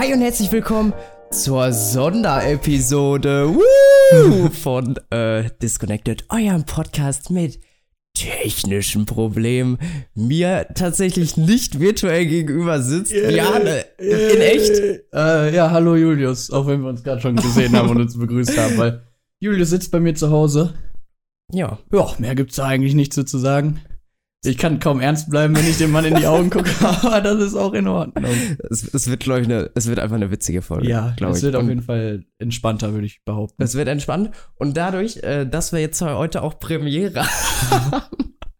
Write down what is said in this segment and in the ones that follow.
Hi und herzlich willkommen zur Sonderepisode Woo! von äh, Disconnected, eurem Podcast mit technischen Problemen. Mir tatsächlich nicht virtuell gegenüber sitzt Bjane in echt. Äh, ja, hallo Julius, auch wenn wir uns gerade schon gesehen haben und uns begrüßt haben, weil Julius sitzt bei mir zu Hause. Ja, Ja, mehr gibt's da eigentlich nicht so zu sagen. Ich kann kaum ernst bleiben, wenn ich dem Mann in die Augen gucke, aber das ist auch in Ordnung. es, es wird, glaube ich, eine, es wird einfach eine witzige Folge. Ja, glaube es ich. wird auf jeden Fall entspannter, würde ich behaupten. Es wird entspannt. Und dadurch, äh, dass wir jetzt heute auch Premiere haben,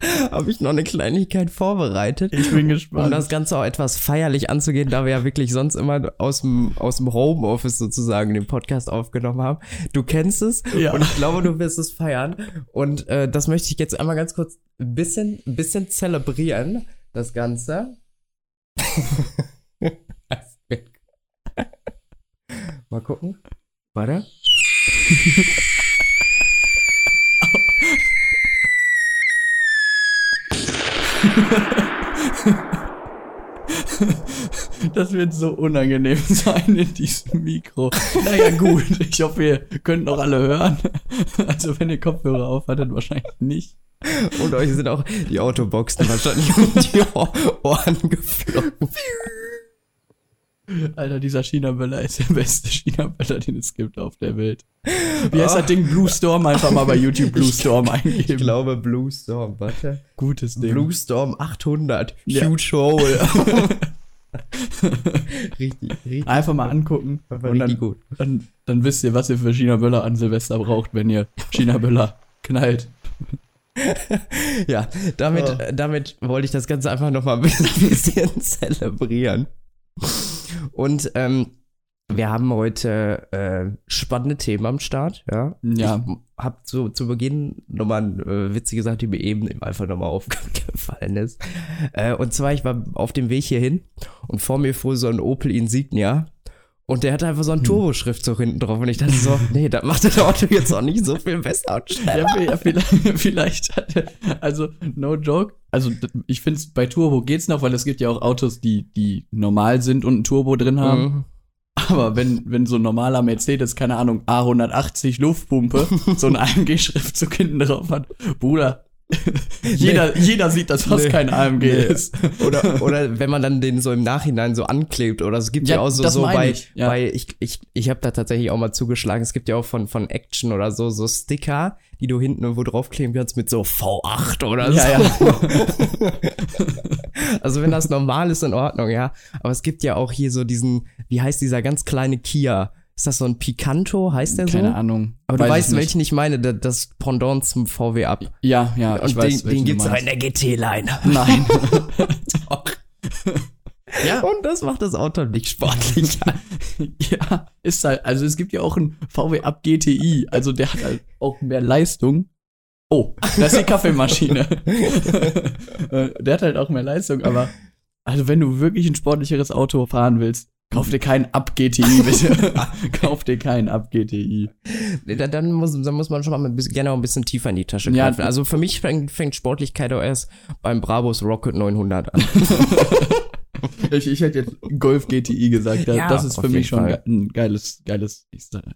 habe ich noch eine Kleinigkeit vorbereitet. Ich bin Um gespannt. das Ganze auch etwas feierlich anzugehen, da wir ja wirklich sonst immer aus dem, aus dem Homeoffice sozusagen den Podcast aufgenommen haben. Du kennst es Ja. und ich glaube, du wirst es feiern. Und äh, das möchte ich jetzt einmal ganz kurz ein bisschen, ein bisschen zelebrieren, das Ganze. Mal gucken. Warte. Das wird so unangenehm sein in diesem Mikro. Naja, gut. Ich hoffe, ihr könnt noch alle hören. Also, wenn ihr Kopfhörer aufhattet, wahrscheinlich nicht. Und euch sind auch die Autoboxen wahrscheinlich um die Ohr Ohren geflogen. Alter, dieser China-Böller ist der beste China-Böller, den es gibt auf der Welt. Wie heißt das Ding? Blue Storm? Einfach mal bei YouTube Blue Storm eingeben. Ich glaube Blue Storm, warte. Gutes Ding. Blue Storm 800. Ja. Huge Hole. richtig, richtig. Einfach mal angucken. Einfach Und dann, gut. dann, dann wisst ihr, was ihr für China-Böller an Silvester braucht, wenn ihr China-Böller knallt. Ja, damit, Oh. damit wollte ich das Ganze einfach nochmal ein bisschen zelebrieren. Und ähm, wir haben heute äh, spannende Themen am Start, ja. Ja. Ich hab so zu Beginn nochmal eine äh, witzige Sache, die mir eben einfach nochmal aufgefallen ist. Äh, und zwar, ich war auf dem Weg hierhin und vor mir fuhr so ein Opel Insignia. Und der hatte einfach so einen Turboschriftzug hinten drauf. Und ich dachte so, nee, das macht das Auto jetzt auch nicht so viel besser und schneller. Ja, vielleicht, vielleicht hat er, also no joke. Also ich finde bei Turbo geht's noch, weil es gibt ja auch Autos, die, die normal sind und ein Turbo drin haben. Mhm. Aber wenn, wenn so ein normaler Mercedes, keine Ahnung, A180 Luftpumpe, so ein AMG-Schriftzug hinten drauf hat, Bruder, jeder, jeder sieht, dass das Nee. kein AMG Nee. ist. Oder, oder wenn man dann den so im Nachhinein so anklebt. Oder es gibt ja, Ja, auch so, so bei, ich, ja. bei ich, ich, ich habe da tatsächlich auch mal zugeschlagen. Es gibt ja auch von, von Action oder so, so Sticker, die du hinten irgendwo draufkleben kannst mit so V8 oder Ja, so. ja. Also wenn das normal ist, in Ordnung, ja. Aber es gibt ja auch hier so diesen, wie heißt dieser ganz kleine Kia? Ist das so ein Picanto? Heißt der so? Keine Ahnung. Aber du Weiß weißt, ich nicht. welchen ich meine, da- das Pendant zum VW ab. Ja, ja, Und ich weiß, den, welchen den du gibt's aber in der GT-Line. Nein. Doch. ja, Und das macht das Auto nicht sportlicher. Ja, ist halt, also es gibt ja auch einen VW Up GTI, also der hat halt auch mehr Leistung. Oh, das ist die Kaffeemaschine. Äh, der hat halt auch mehr Leistung, aber also wenn du wirklich ein sportlicheres Auto fahren willst, kauf dir keinen Up GTI, bitte. kauf dir keinen Up GTI. Nee, dann, dann, muss, dann muss man schon mal ein bisschen, gerne auch ein bisschen tiefer in die Tasche Ja, greifen. Also für mich fängt, fängt Sportlichkeit auch erst beim Brabus Rocket 900 an. Ich, ich hätte jetzt Golf GTI gesagt, ja, Ja, das ist für mich schon Fall. ein geiles, geiles,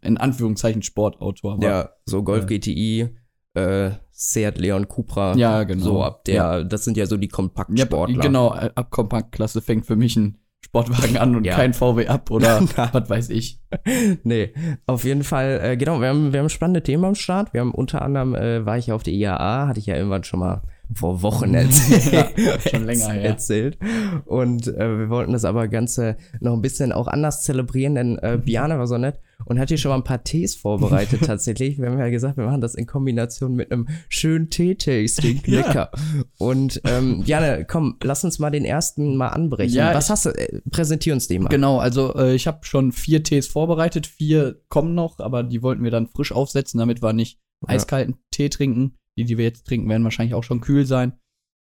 in Anführungszeichen Sportauto. Aber ja, so Golf Ja. GTI, äh, Seat Leon Cupra. Ja, genau. So ab der, Ja. das sind ja so die Ja, Kompaktsportler. genau, ab Kompaktklasse fängt für mich ein Sportwagen an und Ja. kein VW ab oder was weiß ich. Nee, auf jeden Fall, äh, genau, wir haben, wir haben spannende Themen am Start. Wir haben unter anderem, äh, war ich auf der IAA, hatte ich ja irgendwann schon mal vor Wochen erzählt. Ja, schon länger her. Erzählt. Und äh, wir wollten das aber Ganze noch ein bisschen auch anders zelebrieren, denn äh, Biane war so nett und hat hier schon mal ein paar Tees vorbereitet tatsächlich. Wir haben ja gesagt, wir machen das in Kombination mit einem schönen Tee-Tasting. Ja. Lecker. Und ähm, Biane, komm, lass uns mal den ersten mal anbrechen. Ja, Was hast du? Äh, präsentier uns den mal. Genau, also äh, ich habe schon vier Tees vorbereitet, vier kommen noch, aber die wollten wir dann frisch aufsetzen, damit wir nicht Ja. eiskalten Tee trinken. Die, die wir jetzt trinken, werden wahrscheinlich auch schon kühl sein.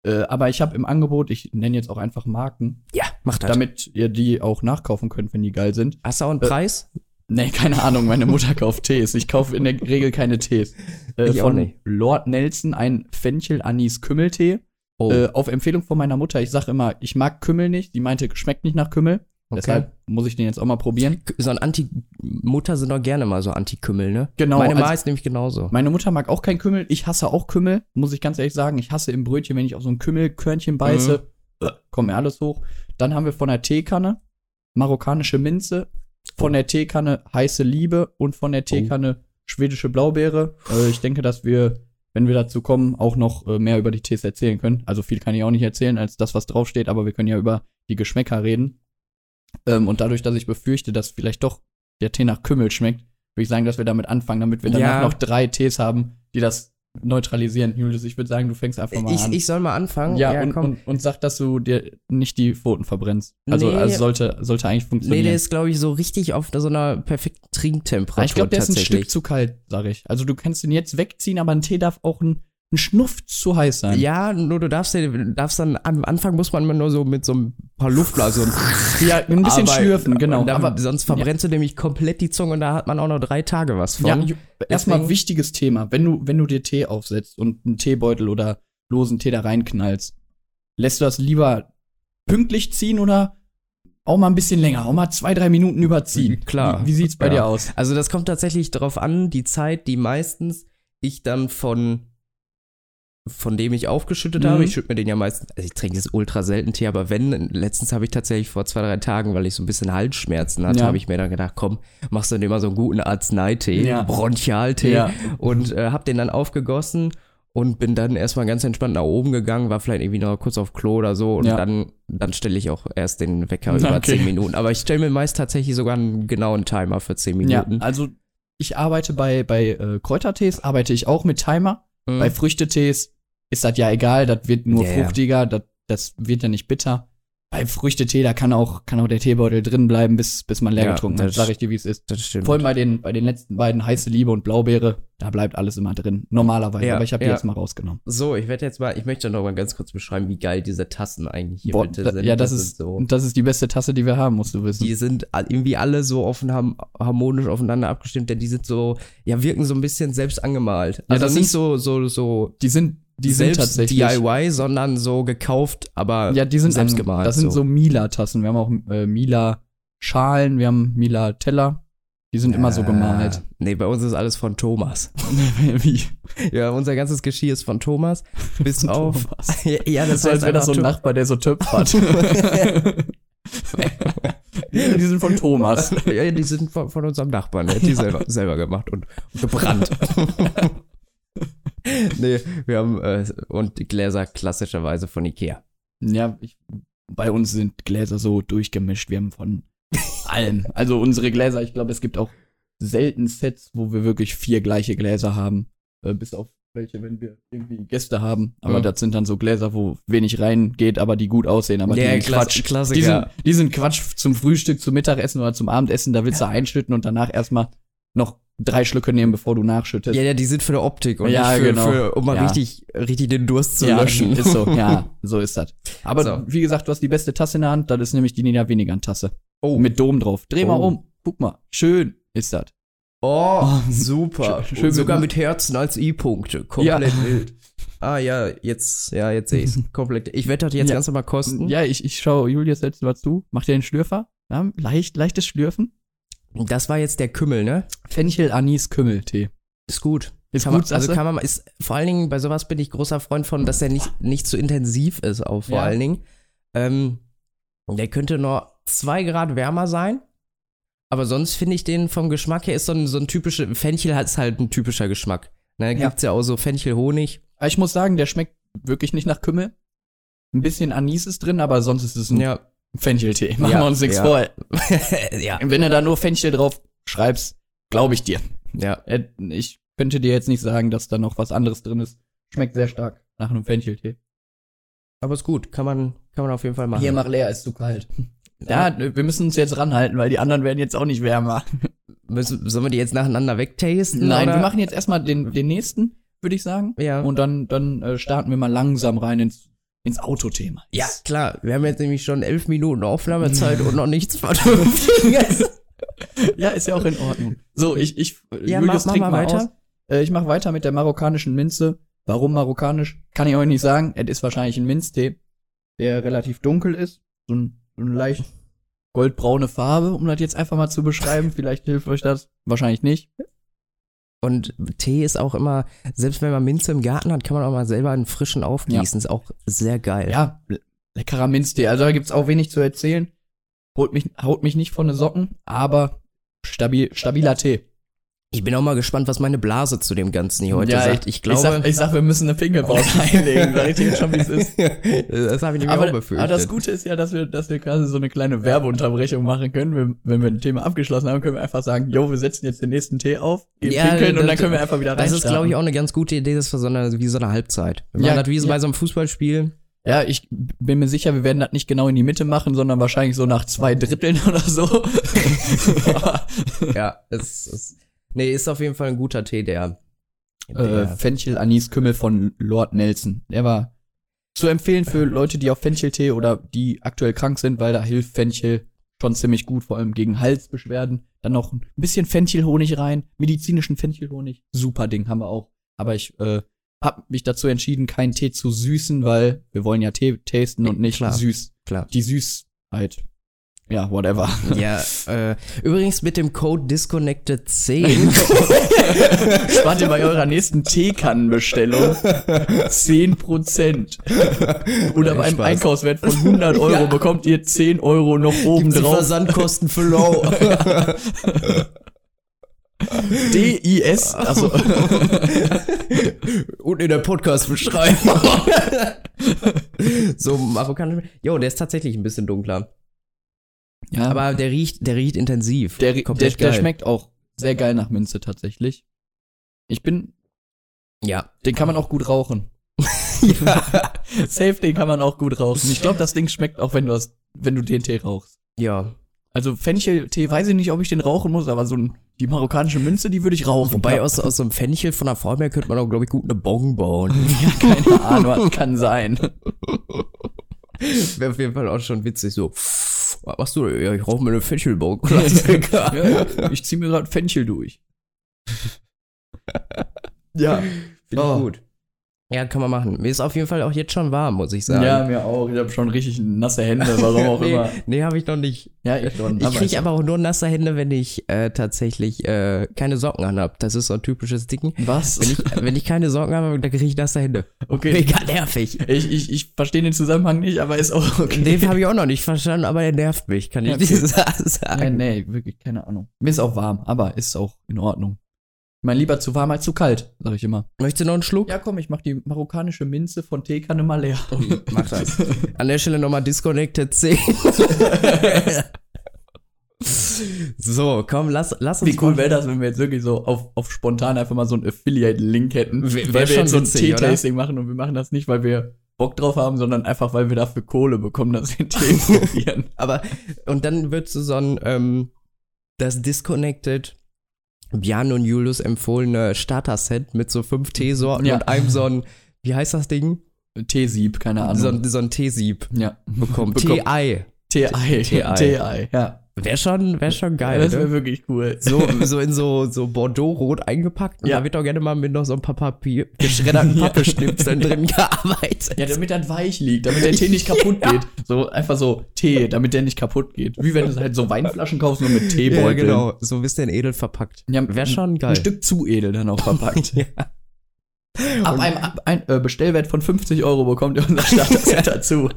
Äh, aber ich habe im Angebot, ich nenne jetzt auch einfach Marken, Ja, mach das. damit ihr die auch nachkaufen könnt, wenn die geil sind. Hast du auch einen Äh, Preis? Nee, keine Ahnung, meine Mutter kauft Tees. Ich kaufe in der Regel keine Tees. Äh, Ich auch von nicht. Lord Nelson ein Fenchel-Anis-Kümmeltee. Oh, Äh, auf Empfehlung von meiner Mutter. Ich sag immer, ich mag Kümmel nicht. Die meinte, schmeckt nicht nach Kümmel. Deshalb muss ich den jetzt auch mal probieren. So ein Anti-Mutter sind doch gerne mal so Anti-Kümmel, ne? Genau, Meine Ma also- ist nämlich genauso. Meine Mutter mag auch kein Kümmel. Ich hasse auch Kümmel, muss ich ganz ehrlich sagen. Ich hasse im Brötchen, wenn ich auf so ein Kümmelkörnchen beiße. Äh, Kommt mir alles hoch. Dann haben wir von der Teekanne marokkanische Minze, von der Teekanne heiße Liebe und von der Teekanne schwedische Blaubeere. Äh, ich denke, dass wir, wenn wir dazu kommen, auch noch äh, mehr über die Tees erzählen können. Also viel kann ich auch nicht erzählen als das, was draufsteht, aber wir können ja über die Geschmäcker reden. Ähm, und dadurch, dass ich befürchte, dass vielleicht doch der Tee nach Kümmel schmeckt, würde ich sagen, dass wir damit anfangen, damit wir danach Ja. noch drei Tees haben, die das neutralisieren. Julius, ich würde sagen, du fängst einfach mal Ich, an. ich soll mal anfangen? ja, und, und, und sag, dass du dir nicht die Pfoten verbrennst. Also, Nee. also sollte, sollte eigentlich nee, funktionieren. der ist, glaube ich, so richtig auf so einer perfekten Trinktemperatur. Ich glaube, der ist ein. Stück zu kalt, sag ich. Also du kannst den jetzt wegziehen, aber ein Tee darf auch ein, ein Schnuff zu heiß sein. Ja, nur du darfst, darfst dann, am Anfang muss man immer nur so mit so ein paar Luftblasen. Ja, ein bisschen schlürfen, genau. Und dann, aber sonst verbrennst du nämlich komplett die Zunge und da hat man auch noch drei Tage was von. ja, erstmal wichtiges Thema. Wenn du, wenn du dir Tee aufsetzt und einen Teebeutel oder losen Tee da reinknallst, lässt du das lieber pünktlich ziehen oder auch mal ein bisschen länger, auch mal zwei, drei Minuten überziehen? Klar. Wie, wie sieht's bei Ja. dir aus? Also das kommt tatsächlich darauf an, die Zeit, die meistens ich dann von von dem ich aufgeschüttet Mhm. habe. Ich schütte mir den ja meistens, also ich trinke jetzt ultra selten Tee, aber wenn, letztens habe ich tatsächlich vor zwei, drei Tagen, weil ich so ein bisschen Halsschmerzen hatte, Ja. habe ich mir dann gedacht, komm, machst du dir mal so einen guten Arzneitee, Ja. Bronchialtee Ja. und äh, habe den dann aufgegossen und bin dann erstmal ganz entspannt nach oben gegangen, war vielleicht irgendwie noch kurz auf Klo oder so und Ja. dann, dann stelle ich auch erst den Wecker über Okay. 10 Minuten. Aber ich stelle mir meist tatsächlich sogar einen genauen Timer für 10 Ja, Minuten. also ich arbeite bei, bei äh, Kräutertees, arbeite ich auch mit Timer. Mhm. Bei Früchtetees ist das ja egal, das wird nur ja. fruchtiger, das, das wird ja nicht bitter. Bei Früchtetee, da kann auch, kann auch der Teebeutel drin bleiben, bis, bis man leer Ja, getrunken hat. das- Sag ich dir, wie es ist. das stimmt. Vor allem bei den, bei den letzten beiden, heiße Liebe und Blaubeere, da bleibt alles immer drin. Normalerweise. Ja, aber ich habe die ja. jetzt mal rausgenommen. So, ich werde jetzt mal, ich möchte noch mal ganz kurz beschreiben, wie geil diese Tassen eigentlich hier Boah, bitte sind. ja, das, sind ist, so. und das ist die beste Tasse, die wir haben, musst du wissen. Die sind irgendwie alle so offen, haben harmonisch aufeinander abgestimmt, denn die sind so, ja, wirken so ein bisschen selbst angemalt. Also das nicht sind- so, so, so die sind, die sind tatsächlich. DIY, sondern so gekauft, aber Ja, die sind selbst gemalt. Das sind so, Mila-Tassen. Wir haben auch äh, Mila-Schalen, wir haben Mila-Teller. Die sind immer so gemalt. Nee, bei uns ist alles von Thomas. Wie? Ja, unser ganzes Geschirr ist von Thomas. Bis auf. Thomas. ja, ja, das So, als heißt wäre das so ein Nachbar, der so Töpfe hat. die sind von Thomas. Tho- ja, die sind von, von unserem Nachbarn. Der hat die selber, selber gemacht und, und gebrannt. Nee, wir haben, äh, und die Gläser klassischerweise von Ikea. Ja, ich, bei uns sind Gläser so durchgemischt. Wir haben von allem. Also unsere Gläser, ich glaube, es gibt auch selten Sets, wo wir wirklich vier gleiche Gläser haben. Äh, bis auf welche, wenn wir irgendwie Gäste haben. Aber Mhm. das sind dann so Gläser, wo wenig reingeht, aber die gut aussehen. Aber die Ja, sind Quatsch. Die sind, Klassiker. die sind Quatsch zum Frühstück, zum Mittagessen oder zum Abendessen. Da willst du einschütten und danach erstmal noch drei Schlücke nehmen, bevor du nachschüttest. Ja, ja, die sind für die Optik und Ja, für, genau. für um mal Ja. richtig, richtig den Durst zu ja, löschen. Ist so, ja, so ist das. Aber So. wie gesagt, du hast die beste Tasse in der Hand, das ist nämlich die Nina Wenigan Tasse. Oh. Mit Dom drauf. Dreh mal Oh. um. Guck mal. Schön ist das. Oh, super. Schön- Schön, sogar mit- Herzen als I-Punkte. Komplett wild. Ah ja, jetzt, ja, jetzt sehe ich's. Komplett. Ich werde das jetzt Ja. ganz normal kosten. Ja, ich, ich schau Julius jetzt mal zu. Macht ihr den Schlürfer? Ja, leicht, leichtes Schlürfen. Das war jetzt der Kümmel, ne? Fenchel, Anis, Kümmeltee. Ist gut. Ist kann gut, man, also kann man, ist, vor allen Dingen bei sowas bin ich großer Freund von, dass er nicht, nicht zu intensiv ist, auch vor Ja. allen Dingen. Ähm, der könnte nur zwei Grad wärmer sein. Aber sonst finde ich den vom Geschmack her ist so ein, so ein typischer, Fenchel hat halt ein typischer Geschmack. Ne, Ja. gibt's ja auch so Fenchel-Honig. Aber ich muss sagen, der schmeckt wirklich nicht nach Kümmel. Ein bisschen Anis ist drin, aber sonst ist es ein Ja. Fencheltee. Machen Ja, wir uns nichts ja. vor. ja. Wenn du da nur Fenchel drauf schreibst, glaube ich dir. Ja. Äh, Ich könnte dir jetzt nicht sagen, dass da noch was anderes drin ist. Schmeckt sehr stark nach einem Fencheltee. Aber ist gut. Kann man, kann man auf jeden Fall machen. Hier, mach leer, ist zu kalt. Ja, wir müssen uns jetzt ranhalten, weil die anderen werden jetzt auch nicht wärmer. Müssen, sollen wir die jetzt nacheinander wegtasten? Nein, oder? wir machen jetzt erstmal den, den nächsten, würde ich sagen. Ja. Und dann, dann äh, starten wir mal langsam rein ins, ins Autothema. ja, klar. Wir haben jetzt nämlich schon elf Minuten Aufnahmezeit und noch nichts Vernünftiges. Ja, ist ja auch in Ordnung. So, ich, ich, Ja, Julius mach- mach trinkt mal weiter. Aus. Äh, ich mache weiter mit der marokkanischen Minze. Warum marokkanisch? Kann ich euch nicht sagen. Es ist wahrscheinlich ein Minztee, der relativ dunkel ist. So ein, so ein leicht goldbraune Farbe, um das jetzt einfach mal zu beschreiben. Vielleicht hilft euch das. Wahrscheinlich nicht. Und Tee ist auch immer, selbst wenn man Minze im Garten hat, kann man auch mal selber einen frischen aufgießen. Ist auch sehr geil. Ja, le- leckerer Minztee. Also da gibt's auch wenig zu erzählen. Holt mich, haut mich nicht von den Socken, aber stabil, stabiler Tee. Ich bin auch mal gespannt, was meine Blase zu dem Ganzen hier heute Ja, sagt. Ich glaube, Ich sag, ich sag, wir müssen eine Pinkelpause einlegen. Sag ich dir schon, wie es ist. das habe ich nämlich Aber, auch befürchtet. aber das Gute ist ja, dass wir, dass wir quasi so eine kleine Werbeunterbrechung machen können. Wir, wenn wir ein Thema abgeschlossen haben, können wir einfach sagen, jo, wir setzen jetzt den nächsten Tee auf, Ja, pinkeln und dann können wir einfach wieder rein. Das ist, glaube ich, auch eine ganz gute Idee, das ist so eine, wie so eine Halbzeit. Wir Ja, machen das wie so ja. bei so einem Fußballspiel. Ja, ich bin mir sicher, wir werden das nicht genau in die Mitte machen, sondern wahrscheinlich so nach zwei Dritteln oder so. Ja, es ist. Nee, ist auf jeden Fall ein guter Tee, der. äh, der Fenchel Anis Kümmel von Lord Nelson. Der war zu empfehlen für Leute, die auf Fencheltee oder die aktuell krank sind, weil da hilft Fenchel schon ziemlich gut, vor allem gegen Halsbeschwerden. Dann noch ein bisschen Fenchelhonig rein, medizinischen Fenchelhonig. Super Ding haben wir auch. Aber ich äh, hab mich dazu entschieden, keinen Tee zu süßen, weil wir wollen ja Tee tasten und nicht Klar. süß. klar. Die Süßheit. Ja, whatever. Ja, äh, übrigens mit dem Code Disconnected10 Spart ihr bei eurer nächsten Teekannenbestellung 10%. Oder beim Spaß. Einkaufswert von 100 Euro Ja. bekommt ihr 10 Euro noch oben Gibt's drauf. Versandkosten für low. DIS, also Und in der Podcast-Beschreibung. so marokkanische. Jo, der ist tatsächlich ein bisschen dunkler. Ja, aber der riecht, der riecht intensiv. der, der, der schmeckt auch sehr geil nach Minze tatsächlich. Ich bin, Ja. den kann man auch gut rauchen. Safe, den kann man auch gut rauchen. Ich glaube, das Ding schmeckt auch, wenn du das, wenn du den Tee rauchst. Ja. Also Fencheltee, weiß ich nicht, ob ich den rauchen muss, aber so ein, die marokkanische Münze, die würde ich rauchen. Wobei ja, aus, aus so einem Fenchel von der Form her könnte man auch, glaube ich, gut eine Bong bauen. keine Ahnung, kann sein. Wäre auf jeden Fall auch schon witzig. So, was du? Ja, ich rauche mir eine Fenchelbong. Klassiker. ja, ich zieh mir gerade Fenchel durch. ja. Finde ich Oh. gut. Ja, kann man machen. Mir ist auf jeden Fall auch jetzt schon warm, muss ich sagen. Ja, mir auch. Ich habe schon richtig nasse Hände, warum auch nee, immer. nee habe ich noch nicht. Ja, ich schon. Ich kriege aber auch nur nasse Hände, wenn ich äh, tatsächlich äh, keine Socken anhab. Das ist so ein typisches Ding. Was? Wenn ich, wenn ich keine Socken habe, dann kriege ich nasse Hände. Okay. Mega nervig. Ich, ich, ich verstehe den Zusammenhang nicht, aber ist auch okay. Den habe ich auch noch nicht verstanden, aber der nervt mich, kann ich Ja, dir okay. sagen. Nee, nee, wirklich keine Ahnung. Mir ist auch warm, aber ist auch in Ordnung. Ich meine, lieber zu warm als zu kalt, sag ich immer. Möchtest du noch einen Schluck? Ja, komm, ich mach die marokkanische Minze von Teekanne mal leer. Mach das. An der Stelle nochmal Disconnected 10. so, komm, lass, lass uns Wie cool wäre das, wenn wir jetzt wirklich so auf, auf spontan einfach mal so einen Affiliate-Link hätten, Wär- wär weil wir schon jetzt so ein? Tee-Tasting machen und wir machen das nicht, weil wir Bock drauf haben, sondern einfach, weil wir dafür Kohle bekommen, dass wir Tee probieren. Aber, und dann würdest du so ein, ähm, das Disconnected Bjan und Julius empfohlene Starter-Set mit so fünf Teesorten Ja. und einem so ein, wie heißt das Ding? Teesieb, keine Ahnung. So, ein- so ein Teesieb ja. bekommen. Tee-Ei. Tee-Ei. Tee-Ei, ja. Wäre schon, wär schon geil, das wäre ne? wirklich cool. So, so in so, so Bordeaux-Rot eingepackt und Ja. da wird auch gerne mal mit noch so ein paar Papier, geschredderten Ja. Pappschnipseln drin gearbeitet. Ja, damit das weich liegt, damit der Tee nicht kaputt geht. So einfach so Tee, damit der nicht kaputt geht. Wie wenn du halt so Weinflaschen kaufst, nur mit Teebeuteln. Ja, genau. So ein bisschen edel verpackt. Ja, Wäre schon Ein geil. Stück zu edel dann auch verpackt. Ja. Ab einem ab ein, äh, Bestellwert von 50 Euro bekommt ihr unser Starter-Set dazu.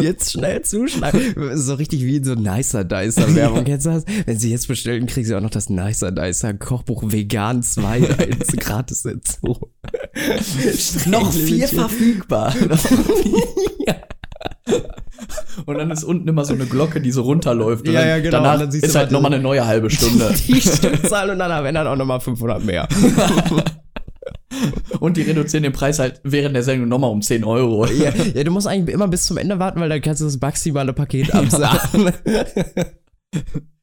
Jetzt schnell zuschlagen. So richtig wie in so Nicer Dicer Werbung. Kennst du das? Wenn sie jetzt bestellen, kriegen sie auch noch das Nicer Dicer Kochbuch Vegan 2 da ins gratis dazu. Noch vier verfügbar. Und dann ist unten immer so eine Glocke, die so runterläuft. Und Ja, ja, genau. Danach dann ist halt mal nochmal eine neue halbe Stunde. Die Stückzahl und dann am Ende auch nochmal 500 mehr. Und die reduzieren den Preis halt während der Sendung nochmal um 10 Euro. Ja, ja, du musst eigentlich immer bis zum Ende warten, weil dann kannst du das maximale Paket absagen.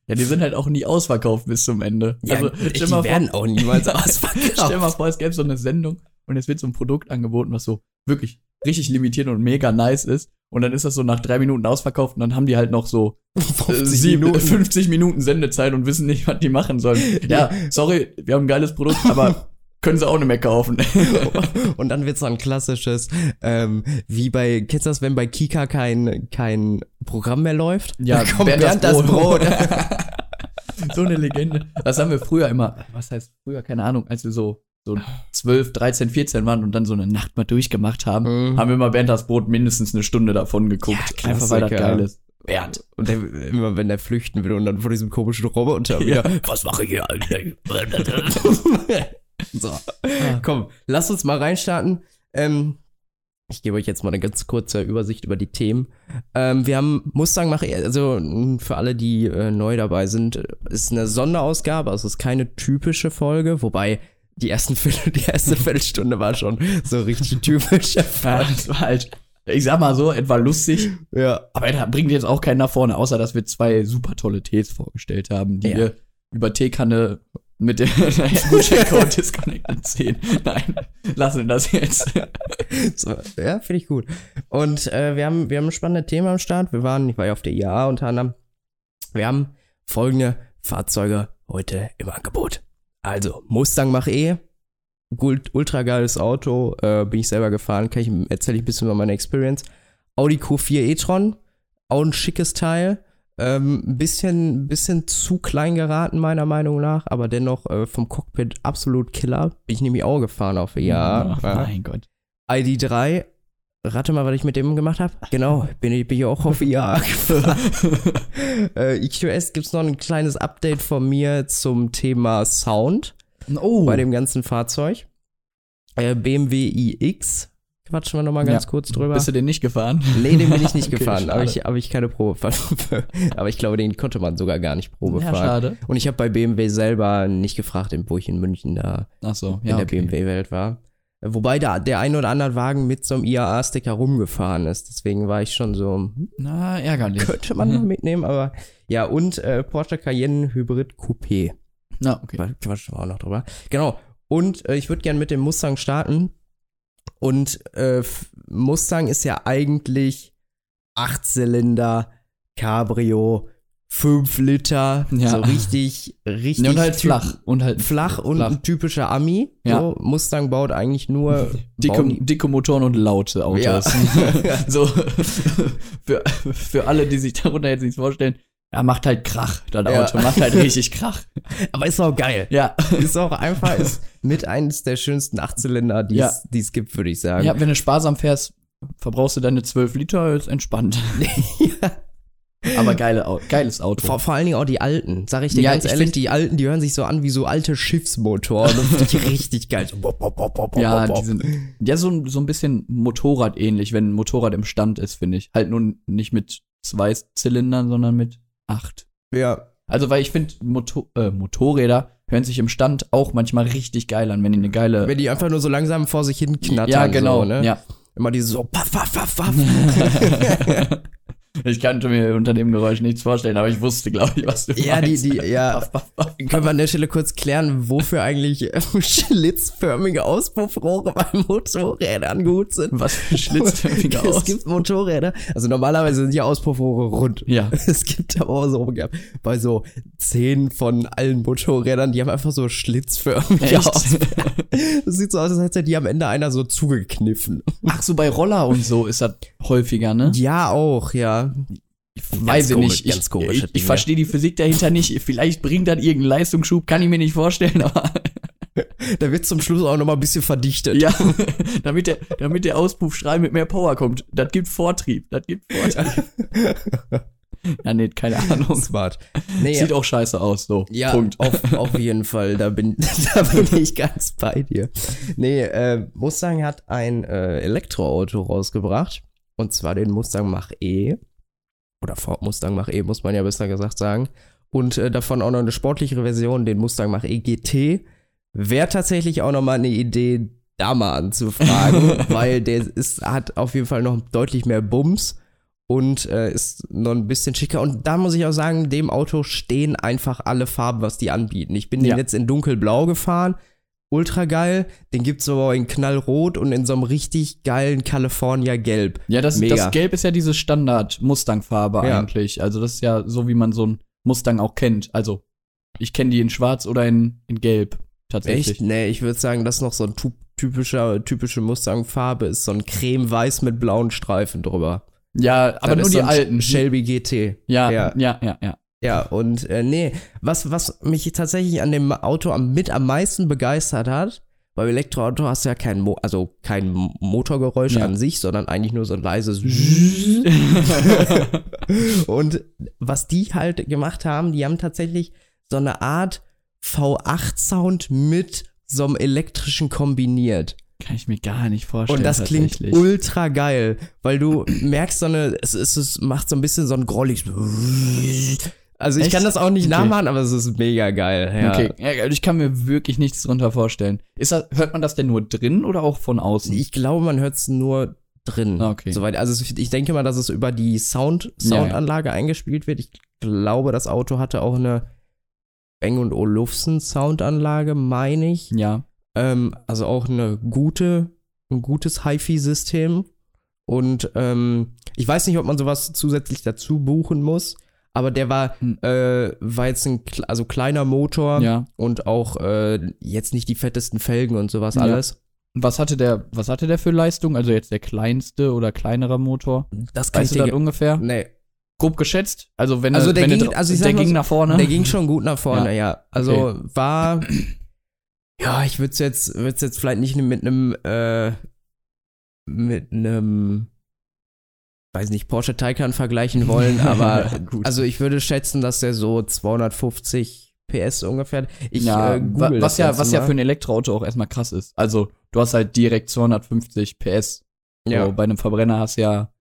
Ja, die sind halt auch nie ausverkauft bis zum Ende. also, die stell vor, werden auch niemals stell ausverkauft. mal vor, es gäbe so eine Sendung und es wird so ein Produkt angeboten, was so wirklich richtig limitiert und mega nice ist. Und dann ist das so nach drei Minuten ausverkauft und dann haben die halt noch so äh, 50 sieben- Minuten. 50 Minuten Sendezeit und wissen nicht, was die machen sollen. Ja, sorry, wir haben ein geiles Produkt, aber Können sie auch nicht mehr kaufen. Und dann wird's so ein klassisches, ähm, wie bei, kennst du das, wenn bei Kika kein, kein Programm mehr läuft? Ja, Dann kommt Bernd Bernd das das Brot. so eine Legende. Das haben wir früher immer, was heißt früher, keine Ahnung, als wir so, so 12, 13, 14 waren und dann so eine Nacht mal durchgemacht haben, Mhm. haben wir immer Bernd das Brot mindestens eine Stunde davon geguckt. Ja, Einfach weil das geil ist. Bernd. Und der, immer wenn der flüchten will und dann vor diesem komischen Roboter Ja. wieder, was mache ich hier eigentlich? so, komm, lass uns mal reinstarten. Ähm, ich gebe euch jetzt mal eine ganz kurze Übersicht über die Themen. Ähm, wir haben Mustang Mach E, also für alle, die äh, neu dabei sind, ist eine Sonderausgabe, also es ist keine typische Folge, wobei die, ersten Viertel, die erste Viertelstunde war schon so richtig typisch. Ja, das war halt, ich sag mal so, etwa lustig, ja. aber da bringt jetzt auch keinen nach vorne, außer dass wir zwei super tolle Tees vorgestellt haben, die Ja. wir über Teekanne mit dem Gutscheincode Disconnect 10. Nein, lassen das jetzt. So, ja, finde ich gut. Und äh, wir, haben, wir haben ein spannendes Thema am Start. Wir waren, ich war ja auf der IAA unter anderem. Wir haben folgende Fahrzeuge heute im Angebot. Also, Mustang Mach E. Ultra geiles Auto. Äh, bin ich selber gefahren. Kann ich, erzähle ich ein bisschen über meine Experience. Audi Q4 e-tron. Auch ein schickes Teil. Ähm, ein bisschen, bisschen zu klein geraten, meiner Meinung nach, aber dennoch äh, vom Cockpit absolut Killer. Bin ich nämlich auch gefahren auf. Ach, Ja. mein Gott. ID3, rate mal, was ich mit dem gemacht habe. Genau, bin ich, bin ich auch auf IA gefahren. äh, EQS gibt's noch ein kleines Update von mir zum Thema Sound Oh, bei dem ganzen Fahrzeug. Äh, BMW iX, quatschen wir noch mal ganz Ja. kurz drüber. bist du den nicht gefahren? Nee, den bin ich nicht Okay, gefahren, aber ich, aber ich keine Probe Aber ich glaube, den konnte man sogar gar nicht Probe Ja, fahren. schade. Und ich habe bei BMW selber nicht gefragt, wo ich in München da Ach so, in ja, der okay. BMW-Welt war. Wobei da der ein oder andere Wagen mit so einem IAA-Sticker rumgefahren ist. Deswegen war ich schon so, Na, ärgerlich. könnte man mal mitnehmen, aber ja, und äh, Porsche Cayenne Hybrid Coupé. Na, okay. Quatsch, Quatsch, war auch noch drüber. Genau. Und äh, ich würde gerne mit dem Mustang starten. Und äh, Mustang ist ja eigentlich Achtzylinder, Cabrio, 5 Liter, Ja. so richtig, richtig. Und halt flach. Und halt Flach und Flach. ein typischer Ami. Ja. So, Mustang baut eigentlich nur dicke, dicke Motoren und laute Autos. Ja. so, für, für alle, die sich darunter jetzt nichts vorstellen, er macht halt Krach, das Ja. Auto. Macht halt richtig Krach. Aber ist auch geil. Ja. Ist auch einfach, ist mit eines der schönsten Achtzylinder, die Ja. es die es gibt, würde ich sagen. Ja, wenn du sparsam fährst, verbrauchst du deine 12 Liter, ist entspannt. Ja. Aber geile, geiles Auto. Vor, vor allen Dingen auch die alten, sag ich dir Ja, ganz ich ehrlich, die alten, die hören sich so an wie so alte Schiffsmotoren. richtig geil. So, bop, bop, bop, ja, die sind ja so, so ein bisschen Motorrad ähnlich, wenn ein Motorrad im Stand ist, finde ich. Halt nun nicht mit zwei Zylindern, sondern mit acht. ja, Also, weil ich finde, Moto äh, Motorräder hören sich im Stand auch manchmal richtig geil an, wenn die eine geile. wenn die einfach nur so langsam vor sich hin knattern. ja, genau. So, ne? Ja. Immer diese so, paff, paff, paff, paff. ich kannte mir unter dem Geräusch nichts vorstellen, aber ich wusste, glaube ich, was du Ja, die, meinst. die, ja. Paff, paff. Können wir an der Stelle kurz klären, wofür eigentlich äh, schlitzförmige Auspuffrohre bei Motorrädern gut sind? Was für schlitzförmige Es aus. gibt Motorräder, also normalerweise sind die Auspuffrohre rund. Ja. Es gibt aber auch so bei so zehn von allen Motorrädern, die haben einfach so schlitzförmige? Auspuffrohre. Das sieht so aus, als hätte die am Ende einer so zugekniffen. Ach so, bei Roller und so ist das häufiger, ne? Ja, auch, ja. Weiß ich nicht. Ich, ich, ich verstehe die Physik dahinter nicht. Vielleicht bringt das irgendeinen Leistungsschub, kann ich mir nicht vorstellen, aber Da wird zum Schluss auch noch mal ein bisschen verdichtet. ja, damit der, damit der Auspuffstrahl mit mehr Power kommt. Das gibt Vortrieb. Das gibt Vortrieb. ja, nee, keine Ahnung. Smart. Nee, Sieht auch scheiße aus, so. Ja, Punkt. Auf, auf jeden Fall, da bin, da bin ich ganz bei dir. Nee, äh, Mustang hat ein äh, Elektroauto rausgebracht. Und zwar den Mustang Mach E. Oder Ford Mustang Mach E, muss man ja besser gesagt sagen. Und äh, davon auch noch eine sportlichere Version, den Mustang Mach E GT. Wäre tatsächlich auch noch mal eine Idee, da mal anzufragen, weil der ist, hat auf jeden Fall noch deutlich mehr Bums und äh, ist noch ein bisschen schicker. Und da muss ich auch sagen, dem Auto stehen einfach alle Farben, was die anbieten. Ich bin Ja. den jetzt in dunkelblau gefahren. Ultra geil. Den gibt's aber in knallrot und in so einem richtig geilen California Gelb. Ja, das, Mega. das Gelb ist ja diese Standard-Mustang-Farbe Ja. eigentlich. Also das ist ja so, wie man so einen Mustang auch kennt. Also ich kenne die in schwarz oder in, in gelb. tatsächlich. Echt? Nee, ich würde sagen, das ist noch so ein typischer, typische Mustang-Farbe ist so ein creme-weiß mit blauen Streifen drüber. Ja, aber Das nur die so alten. Shelby GT. Ja, Ja. ja, ja, ja. Ja, und äh, nee, was, was mich tatsächlich an dem Auto am, mit am meisten begeistert hat, beim Elektroauto hast du ja kein, Mo also kein Motorgeräusch Ja. an sich, sondern eigentlich nur so ein leises Und was die halt gemacht haben, die haben tatsächlich so eine Art V8-Sound mit so einem elektrischen kombiniert. Kann ich mir gar nicht vorstellen. Und das klingt ultra geil, weil du merkst so eine, es, es, es macht so ein bisschen so ein grollig. Also ich Echt? kann das auch nicht Okay. nachmachen, aber es ist mega geil. Ja. Okay, ja, also ich kann mir wirklich nichts drunter vorstellen. Ist das, hört man das denn nur drin oder auch von außen? Ich glaube, man hört es nur drin. Okay. Soweit. Also ich denke mal, dass es über die Sound, Ja, ja. Soundanlage eingespielt wird. Ich glaube, das Auto hatte auch eine Bang und Olufsen Soundanlage, meine ich. ja. Ähm, also auch eine gute, ein gutes HiFi-System. Und ähm, ich weiß nicht, ob man sowas zusätzlich dazu buchen muss, aber der war, Hm. äh, war jetzt ein also kleiner Motor Ja. und auch äh, jetzt nicht die fettesten Felgen und sowas Ja. alles. Was hatte der, was hatte der für Leistung? Also jetzt der kleinste oder kleinerer Motor? Das kann Weißt du dir. ungefähr? Nee, Grob geschätzt? Also wenn Also er- der wenn ging- also ich der ging so, nach vorne. Der ging schon gut nach vorne, ja. Also Okay. war, ja, ich würde es jetzt, würd's jetzt vielleicht nicht mit einem, äh, mit einem, weiß nicht, Porsche Taycan vergleichen wollen, aber Ja, also ich würde schätzen, dass der so 250 PS ungefähr. Ich ja, äh, was ja, was ja mal. für ein Elektroauto auch erstmal krass ist. Also du hast halt direkt 250 PS. ja. So, bei einem Verbrenner hast ja,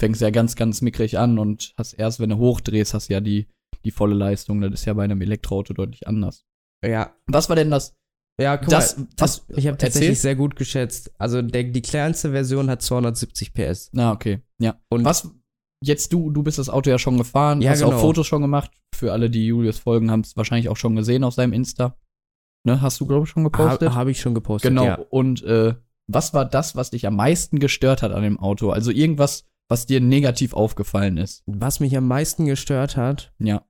fängst ja ganz, ganz mickrig an und hast erst, wenn du hochdrehst, hast ja die, die volle Leistung. Das ist ja bei einem Elektroauto deutlich anders. ja, Was war denn das? Ja, guck Das- mal, was- ich habe tatsächlich erzähl. sehr gut geschätzt. Also der, die kleinste Version hat 270 PS. Na, okay. Ja. Und Was, jetzt du, du bist das Auto ja schon gefahren, Ja, hast auch genau. Fotos schon gemacht. Für alle, die Julius folgen, haben es wahrscheinlich auch schon gesehen auf seinem Insta. Ne, hast du, glaube ich, schon gepostet? habe hab ich schon gepostet. Genau. Ja. Und äh, was war das, was dich am meisten gestört hat an dem Auto? Also irgendwas, was dir negativ aufgefallen ist. Was mich am meisten gestört hat, Ja.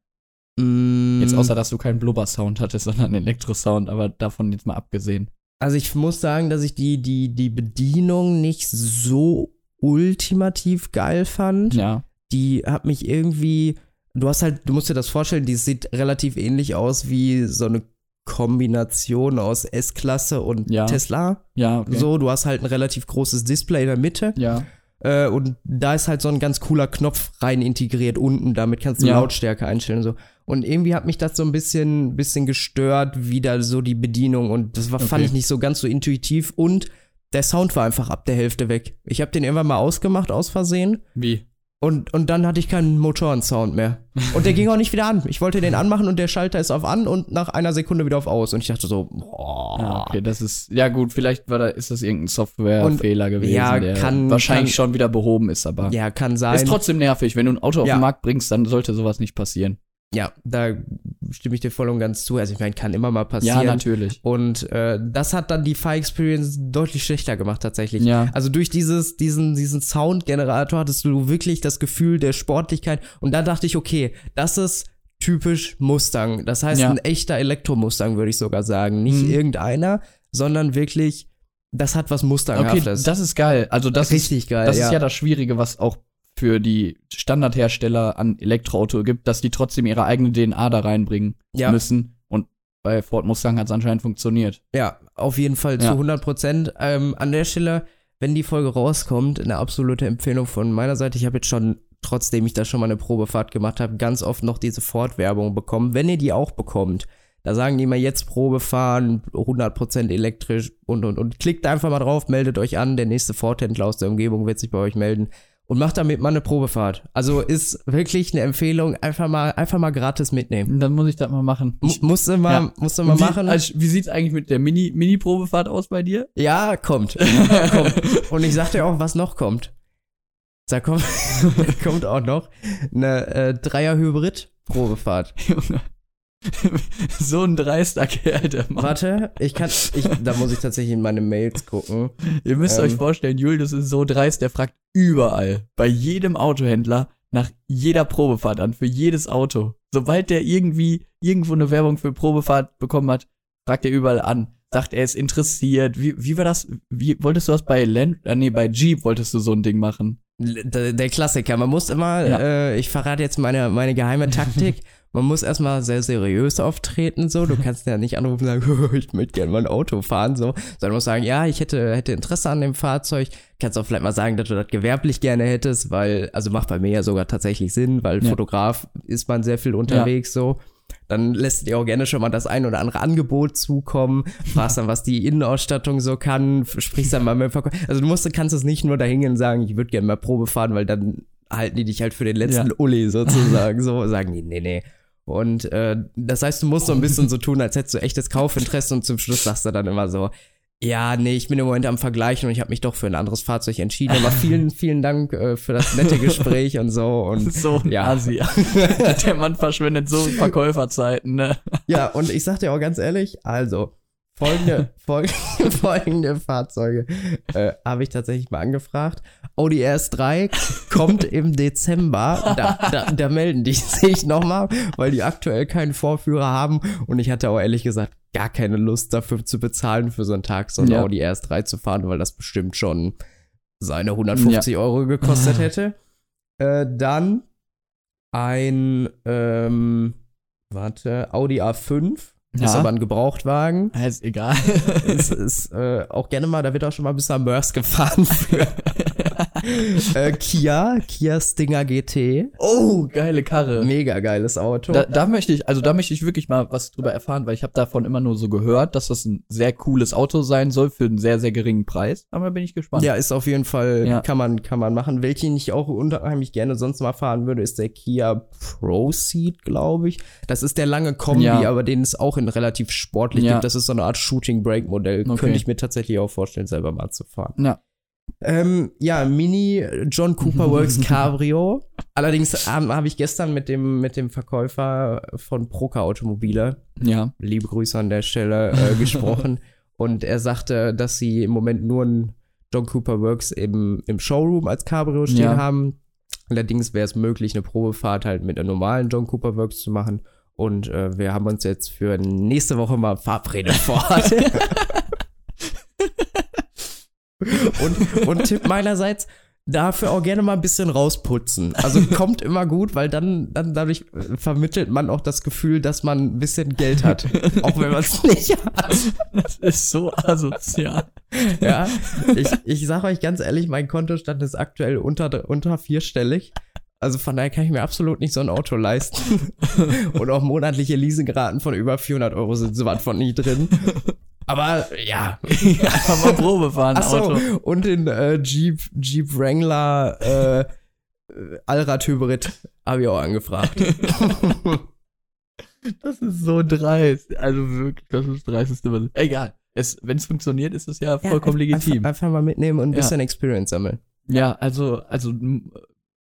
Mh, Jetzt außer, dass du keinen Blubber-Sound hattest, sondern einen Elektro-Sound, aber davon jetzt mal abgesehen. Also ich muss sagen, dass ich die, die, die Bedienung nicht so ultimativ geil fand. Ja. Die hat mich irgendwie. Du hast halt, du musst dir das vorstellen, die sieht relativ ähnlich aus wie so eine Kombination aus S-Klasse und Ja. Tesla. Ja, okay. So, du hast halt ein relativ großes Display in der Mitte. Ja. Äh, und da ist halt so ein ganz cooler Knopf rein integriert unten. Damit kannst du Ja. Lautstärke einstellen und so. Und irgendwie hat mich das so ein bisschen, bisschen gestört, wieder so die Bedienung. Und das war, fand Okay. ich nicht so ganz so intuitiv. Und der Sound war einfach ab der Hälfte weg. Ich habe den irgendwann mal ausgemacht, aus Versehen. Wie? Und, und dann hatte ich keinen Motorensound mehr. Und der ging auch nicht wieder an. Ich wollte den anmachen und der Schalter ist auf an und nach einer Sekunde wieder auf aus. Und ich dachte so, boah. Ja, okay, das ist, ja gut, vielleicht war da, ist das irgendein Softwarefehler gewesen, ja, der kann- wahrscheinlich kann- schon wieder behoben ist, aber Ja, kann sein. ist trotzdem nervig. Wenn du ein Auto auf Ja. den Markt bringst, dann sollte sowas nicht passieren. Ja, da stimme ich dir voll und ganz zu. Also ich meine, kann immer mal passieren. Ja, natürlich. Und äh, das hat dann die Fire Experience deutlich schlechter gemacht tatsächlich. Ja. Also durch dieses, diesen, diesen Soundgenerator hattest du wirklich das Gefühl der Sportlichkeit. Und da dachte ich, okay, das ist typisch Mustang. Das heißt, Ja. ein echter Elektromustang, würde ich sogar sagen. Nicht Mhm. irgendeiner, sondern wirklich, das hat was Okay, Mustanghaftes. das ist geil. Also das ist, richtig geil. das ja. ist ja das Schwierige, was auch für die Standardhersteller an Elektroauto gibt, dass die trotzdem ihre eigene DNA da reinbringen ja. müssen. Und bei Ford Mustang hat es anscheinend funktioniert. Ja, auf jeden Fall zu Ja. 100 Prozent. Ähm, an der Stelle, wenn die Folge rauskommt, eine absolute Empfehlung von meiner Seite. Ich habe jetzt schon, trotzdem ich da schon mal eine Probefahrt gemacht habe, ganz oft noch diese Ford-Werbung bekommen. Wenn ihr die auch bekommt, da sagen die immer jetzt Probe fahren, 100% elektrisch und, und, und. Klickt einfach mal drauf, meldet euch an. Der nächste Ford-Händler aus der Umgebung wird sich bei euch melden. Und macht damit mal eine Probefahrt. Also ist wirklich eine Empfehlung, einfach mal, einfach mal gratis mitnehmen. Dann muss ich das mal machen. M musste mal, Ja. musste mal wie, machen. Also, wie sieht's eigentlich mit der Mini- Mini-Probefahrt aus bei dir? Ja, kommt. kommt. Und ich sagte auch, was noch kommt. Da kommt, kommt auch noch eine äh, Dreier-Hybrid-Probefahrt. So ein dreister Kerl, der Mann. Warte, ich kann, ich, da muss ich tatsächlich in meine Mails gucken. Ihr müsst Ähm. euch vorstellen, Julius ist so dreist, der fragt überall, bei jedem Autohändler, nach jeder Probefahrt an, für jedes Auto. Sobald der irgendwie irgendwo eine Werbung für Probefahrt bekommen hat, fragt er überall an, sagt, er ist interessiert. Wie, wie war das? Wie wolltest du das bei Land, äh, nee, bei Jeep wolltest du so ein Ding machen? Der, der Klassiker. Man muss immer, Ja. äh, ich verrate jetzt meine, meine geheime Taktik. Man muss erstmal sehr seriös auftreten, so. Du kannst ja nicht anrufen und sagen, ich möchte gerne mal ein Auto fahren, so. Sondern musst sagen, ja, ich hätte, hätte Interesse an dem Fahrzeug. Kannst auch vielleicht mal sagen, dass du das gewerblich gerne hättest, weil, also macht bei mir ja sogar tatsächlich Sinn, weil Ja. Fotograf ist man sehr viel unterwegs, so. Dann lässt dir auch gerne schon mal das ein oder andere Angebot zukommen, fragst dann, was die Innenausstattung so kann, sprichst dann mal mit dem Verkäufer. Also du musst, kannst es nicht nur dahin gehen und sagen, ich würde gerne mal Probe fahren, weil dann halten die dich halt für den letzten Ja. Uli sozusagen. So sagen die, nee, nee. Und äh, das heißt, du musst so ein bisschen so tun, als hättest du echtes Kaufinteresse und zum Schluss sagst du dann immer so, ja, nee, ich bin im Moment am Vergleichen und ich habe mich doch für ein anderes Fahrzeug entschieden. Aber vielen, vielen Dank äh, für das nette Gespräch und so. Und So ein ja. Asi. Der Mann verschwendet so Verkäuferzeiten, ne? Ja, und ich sag dir auch ganz ehrlich, also, folgende, folgende, folgende Fahrzeuge äh, habe ich tatsächlich mal angefragt. Audi RS3 kommt im Dezember. Da, da, da melden die sich nochmal, weil die aktuell keinen Vorführer haben. Und ich hatte auch ehrlich gesagt gar keine Lust dafür zu bezahlen, für so einen Tag so ein Ja. Audi RS3 zu fahren, weil das bestimmt schon seine 150 Euro gekostet hätte. Äh, dann ein, ähm, warte, Audi A5. Ist Ja. aber ein Gebrauchtwagen. Ja, Ist egal. Es ist äh, auch gerne mal, da wird auch schon mal bis nach Mörs gefahren für äh, Kia, Kia Stinger GT. oh, geile Karre. Mega geiles Auto. Da, da möchte ich, also da möchte ich wirklich mal was drüber erfahren, weil ich habe davon immer nur so gehört, dass das ein sehr cooles Auto sein soll für einen sehr, sehr geringen Preis. Aber da bin ich gespannt. ja, ist auf jeden Fall, Ja. kann man, kann man machen. Welchen ich auch unheimlich gerne sonst mal fahren würde, ist der Kia Proceed, glaube ich. Das ist der lange Kombi, Ja. aber den es auch in relativ sportlich Ja. gibt. Das ist so eine Art Shooting Brake Modell. Okay. Könnte ich mir tatsächlich auch vorstellen, selber mal zu fahren. Ja. Ähm, ja, Mini John Cooper Works Cabrio. Allerdings ähm, habe ich gestern mit dem, mit dem Verkäufer von Proca Automobile, Ja. liebe Grüße an der Stelle, äh, gesprochen. Und er sagte, dass sie im Moment nur ein John Cooper Works im, im Showroom als Cabrio stehen Ja. haben. Allerdings wäre es möglich, eine Probefahrt halt mit einer normalen John Cooper Works zu machen. Und äh, wir haben uns jetzt für nächste Woche mal verabredet vor Ort. Und, und Tipp meinerseits, dafür auch gerne mal ein bisschen rausputzen. Also kommt immer gut, weil dann, dann dadurch vermittelt man auch das Gefühl, dass man ein bisschen Geld hat. auch wenn man es nicht hat. Das ist so asozial. Ja, ich, ich sage euch ganz ehrlich, mein Kontostand ist aktuell unter, unter vierstellig. Also von daher kann ich mir absolut nicht so ein Auto leisten. Und auch monatliche Leasingraten von über 400 Euro sind sowas von nie drin. Aber ja. Einfach mal Probe fahren, Ach so, Auto. und den äh, Jeep, Jeep Wrangler äh, äh, Allrad-Hybrid habe ich auch angefragt. Das ist so dreist. Also wirklich, das ist das dreisteste. was- Egal. Wenn es funktioniert, ist es ja vollkommen legitim. Einfach, einfach mal mitnehmen und ein Ja. bisschen Experience sammeln. Ja, also, also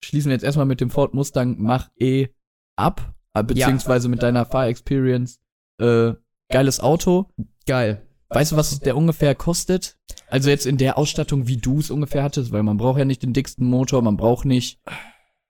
schließen wir jetzt erstmal mit dem Ford Mustang Mach E ab, äh, beziehungsweise mit deiner Fahr-Experience. Äh, geiles Auto. Geil. Weißt du, was der ungefähr kostet? Also jetzt in der Ausstattung, wie du es ungefähr hattest, weil man braucht ja nicht den dicksten Motor, man braucht nicht,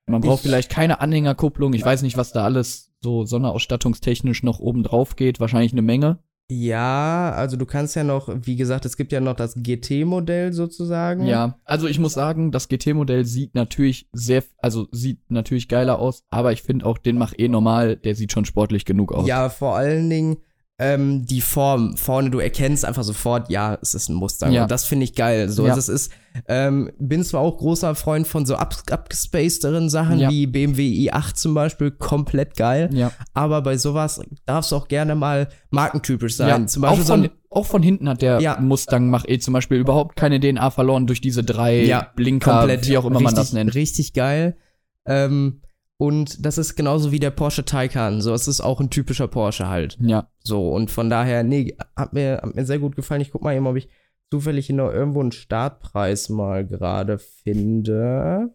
man braucht Ich- vielleicht keine Anhängerkupplung. Ich weiß nicht, was da alles so sonderausstattungstechnisch noch oben drauf geht. Wahrscheinlich eine Menge. Ja, also du kannst ja noch, wie gesagt, es gibt ja noch das GT-Modell sozusagen. Ja, also ich muss sagen, das GT-Modell sieht natürlich sehr, also sieht natürlich geiler aus, aber ich finde auch den Mach eh normal, der sieht schon sportlich genug aus. Ja, vor allen Dingen ähm, die Form vorne, du erkennst einfach sofort, ja, es ist ein Mustang. Ja. Und das finde ich geil. So, Ja. also es ist, ähm, bin zwar auch großer Freund von so ab, abgespacederen Sachen Ja. wie BMW i8 zum Beispiel, komplett geil. ja. Aber bei sowas darf es auch gerne mal markentypisch sein. ja. Zum Beispiel auch, so von, ein, auch von hinten hat der Ja. Mustang Mach E zum Beispiel überhaupt keine DNA verloren durch diese drei Ja, Blinker, wie auch immer richtig, man das nennt. Richtig geil. Ähm, und das ist genauso wie der Porsche Taycan. So, es ist auch ein typischer Porsche halt. Ja, So, und von daher, nee, hat mir, hat mir sehr gut gefallen. Ich guck mal eben, ob ich zufällig hier noch irgendwo einen Startpreis mal gerade finde.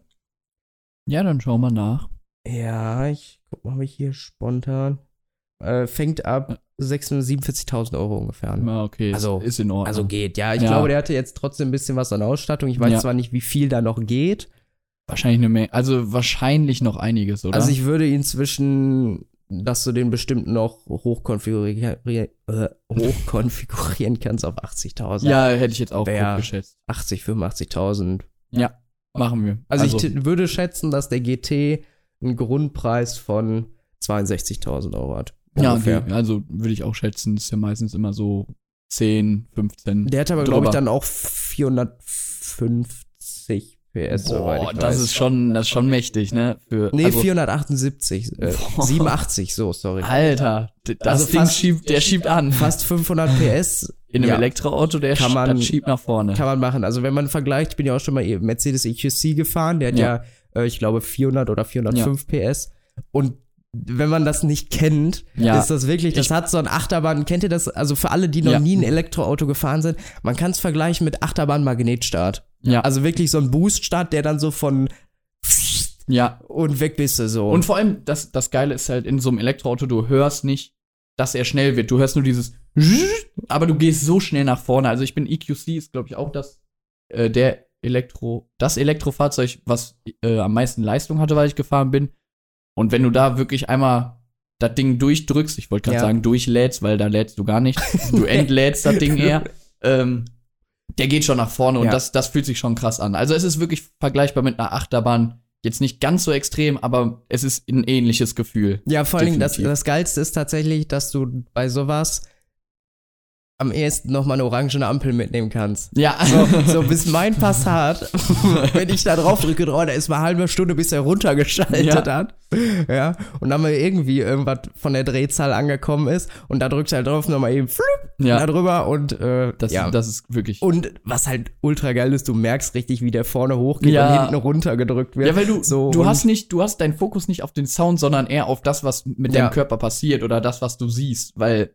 ja, dann schauen wir nach. Ja, ich guck mal, ob ich hier spontan. Äh, fängt ab 46.000 Euro ungefähr an. Ja, okay, Also- ist in Ordnung. Also geht, ja. Ich Ja. glaube, der hatte jetzt trotzdem ein bisschen was an Ausstattung. Ich weiß Ja. zwar nicht, wie viel da noch geht. Wahrscheinlich eine Menge, also wahrscheinlich noch einiges, oder? Also ich würde ihn zwischen dass du den bestimmt noch hochkonfigurieren, äh, hochkonfigurieren kannst auf 80.000. Ja, hätte ich jetzt auch Wär- gut geschätzt. 80, 85.000. Ja, machen wir. Also, ich t- würde schätzen, dass der GT einen Grundpreis von 62.000 Euro hat. ja, Ungefähr. okay, also würde ich auch schätzen, ist ja meistens immer so 10, 15. Der hat aber, glaube ich, dann auch 450 PS, soweit Boah, ich das weiß. ist schon, das ist schon mächtig, ne? Für, Nee, also, 478. Äh, Boah. 87, so, sorry. Alter, das Also Ding fast- schiebt, der schiebt an. Fast 500 PS In einem ja, Elektroauto, der Kann man- das schiebt nach vorne. kann man machen. Also wenn man vergleicht, ich bin ja auch schon mal Mercedes EQC gefahren, der hat ja, Ja. äh, ich glaube, 400 oder 405 PS. Und wenn man das nicht kennt, Ja. ist das wirklich, das Ich- hat so ein Achterbahn, kennt ihr das? Also für alle, die noch Ja. nie ein Elektroauto gefahren sind, man kann es vergleichen mit Achterbahn-Magnetstart. Ja, Also wirklich so ein Booststart, der dann so von ja. und weg bist du so. Und vor allem, das, das Geile ist halt in so einem Elektroauto, du hörst nicht, dass er schnell wird. Du hörst nur dieses, aber du gehst so schnell nach vorne. Also ich bin EQC, ist glaube ich auch das, äh, der Elektro, das Elektrofahrzeug, was äh, am meisten Leistung hatte, weil ich gefahren bin. Und wenn du da wirklich einmal das Ding durchdrückst, ich wollte gerade Ja. sagen durchlädst, weil da lädst du gar nicht, du entlädst das Ding eher, ähm, der geht schon nach vorne und Ja. das, das fühlt sich schon krass an. Also es ist wirklich vergleichbar mit einer Achterbahn. Jetzt nicht ganz so extrem, aber es ist ein ähnliches Gefühl. Ja, vor Dingen, das, das Geilste ist tatsächlich, dass du bei sowas am ehesten noch mal eine orangene Ampel mitnehmen kannst. Ja, So, so bis mein Passat, wenn ich da drauf drücke, oh, da ist mal eine halbe Stunde, bis er runtergeschaltet Ja. hat. Ja. Und dann mal irgendwie irgendwas von der Drehzahl angekommen ist und da drückst du halt drauf, nochmal eben flup, ja da drüber und äh, das, ja. das ist wirklich. und was halt ultra geil ist, du merkst richtig, wie der vorne hochgeht Ja. und hinten runter gedrückt wird. Ja, weil du, so du hast nicht, du hast deinen Fokus nicht auf den Sound, sondern eher auf das, was mit deinem Körper passiert oder das, was du siehst, weil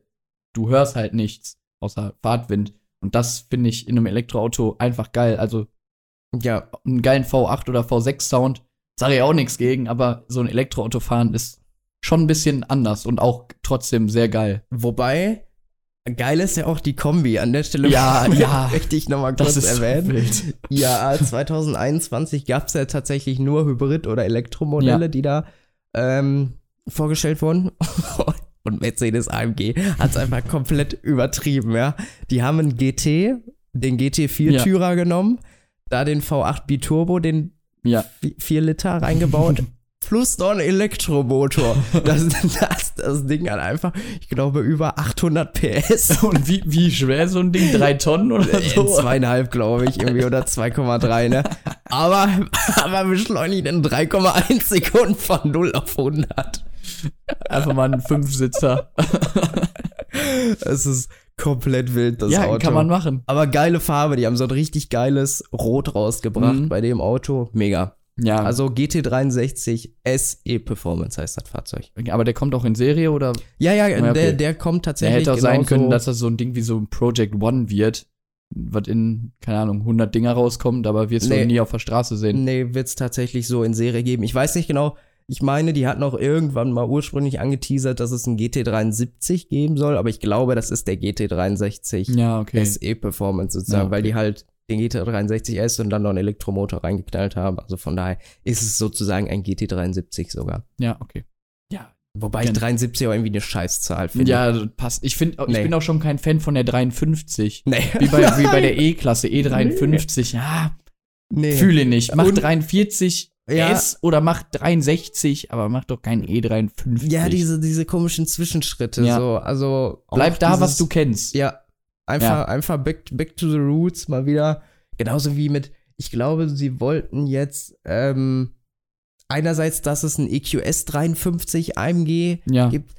du hörst halt nichts außer Fahrtwind. Und das finde ich in einem Elektroauto einfach geil. Also ja, einen geilen V8 oder V6 Sound, sage ich auch nichts gegen, aber so ein Elektroauto fahren ist schon ein bisschen anders und auch trotzdem sehr geil. Wobei, geil ist ja auch die Kombi. An der Stelle Ja, ja. möchte ich nochmal kurz erwähnen. wild. Ja, 2021 gab es ja tatsächlich nur Hybrid- oder Elektromodelle, Ja. die da ähm, vorgestellt wurden. Und Mercedes AMG hat es einfach komplett übertrieben, ja. Die haben einen GT, den GT4-Türer genommen, da den V8 Biturbo, den Ja. 4 Liter reingebaut, plus noch Elektromotor. Das, das, das Ding hat einfach, ich glaube, über 800 PS. Und wie, wie schwer so ein Ding? Drei Tonnen oder In so? zweieinhalb, glaube ich, irgendwie, oder 2,3, ne? Aber, aber beschleunigt in 3,1 Sekunden von 0 auf 100. Einfach mal ein Fünfsitzer. Es ist komplett wild, das ja, Auto. kann man machen. aber geile Farbe, die haben so ein richtig geiles Rot rausgebracht Mhm. bei dem Auto. Mega. Ja, Also GT63 SE Performance heißt das Fahrzeug. aber der kommt auch in Serie oder? Ja, ja, Ja, okay. der, der kommt Der tatsächlich hätte auch sein genauso- können, dass das so ein Ding wie so ein Project One wird, was in, keine Ahnung, 100 Dinger rauskommt, aber wirst Nee. du nie auf der Straße sehen. Nee, wird es tatsächlich so in Serie geben. Ich weiß nicht genau. Ich meine, die hatten auch irgendwann mal ursprünglich angeteasert, dass es einen GT73 geben soll, aber ich glaube, das ist der GT63 Ja, okay. SE Performance sozusagen, Ja, weil okay. die halt den GT63 S und dann noch einen Elektromotor reingeknallt haben. Also von daher ist es sozusagen ein GT73 sogar. Ja, okay. Ja, Wobei ich Gen- 73 auch irgendwie eine Scheißzahl finde. ja, passt. Ich finde, ich Nee. bin auch schon kein Fan von der 53. Nee. Wie bei, wie bei der E-Klasse, E53. Ja, nee. fühle nicht. Mach Und- 43 Ja. S oder mach 63, aber mach doch kein E53. Ja, diese, diese komischen Zwischenschritte. Ja. So, also auch Bleib da, dieses, was du kennst. Ja, einfach, Ja. einfach back, back to the roots mal wieder. Genauso wie mit, ich glaube, sie wollten jetzt ähm, einerseits, dass es ein EQS 53 AMG Ja. gibt.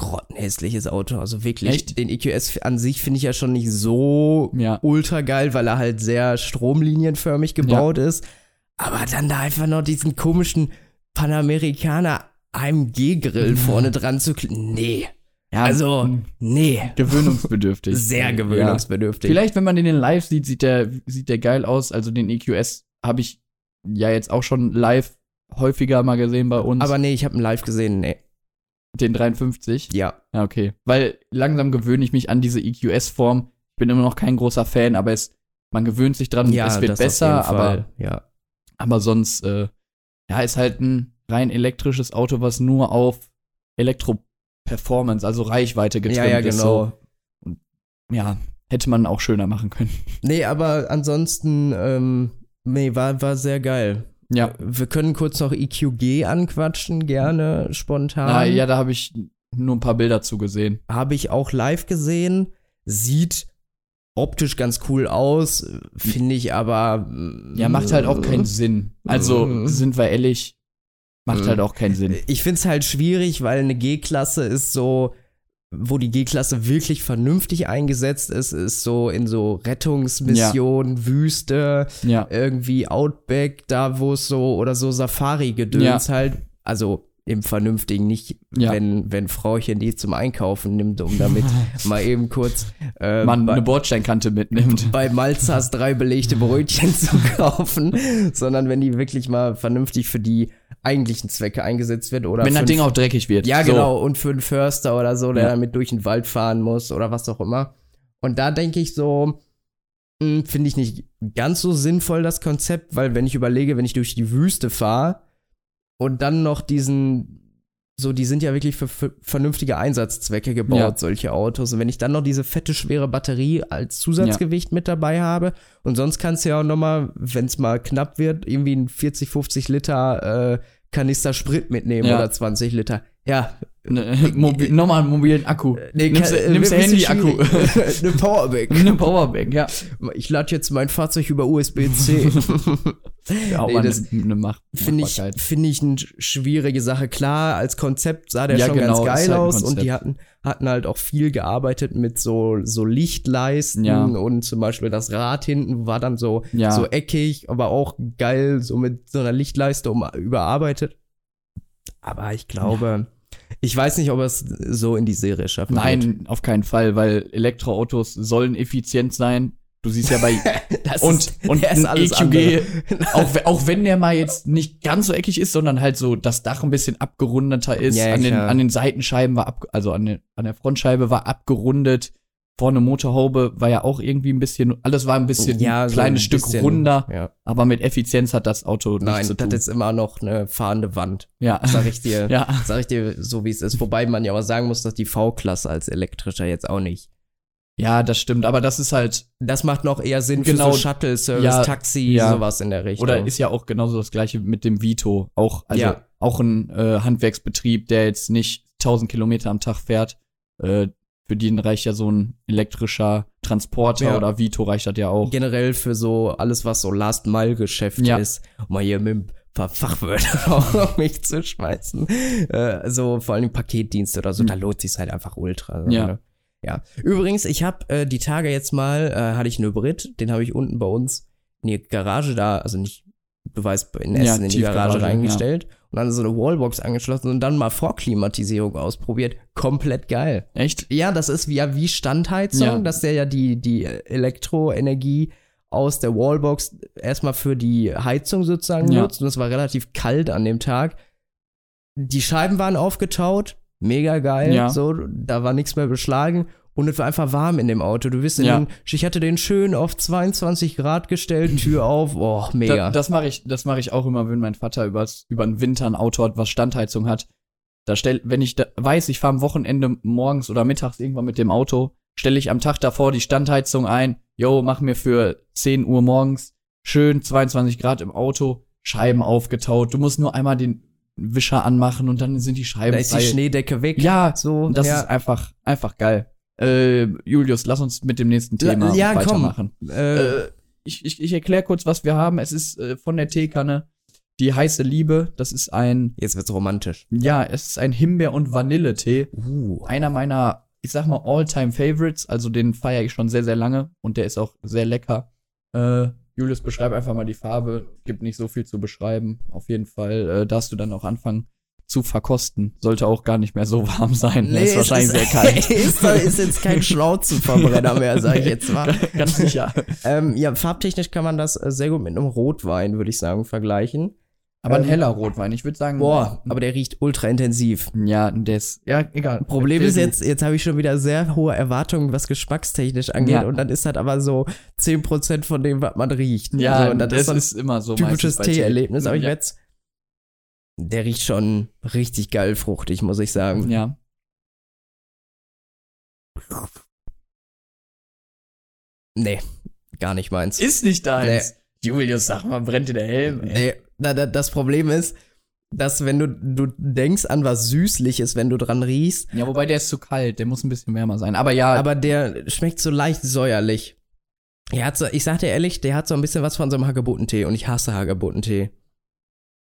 Grottenhässliches Auto, also wirklich. Echt? Den EQS an sich finde ich ja schon nicht so Ja. ultra geil, weil er halt sehr stromlinienförmig gebaut ist. Aber dann da einfach noch diesen komischen Panamerikaner AMG-Grill vorne dran zu klicken. Nee. Ja Also, nee. gewöhnungsbedürftig. Sehr Ja. gewöhnungsbedürftig. Vielleicht, wenn man den in live sieht, sieht der, sieht der geil aus. Also den EQS habe ich ja jetzt auch schon live häufiger mal gesehen bei uns. Aber nee, ich habe ihn live gesehen. Nee. den 53. Ja. Ja, okay. Weil langsam gewöhne ich mich an diese EQS-Form. Ich bin immer noch kein großer Fan, aber es, man gewöhnt sich dran, ja, es wird das auf besser, aber, Ja. aber sonst, äh, ja, ist halt ein rein elektrisches Auto, was nur auf Elektro-Performance, also Reichweite getrimmt Ja, ja, ist. genau. So. Ja, hätte man auch schöner machen können. Nee, aber ansonsten, ähm, nee, war, war sehr geil. Ja. Wir können kurz noch EQG anquatschen, gerne spontan. Ah, ja, da habe ich nur ein paar Bilder zu gesehen. Habe ich auch live gesehen. Sieht optisch ganz cool aus, finde ich aber. Ja, macht halt auch keinen Sinn. Also, Mhm. sind wir ehrlich, macht Mhm. halt auch keinen Sinn. Ich finde es halt schwierig, weil eine G-Klasse ist so, wo die G-Klasse wirklich vernünftig eingesetzt ist, ist so in so Rettungsmissionen, Wüste, Ja. irgendwie Outback, da wo es so, oder so Safari-Gedöns halt, also im Vernünftigen, nicht Ja. wenn, wenn Frauchen die zum Einkaufen nimmt, um damit mal eben kurz äh, Man bei, eine Bordsteinkante mitnimmt. bei Malzas drei belegte Brötchen zu kaufen, sondern wenn die wirklich mal vernünftig für die eigentlichen Zwecke eingesetzt wird oder Wenn das Ding auch dreckig wird. ja, So. genau. Und für einen Förster oder so, der Ja. damit durch den Wald fahren muss oder was auch immer. Und da denke ich so, hm, finde ich nicht ganz so sinnvoll das Konzept, weil wenn ich überlege, wenn ich durch die Wüste fahre und dann noch diesen, so, die sind ja wirklich für, für vernünftige Einsatzzwecke gebaut, Ja. solche Autos. Und wenn ich dann noch diese fette, schwere Batterie als Zusatzgewicht mit dabei habe und sonst kannst du ja auch nochmal, wenn es mal knapp wird, irgendwie ein 40, 50 Liter äh, Kanister Sprit mitnehmen Ja. oder 20 Liter. Ja, Ne, mobil, nochmal einen mobilen Akku. Nee, nimmst kann- nimmst ein bisschen Handy-Akku. Eine Powerbank. Eine Powerbank, ja. Ich lade jetzt mein Fahrzeug über USB-C. Ja, Nee, das eine, Mach Finde ich, finde ich eine schwierige Sache. Klar, als Konzept sah der Ja, schon genau, ganz geil halt aus und die hatten, hatten halt auch viel gearbeitet mit so, so Lichtleisten Ja. und zum Beispiel das Rad hinten war dann so, Ja. so eckig, aber auch geil, so mit so einer Lichtleiste um, überarbeitet. Aber ich glaube, ich weiß nicht, ob er es so in die Serie schaffen wird. Nein, auf keinen Fall, weil Elektroautos sollen effizient sein. Du siehst ja bei und ist, und ist alles EQG, auch, auch wenn der mal jetzt nicht ganz so eckig ist, sondern halt so das Dach ein bisschen abgerundeter ist, Ja, ja, an, den, an den Seitenscheiben war ab, also an, den, an der Frontscheibe war abgerundet, vorne Motorhaube war ja auch irgendwie ein bisschen, alles war ein bisschen Ja, ein so kleines ein Stück bisschen, runder, Ja. aber mit Effizienz hat das Auto nichts Nein, zu das tun. ist immer noch eine fahrende Wand. ja. Sag ich dir. ja. Sag ich dir so, wie es ist. Wobei man ja aber sagen muss, dass die V-Klasse als elektrischer jetzt auch nicht. Ja, das stimmt, aber das ist halt Das macht noch eher Sinn Genau. für so Shuttle-Service, Ja, Taxi, ja. sowas in der Richtung. Oder ist ja auch genauso das gleiche mit dem Vito. Auch, also Ja. auch ein äh, Handwerksbetrieb, der jetzt nicht 1000 Kilometer am Tag fährt. Äh, für den reicht ja so ein elektrischer Transporter Ja. oder Vito reicht das ja auch. generell für so alles, was so Last-Mile-Geschäft Ja. ist, um mal hier mit ein paar Fachwörter auf mich zu schmeißen. Äh, so vor allem Paketdienste oder so, da lohnt sich halt einfach ultra. so, Ja. Ne? Ja. Übrigens, ich habe äh, die Tage jetzt mal, äh, hatte ich einen Hybrid, den habe ich unten bei uns in die Garage da, also nicht, du weißt, in Ja, Essen in die Garage reingestellt und dann so eine Wallbox angeschlossen und dann mal Vorklimatisierung ausprobiert. Komplett geil. Echt? Ja, das ist wie, ja wie Standheizung, Ja. dass der ja die, die Elektroenergie aus der Wallbox erstmal für die Heizung sozusagen Ja. nutzt. Und es war relativ kalt an dem Tag. Die Scheiben waren aufgetaut, mega geil. Ja. So, da war nichts mehr beschlagen. Und es war einfach warm in dem Auto. Du bist in Ja. den, ich hatte den schön auf 22 Grad gestellt, Tür auf. Oh, mega. Da, das mache ich, das mache ich auch immer, wenn mein Vater übers, über den Winter ein Auto hat, was Standheizung hat. Da stell, wenn ich da weiß, ich fahre am Wochenende morgens oder mittags irgendwann mit dem Auto, stelle ich am Tag davor die Standheizung ein. Yo, mach mir für 10 Uhr morgens schön 22 Grad im Auto, Scheiben aufgetaut. Du musst nur einmal den Wischer anmachen und dann sind die Scheiben da ist die. Schneedecke weg. Ja, so. Und das ja. ist einfach, einfach geil. Äh, Julius, lass uns mit dem nächsten Thema ja, komm. weitermachen. äh, Äh, ich ich, ich erkläre kurz, was wir haben. Es ist äh, von der Teekanne die heiße Liebe. Das ist ein, jetzt wird's romantisch. ja, es ist ein Himbeer- und Vanilletee. Uh. Einer meiner, ich sag mal, All-Time-Favorites. Also den feiere ich schon sehr, sehr lange und der ist auch sehr lecker. Äh, Julius, beschreib einfach mal die Farbe. Gibt nicht so viel zu beschreiben. Auf jeden Fall darfst du dann auch anfangen zu verkosten. Sollte auch gar nicht mehr so warm sein. Nee, ist wahrscheinlich sehr kalt. ist, ist jetzt kein Schnauzenverbrenner mehr, sag ich jetzt mal. Ganz sicher. Ähm, ja, farbtechnisch kann man das äh, sehr gut mit einem Rotwein, würde ich sagen, vergleichen. Aber ein Ähm, heller Rotwein. Ich würde sagen, Boah, aber der riecht ultra intensiv. ja, ist, ja, egal. Problem ist jetzt, jetzt habe ich schon wieder sehr hohe Erwartungen, was geschmackstechnisch angeht. Ja. Und dann ist das aber so 10% von dem, was man riecht. Ja, so, und das, das ist ein ist immer so typisches. Teeerlebnis. Aber ich Ja. werde Der riecht schon richtig geil fruchtig, muss ich sagen. Ja. Nee, gar nicht meins. Ist nicht deins. Julius, sag mal, brennt dir der Helm, ey. Nee, da, da, das Problem ist, dass wenn du, du denkst an was Süßliches, wenn du dran riechst, Ja, wobei der ist zu kalt, der muss ein bisschen wärmer sein. Aber ja, aber der schmeckt so leicht säuerlich. Er hat so, ich sag dir ehrlich, der hat so ein bisschen was von so einem Hagebuttentee und ich hasse Hagebuttentee.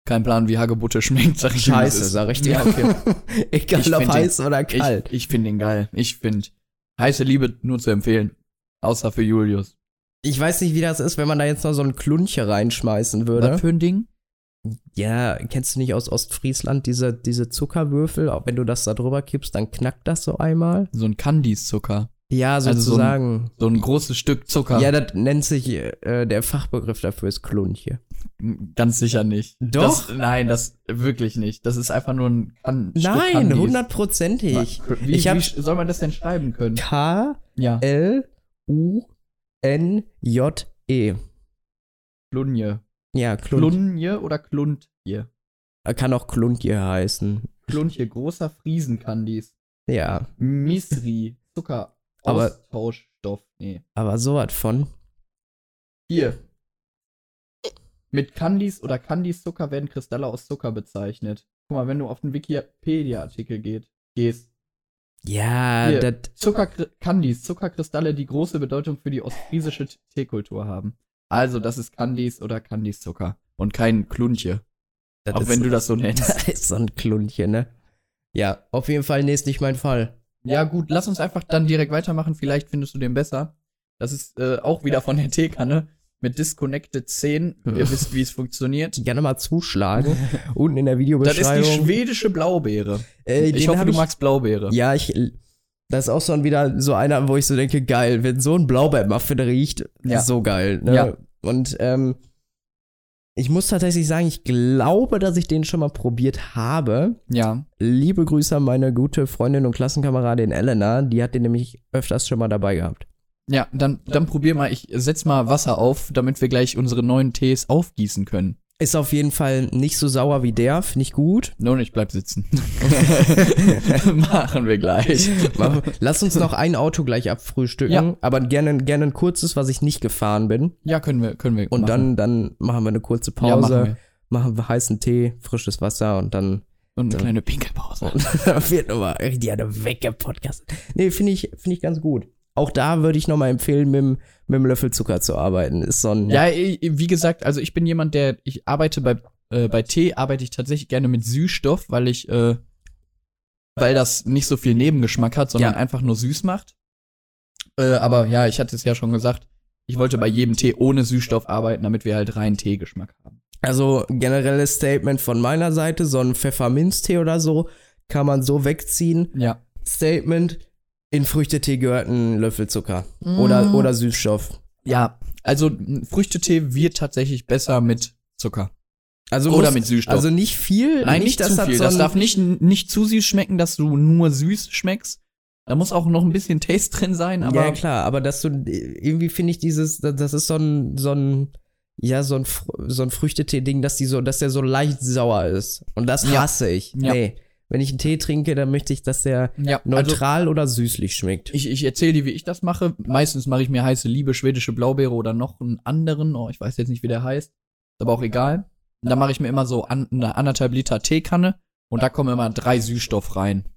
Kein Plan, wie Hagebutte schmeckt, sag ich Scheiße, sag ich dir. Ja, okay. Egal Ich ob heiß oder kalt. Ich, ich finde ihn geil. Ich finde heiße Liebe nur zu empfehlen. Außer für Julius. Ich, weiß nicht, wie das ist, wenn man da jetzt noch so ein Klunche reinschmeißen würde. Was für ein Ding? Ja, kennst du nicht aus Ostfriesland diese, diese Zuckerwürfel? Auch wenn du das da drüber kippst, dann knackt das so einmal. So ein Candice-Zucker. Ja, Also so ein- sozusagen. So ein großes Stück Zucker. ja, das nennt sich, äh, der Fachbegriff dafür ist Klunche. Ganz sicher nicht. Doch? Das, nein, das wirklich nicht. Das ist einfach nur ein Stück Nein, hundertprozentig. Wie, Ich hab- wie soll man das denn schreiben können? K-L-U-N-J-E. Klunje. Ja, Klunche. Klunje oder Kluntje? Kann auch Kluntje heißen. Klunche, großer Friesenkandis. Ja, Misri, Zucker, Aber- Austauschstoff. Nee. aber so was von. Hier. Mit Candies oder Candies-Zucker werden Kristalle aus Zucker bezeichnet. Guck mal, wenn du auf den Wikipedia-Artikel geht, gehst. Ja, das. Zucker Candies, Zuckerkristalle, die große Bedeutung für die ostfriesische Teekultur haben. Also, das ist Candies oder Candies-Zucker. Und kein Klunche. das Auch wenn du das so nennst. Das ist so ein Klunche, ne? Ja, auf jeden Fall, nee, ist nicht mein Fall. Ja, gut, lass uns einfach dann direkt weitermachen. Vielleicht findest du den besser. Das ist äh, auch wieder von der Teekanne mit Disconnected 10. Ihr wisst, wie es funktioniert. Gerne mal zuschlagen. Unten in der Das ist Videobeschreibung. die schwedische Blaubeere. Äh, ich hoffe, du ich- magst Blaubeere. Ja, ich. Das ist auch so ein wieder so einer, wo ich so denke, geil, wenn so ein Blaubeermuffin riecht, Ja. so geil. Ne? Ja. Und ähm, ich muss tatsächlich sagen, ich glaube, dass ich den schon mal probiert habe. Ja. Liebe Grüße an meine gute Freundin und Klassenkameradin Elena, die hat den nämlich öfters schon mal dabei gehabt. Ja, dann, dann probier mal. Ich setz mal Wasser auf, damit wir gleich unsere neuen Tees aufgießen können. Ist auf jeden Fall nicht so sauer wie der, finde ich gut. Nun, ich bleib sitzen. Machen wir gleich. Lass uns noch ein Auto gleich abfrühstücken, Ja. aber gerne, gerne ein kurzes, was ich nicht gefahren bin. Ja, können wir, können wir. Und machen. dann, dann machen wir eine kurze ja, machen Pause, wir. machen wir heißen Tee, frisches Wasser und dann Und eine kleine Pinkelpause. wird nochmal richtig eine weggepodcastet. Nee, finde ich, finde ich ganz gut. Auch da würde ich nochmal empfehlen, mit, mit dem Löffel Zucker zu arbeiten. Ist so ein, Ja, i- wie gesagt, also ich bin jemand, der, ich arbeite bei, äh, bei Tee arbeite ich tatsächlich gerne mit Süßstoff, weil ich, äh, weil das nicht so viel Nebengeschmack hat, sondern Ja. einfach nur süß macht. Äh, aber ja, ich hatte es ja schon gesagt, ich wollte bei jedem Tee ohne Süßstoff arbeiten, damit wir halt rein Teegeschmack haben. Also generelles Statement von meiner Seite, so ein Pfefferminztee oder so, kann man so wegziehen. Ja. Statement, in Früchtetee gehört ein Löffel Zucker. Oder, oder Süßstoff. Ja, also Früchtetee wird tatsächlich besser mit Zucker. Also Oder muss- mit Süßstoff. Also nicht viel. Nein, nicht, zu das viel. Das darf nicht, nicht zu süß schmecken, dass du nur süß schmeckst. Da muss auch noch ein bisschen Taste drin sein, aber ja, klar, aber dass du, irgendwie finde ich dieses, das ist so ein, so ein, ja, so ein, so ein Früchtetee-Ding, dass die so, dass der so leicht sauer ist. Und das Ja. hasse ich. Ja. Nee. Wenn ich einen Tee trinke, dann möchte ich, dass der ja, also neutral oder süßlich schmeckt. ich, ich erzähle dir, wie ich das mache. Meistens mache ich mir heiße Liebe, schwedische Blaubeere oder noch einen anderen. Oh, ich weiß jetzt nicht, wie der heißt. Ist aber auch egal. Und da mache ich mir immer so an, eine anderthalb Liter Teekanne und da kommen immer drei Süßstoff rein.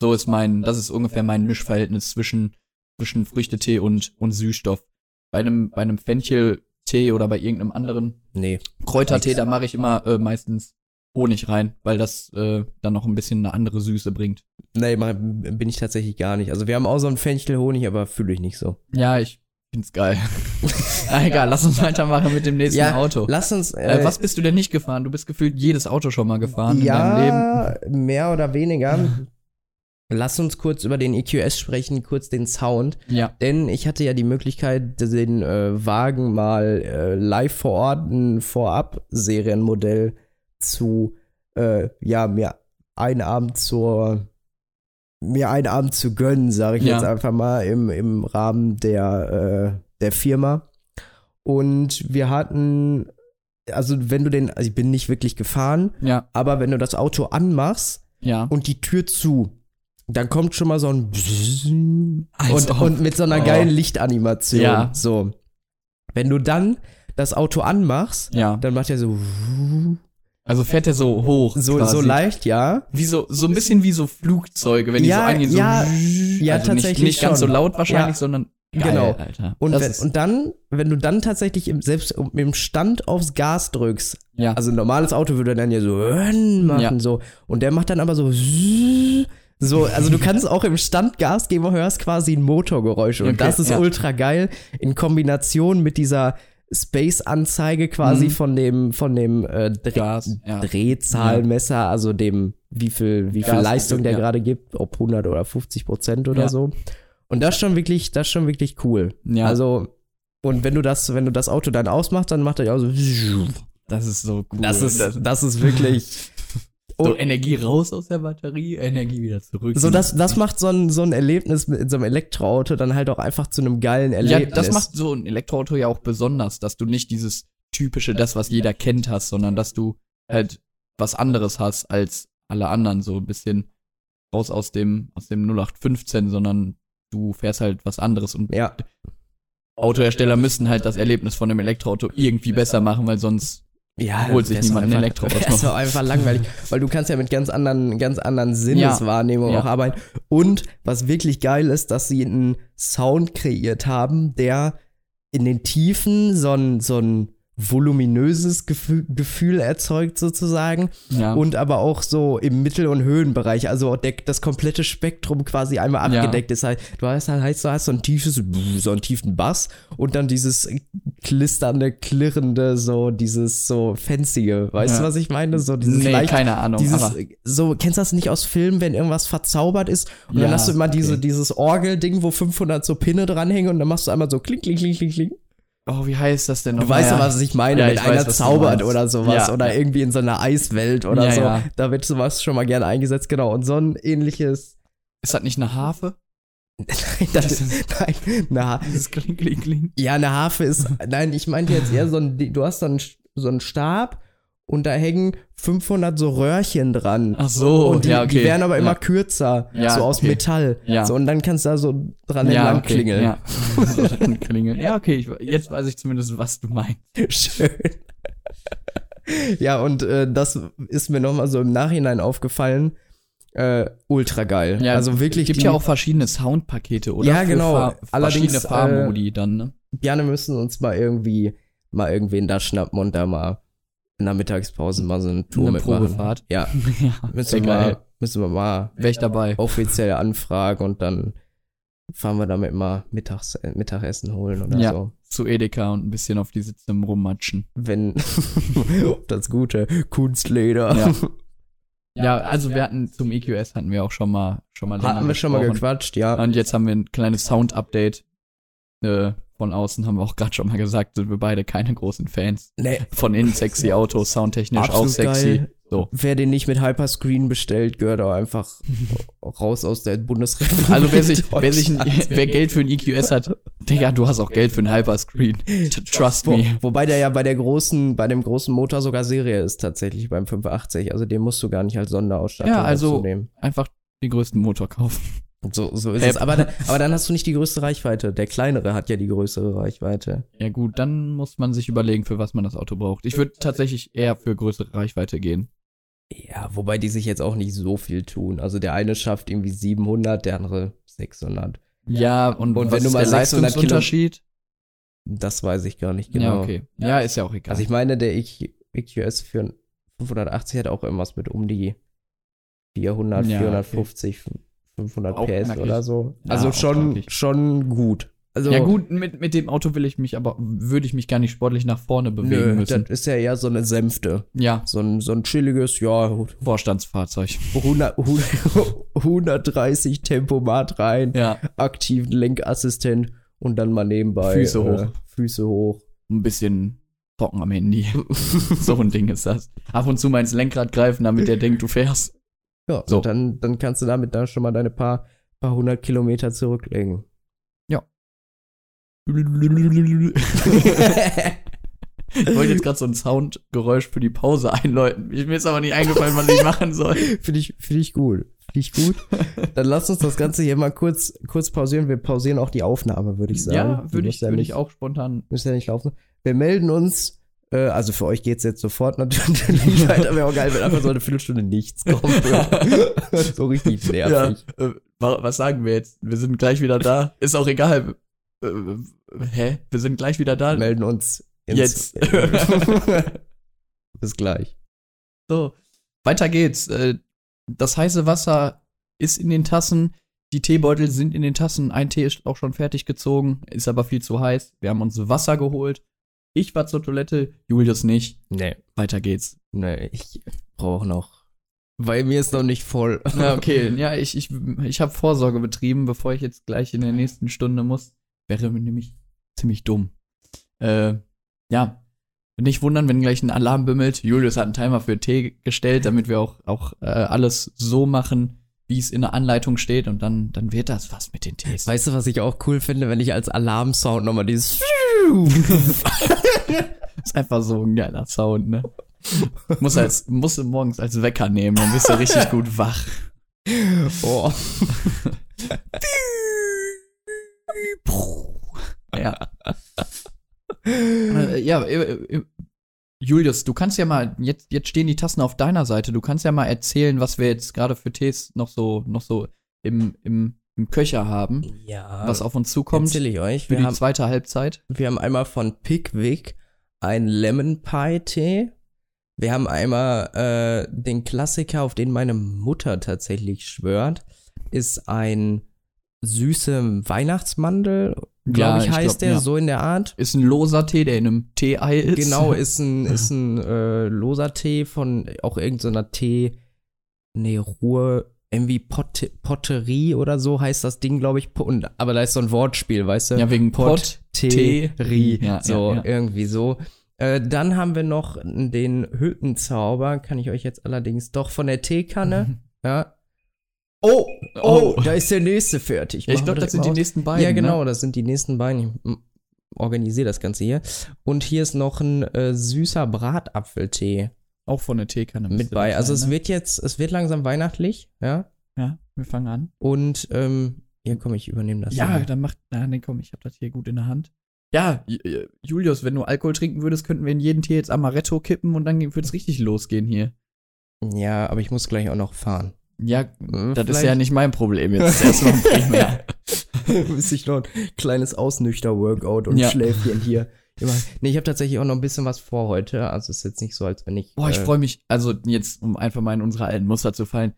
So ist mein, das ist ungefähr mein Mischverhältnis zwischen, zwischen Früchtetee und, und Süßstoff. Bei einem, bei einem Fencheltee oder bei irgendeinem anderen nee. Kräutertee, da mache ich immer äh, meistens Honig rein, weil das äh, dann noch ein bisschen eine andere Süße bringt. Nee, bin ich tatsächlich gar nicht. Also wir haben auch so einen Fenchelhonig, aber fühle ich nicht so. Ja, ich find's geil. ah, egal, lass uns weitermachen mit dem nächsten Ja, Auto. Lass uns. Äh, was bist du denn nicht gefahren? Du bist gefühlt jedes Auto schon mal gefahren in deinem Leben. ja, mehr oder weniger. Lass uns kurz über den EQS sprechen, kurz den Sound. Ja. Denn ich hatte ja die Möglichkeit, den äh, Wagen mal äh, live vor Ort, ein Vorab-Serienmodell zu, äh, ja, mir einen Abend zur, mir einen Abend zu gönnen, sage ich Ja. jetzt einfach mal, im, im Rahmen der, äh, der Firma. Und wir hatten also wenn du den, also ich bin nicht wirklich gefahren, Ja, aber wenn du das Auto anmachst ja. und die Tür zu, dann kommt schon mal so ein und, und mit so einer Oh. geilen Lichtanimation. Ja. So. Wenn du dann das Auto anmachst, Ja. dann macht er so Also fährt er so hoch. so, quasi. so leicht, ja. Wie so, so ein bisschen wie so Flugzeuge, wenn die Ja, so angehen. So ja, ja, also tatsächlich Nicht, nicht ganz so laut wahrscheinlich, Ja. sondern geil, Genau. Alter. Und, wenn, und dann, wenn du dann tatsächlich im, selbst dem Stand aufs Gas drückst, ja. also ein normales Auto würde dann ja so machen, Ja. so. Und der macht dann aber so so, also du kannst auch im Stand Gas geben und hörst quasi ein Motorgeräusch. Und Okay, das ist ja. ultra geil in Kombination mit dieser Space-Anzeige quasi Mhm. von dem, von dem äh, Dreh Gas, ja. Drehzahlmesser, also dem, wie viel, wie viel Gas, Leistung der ja. gerade gibt, ob 100 oder 50 Prozent oder so. Und das ist schon wirklich, das ist schon wirklich cool. ja, Also, und wenn du das, wenn du das Auto dann ausmachst, dann macht er ja auch so. das ist so cool. Das ist, das ist wirklich. so Energie raus aus der Batterie, Energie wieder zurück. So, das, das macht so ein, so ein Erlebnis mit so einem Elektroauto dann halt auch einfach zu einem geilen Erlebnis. Ja, das macht so ein Elektroauto ja auch besonders, dass du nicht dieses typische, das, was jeder kennt, hast, sondern dass du halt was anderes hast als alle anderen, so ein bisschen raus aus dem, aus dem 0815, sondern du fährst halt was anderes und Ja, Autohersteller müssen halt das Erlebnis von einem Elektroauto irgendwie besser machen, weil sonst ja, Holt sich das ist niemand ein einfach- Elektroauto. Das ist doch einfach langweilig, weil du kannst ja mit ganz anderen, ganz anderen Sinneswahrnehmungen Ja. auch arbeiten. Und was wirklich geil ist, dass sie einen Sound kreiert haben, der in den Tiefen so ein, so ein voluminöses Gefühl, Gefühl erzeugt sozusagen ja. und aber auch so im Mittel- und Höhenbereich, also der, das komplette Spektrum quasi einmal Ja. abgedeckt ist. Halt, du hast halt heißt, du hast so ein tiefes, so einen tiefen Bass und dann dieses klisternde, klirrende, so dieses so fancyge, weißt Ja. du, was ich meine? So dieses nee, leicht, keine Ahnung, dieses, so, kennst du das nicht aus Filmen, wenn irgendwas verzaubert ist und dann Ja, hast du immer diese, okay. dieses Orgel-Ding, wo 500 so Pinne dranhängen und dann machst du einmal so kling, kling, kling, kling, kling. Oh, wie heißt das denn noch? Du weißt ja, was ich meine, Ja, wenn ich einer weiß, zaubert oder sowas Ja. oder irgendwie in so einer Eiswelt oder Ja, so. ja. Da wird sowas schon mal gerne eingesetzt, genau. Und so ein ähnliches. Ist das nicht eine Harfe? nein, das, nein, eine, Ha- Dieses Kling, Kling, Kling. ja, eine Harfe ist. Nein, ich meinte jetzt eher so ein. Du hast so einen, so einen Stab und da hängen 500 so Röhrchen dran. Ach so, und die, ja, okay. die werden aber immer ja. kürzer, Ja, so aus okay. Metall. Ja. So, und dann kannst du da so dran ja, entlang okay, klingeln. Ja. Klingeln. Ja, okay, ich, jetzt weiß ich zumindest, was du meinst. Schön. ja, und äh, das ist mir nochmal so im Nachhinein aufgefallen. Äh, ultra geil. Ja, also wirklich. Es gibt die, ja auch verschiedene Soundpakete, oder? Ja, genau. Fahr Allerdings, verschiedene Fahrmodi dann, ne? Gerne müssen uns mal irgendwie mal irgendwen da schnappen und da mal in der Mittagspause mal so eine Tour Eine mitmachen. Probefahrt. Ja, ja, müssen wir, geil. mal, müssen wir mal Wäre ich dabei. offiziell anfragen und dann fahren wir damit mal Mittags, äh, Mittagessen holen oder Ja. so. Zu Edeka und ein bisschen auf die Sitze rummatschen. Wenn das gute Kunstleder. Ja. Ja, also wir hatten zum EQS hatten wir auch schon mal schon mal Hatten wir schon mal gequatscht, ja. Und jetzt haben wir ein kleines Sound-Update. Äh, von außen haben wir auch gerade schon mal gesagt, sind wir beide keine großen Fans. Nee, Von innen sexy Autos, soundtechnisch auch Absolut sexy. geil. So. Wer den nicht mit Hyperscreen bestellt, gehört auch einfach raus aus der Bundesrepublik. Also wer sich, wer sich ein, wer Geld für ein EQS hat, Digga, du hast auch Geld für einen Hyperscreen. Trust Wo, me. wobei der ja bei der großen, bei dem großen Motor sogar Serie ist tatsächlich beim 580. Also den musst du gar nicht als Sonderausstattung Ja, also- dazu nehmen. Einfach den größten Motor kaufen. So, so ist Hey, es. Aber, dann- aber dann hast du nicht die größte Reichweite. Der kleinere hat ja die größere Reichweite. Ja gut, dann muss man sich überlegen, für was man das Auto braucht. Ich würde tatsächlich eher für größere Reichweite gehen. Ja, wobei die sich jetzt auch nicht so viel tun. Also der eine schafft irgendwie 700, der andere 600. Ja, und, Und wenn du mal der 600 Kilo- Leistungsunterschied? Das weiß ich gar nicht genau. Ja, okay. Ja, ist ja auch egal. Also ich meine, der EQ EQS für ein 580 hat auch irgendwas mit um die 400, Ja, 450, 500 Auch PS knackig. oder so. Ja, Also auch schon, schon gut. Also, ja gut, mit, mit dem Auto will ich mich aber, würde ich mich gar nicht sportlich nach vorne bewegen nö, müssen. das ist ja eher so eine Sänfte. Ja, So ein, so ein chilliges, ja, Vorstandsfahrzeug. 100, 130 Tempomat rein, Ja, aktiven Lenkassistent und dann mal nebenbei Füße äh, hoch. Füße hoch. ein bisschen trocken am Handy. so ein Ding ist das. Ab und zu mal ins Lenkrad greifen, damit der denkt, du fährst. Ja, So. dann, dann kannst du damit da schon mal deine paar, paar hundert Kilometer zurücklegen. Ich wollte jetzt gerade so ein Soundgeräusch für die Pause einläuten. Mir ist aber nicht eingefallen, was ich machen soll. Finde ich, finde ich gut. Finde ich gut. Dann lass uns das Ganze hier mal kurz, kurz pausieren. Wir pausieren auch die Aufnahme, würde ich sagen. Ja, würde ich, ja würde nicht- ich auch spontan. Muss ja nicht laufen. Wir melden uns. Äh, also für euch geht's jetzt sofort natürlich weiter. Wäre auch geil, wenn einfach so eine Viertelstunde nichts kommt. so richtig nervig. äh, wa- was sagen wir jetzt? Wir sind gleich wieder da. Ist auch egal. Äh, hä? Wir sind gleich wieder da. melden uns Jetzt. Bis gleich. So, weiter geht's. Äh, Das heiße Wasser ist in den Tassen. Die Teebeutel sind in den Tassen. Ein Tee ist auch schon fertig gezogen, ist aber viel zu heiß. Wir haben uns Wasser geholt. Ich war zur Toilette, Julius nicht. Nee, Weiter geht's. nee, ich brauche noch. Weil mir ist noch nicht voll. Ja, okay. Ja, ich, ich, ich habe Vorsorge betrieben, bevor ich jetzt gleich in der nächsten Stunde muss. Wäre nämlich ziemlich dumm. Äh, ja. Nicht wundern, wenn gleich ein Alarm bimmelt. Julius hat einen Timer für Tee gestellt, damit wir auch, auch äh, alles so machen, wie es in der Anleitung steht. Und dann, dann wird das was mit den Tees. Weißt du, was ich auch cool finde, wenn ich als Alarmsound nochmal dieses ist einfach so ein geiler Sound, ne? Muss als, muss morgens als Wecker nehmen, dann bist du richtig gut wach. oh. Ja. Äh, ja, äh, äh, Julius, du kannst ja mal, jetzt, jetzt stehen die Tassen auf deiner Seite, du kannst ja mal erzählen, was wir jetzt gerade für Tees noch so, noch so im, im, im Köcher haben, Ja, was auf uns zukommt ich euch. für Wir die haben, zweite Halbzeit. wir haben einmal von Pickwick einen Lemon Pie Tee. Wir haben einmal äh, den Klassiker, auf den meine Mutter tatsächlich schwört, ist ein süße Weihnachtsmandel, glaube Ja, ich, ich heißt glaub, der, ja. so in der Art. Ist ein loser Tee, der in einem Tee-Ei ist. Genau, ist ein, ist ein äh, loser Tee von auch irgendeiner Tee, nee, Ruhe, irgendwie Pot Potterie oder so heißt das Ding, glaube ich. Und, aber da ist so ein Wortspiel, weißt du? Ja, wegen Pot, Potterie, ja, so ja, ja. irgendwie so. Äh, dann haben wir noch den Hüttenzauber, kann ich euch jetzt allerdings doch von der Teekanne, ja. Oh, oh, Oh. da ist der nächste fertig. Ich glaube, das sind die aus. nächsten beiden. Ja, genau, Ne? das sind die nächsten beiden. Ich mm, organisiere das Ganze hier. Und hier ist noch ein äh, süßer Bratapfeltee Auch von der Teekanne. mit bei. Also es ne? wird jetzt, es wird langsam weihnachtlich, ja. Ja, wir fangen an. Und ähm, ja, komm, ich übernehme das. Ja, hier. dann macht, na, nee, komm, ich hab das hier gut in der Hand. Ja, Ju- Julius, wenn du Alkohol trinken würdest, könnten wir in jeden Tee jetzt Amaretto kippen und dann würde es richtig losgehen hier. ja, aber ich muss gleich auch noch fahren. Ja, Hm, das ist vielleicht- ja nicht mein Problem jetzt. Erstmal primär. Müsste ich noch ein kleines Ausnüchter-Workout und Ja. Schläfchen hier. Immer. Nee, ich habe tatsächlich auch noch ein bisschen was vor heute. Also es ist jetzt nicht so, als wenn ich. Boah, ich äh, freue mich, also jetzt, um einfach mal in unsere alten Muster zu fallen.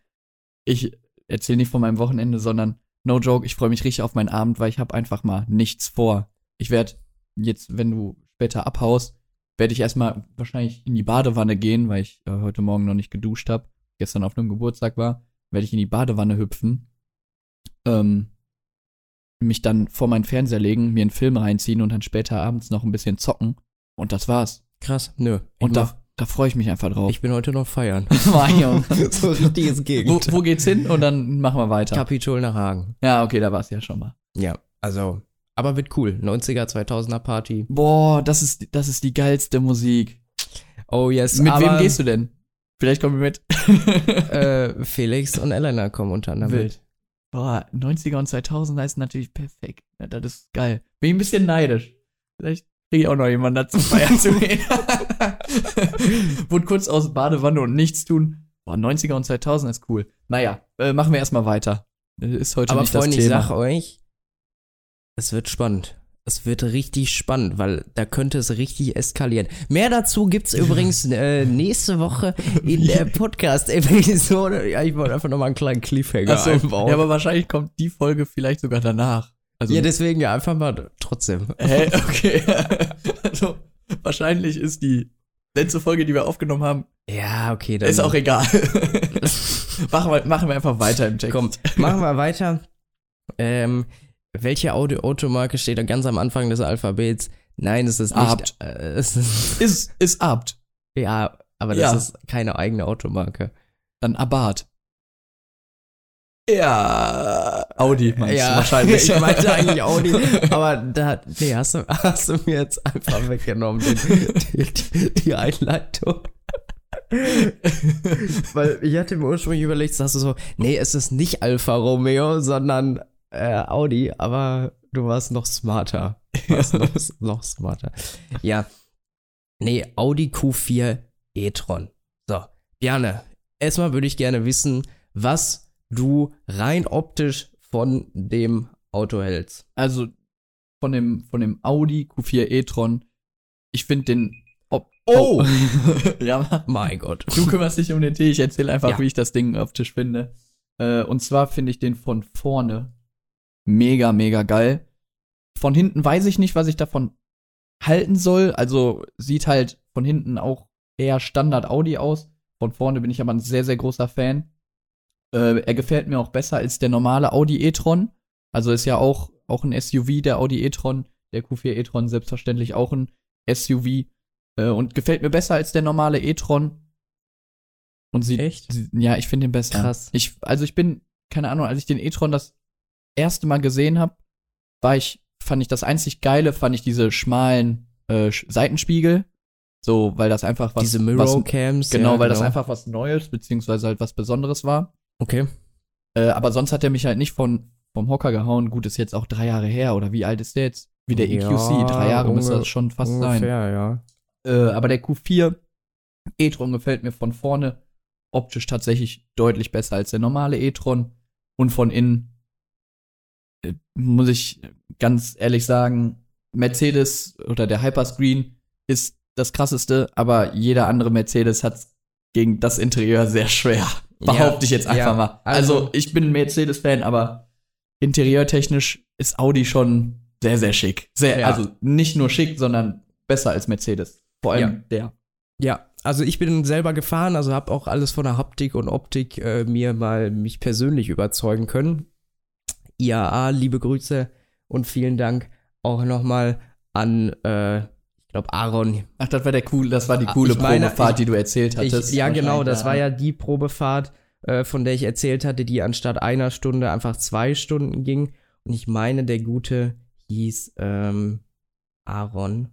Ich erzähle nicht von meinem Wochenende, sondern no joke, ich freue mich richtig auf meinen Abend, weil ich habe einfach mal nichts vor. Ich werde jetzt, wenn du später abhaust, werde ich erstmal wahrscheinlich in die Badewanne gehen, weil ich äh, heute Morgen noch nicht geduscht habe, gestern auf einem Geburtstag war, werde ich in die Badewanne hüpfen, ähm, mich dann vor meinen Fernseher legen, mir einen Film reinziehen und dann später abends noch ein bisschen zocken und das war's. Krass, nö. Und da, da freue ich mich einfach drauf. ich bin heute noch feiern. So richtiges wo, Gegend. wo geht's hin? Und dann machen wir weiter. Kapitol nach Hagen. ja, okay, da war's ja schon mal. Ja, also. Aber wird cool. 90er, 2000er Party. Boah, das ist, das ist die geilste Musik. Oh yes. mit wem gehst du denn? Vielleicht kommen wir mit. Äh, Felix und Elena kommen unter anderem Wild. mit. Boah, 90er und 2000er ist natürlich perfekt. Ja, das ist geil. Bin ich ein bisschen neidisch. Vielleicht kriege ich auch noch jemanden dazu feiern zu gehen. Wurde kurz aus Badewanne und nichts tun. Boah, 90er und 2000 ist cool. Naja, äh, machen wir erstmal weiter. Ist heute Aber nicht Freunde, das ich Thema. sag euch, es wird spannend. Es wird richtig spannend, weil da könnte es richtig eskalieren. Mehr dazu gibt's übrigens äh, nächste Woche in der Podcast-Episode. Ja, ich wollte einfach nochmal einen kleinen Cliffhanger so, einbauen. ja, aber wahrscheinlich kommt die Folge vielleicht sogar danach. Also, ja, deswegen ja einfach mal trotzdem. hä, okay. also, wahrscheinlich ist die letzte Folge, die wir aufgenommen haben, Ja, okay, dann ist auch egal. machen, wir, machen wir einfach weiter im Text. Komm, machen wir weiter. Ähm, welche Audio Automarke steht da ganz am Anfang des Alphabets? Nein, es ist nicht. Abt. Äh, es ist, Ist, ist Abt. ja, aber das Ja. ist keine eigene Automarke. Dann Abarth. Ja. Audi meinst ja, du wahrscheinlich. ich meinte eigentlich Audi, aber da, nee, hast du, hast du mir jetzt einfach weggenommen, die, die, die Einleitung. Weil ich hatte mir ursprünglich überlegt, dass du so, nee, es ist nicht Alfa Romeo, sondern äh, Audi, aber du warst noch smarter. Du warst noch, noch smarter. Ja. Nee, Audi Q4 e-tron. So, Bjarne, erstmal würde ich gerne wissen, was du rein optisch von dem Auto hältst. Also von dem, von dem Audi Q4 e-tron, ich finde den. Ob Oh! ja, Mein Gott. du kümmerst dich um den Tee, ich erzähle einfach, Ja. wie ich das Ding optisch finde. Äh, und zwar finde ich den von vorne mega, mega geil. Von hinten weiß ich nicht, was ich davon halten soll. Also sieht halt von hinten auch eher Standard Audi aus. Von vorne bin ich aber ein sehr, sehr großer Fan. Äh, er gefällt mir auch besser als der normale Audi e-tron. Also ist ja auch, auch ein SUV, der Audi e-tron. Der Q4 e-tron selbstverständlich auch ein SUV. Äh, und gefällt mir besser als der normale e-tron. Und sieht, Echt? sie- ja, ich finde den besser. Krass. Ich, also ich bin, keine Ahnung, als ich den e-tron das erste Mal gesehen habe, war ich, fand ich das einzig Geile, fand ich diese schmalen äh, Seitenspiegel. So, weil das einfach was. Diese Mirror-Cams. Genau, ja, weil das einfach was Neues, beziehungsweise halt was Besonderes war. Okay. Äh, aber sonst hat er mich halt nicht von, vom Hocker gehauen. Gut, ist jetzt auch drei Jahre her, oder wie alt ist der jetzt? Wie der Ja, EQC, drei Jahre müsste das schon fast sein. Ungefähr, ja. Äh, aber der Q4 e-tron gefällt mir von vorne optisch tatsächlich deutlich besser als der normale e-tron. Und von innen muss ich ganz ehrlich sagen, Mercedes oder der Hyperscreen ist das krasseste, aber jeder andere Mercedes hat gegen das Interieur sehr schwer. Behaupte ich jetzt einfach ja, mal. also- Also, ich bin Mercedes-Fan, aber interieurtechnisch ist Audi schon sehr, sehr schick. Sehr, Ja. also nicht nur schick, sondern besser als Mercedes. Vor allem Ja. der. Ja, also ich bin selber gefahren, also habe auch alles von der Haptik und Optik äh, mir mal mich persönlich überzeugen können. IAA, liebe Grüße und vielen Dank auch nochmal an, äh, ich glaube, Aaron. Ach, das war der cool, das war die Ah, coole ich meine, Probefahrt, ich- die du erzählt Ich, hattest. ja, genau, das war ja die Probefahrt, äh, von der ich erzählt hatte, die anstatt einer Stunde einfach zwei Stunden ging. Und ich meine, der Gute hieß ähm, Aaron.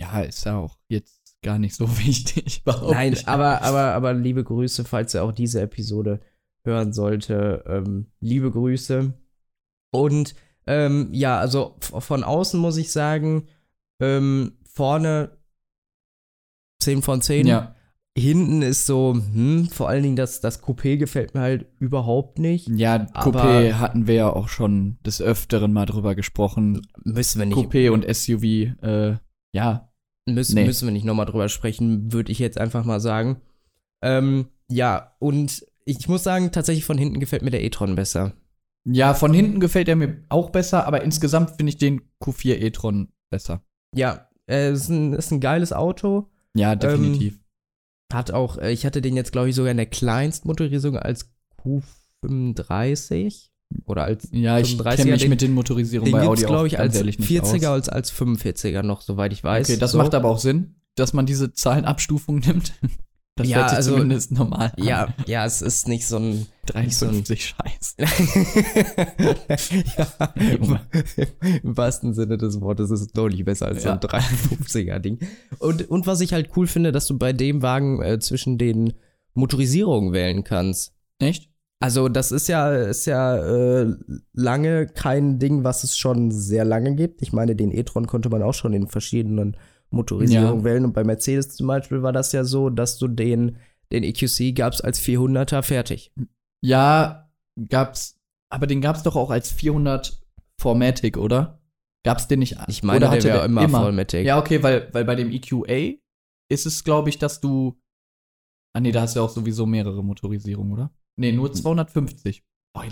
Ja, ist ja auch jetzt gar nicht so wichtig. Nein, ich. aber, aber, aber liebe Grüße, falls er auch diese Episode hören sollte. Ähm, liebe Grüße. Und ähm, ja, also von außen muss ich sagen, ähm, vorne 10 von 10. Ja, Hinten ist so, hm, vor allen Dingen das, das Coupé gefällt mir halt überhaupt nicht. ja Coupé hatten wir ja auch schon des Öfteren mal drüber gesprochen. Müssen wir nicht, Coupé und SUV, äh, ja, müssen, Nee. müssen wir nicht nochmal drüber sprechen, würde ich jetzt einfach mal sagen. Ähm, ja, und ich muss sagen, tatsächlich von hinten gefällt mir der e-tron besser. Ja, von hinten gefällt er mir auch besser, aber insgesamt finde ich den Q4 e-tron besser. Ja, äh, ist, ein, ist ein geiles Auto. Ja, definitiv. Hat auch, äh, ich hatte den jetzt, glaube ich, sogar in der Kleinstmotorisierung als Q35 oder als ja, ich 35er, kenne mich den- mit den Motorisierungen bei Audi glaube ich, als ehrlich nicht 40er aus. als als 45er noch, soweit ich weiß. Okay, das So. macht aber auch Sinn, dass man diese Zahlenabstufung nimmt. Das Ja, hört sich also- zumindest normal an. Ja, ja, es ist nicht so ein 53 Scheiß. ja, im, im wahrsten Sinne des Wortes ist es deutlich besser als so Ja. ein 53er-Ding. Und, und was ich halt cool finde, dass du bei dem Wagen äh, zwischen den Motorisierungen wählen kannst. Echt? Also das ist ja, ist ja äh, lange kein Ding, was es schon sehr lange gibt. Ich meine, den e-tron konnte man auch schon in verschiedenen Motorisierungen Ja. wählen. Und bei Mercedes zum Beispiel war das ja so, dass du den, den EQC gab's als 400er fertig. Ja, gab's, aber den gab's doch auch als 400 Formatic, oder? Gab's den nicht? Ich meine, oder der hatte wäre immer, Vollmatic. Ja, okay, weil, weil bei dem EQA ist es, glaube ich, dass du. Ah, nee, da hast du ja auch sowieso mehrere Motorisierungen, oder? Nee, nur 250.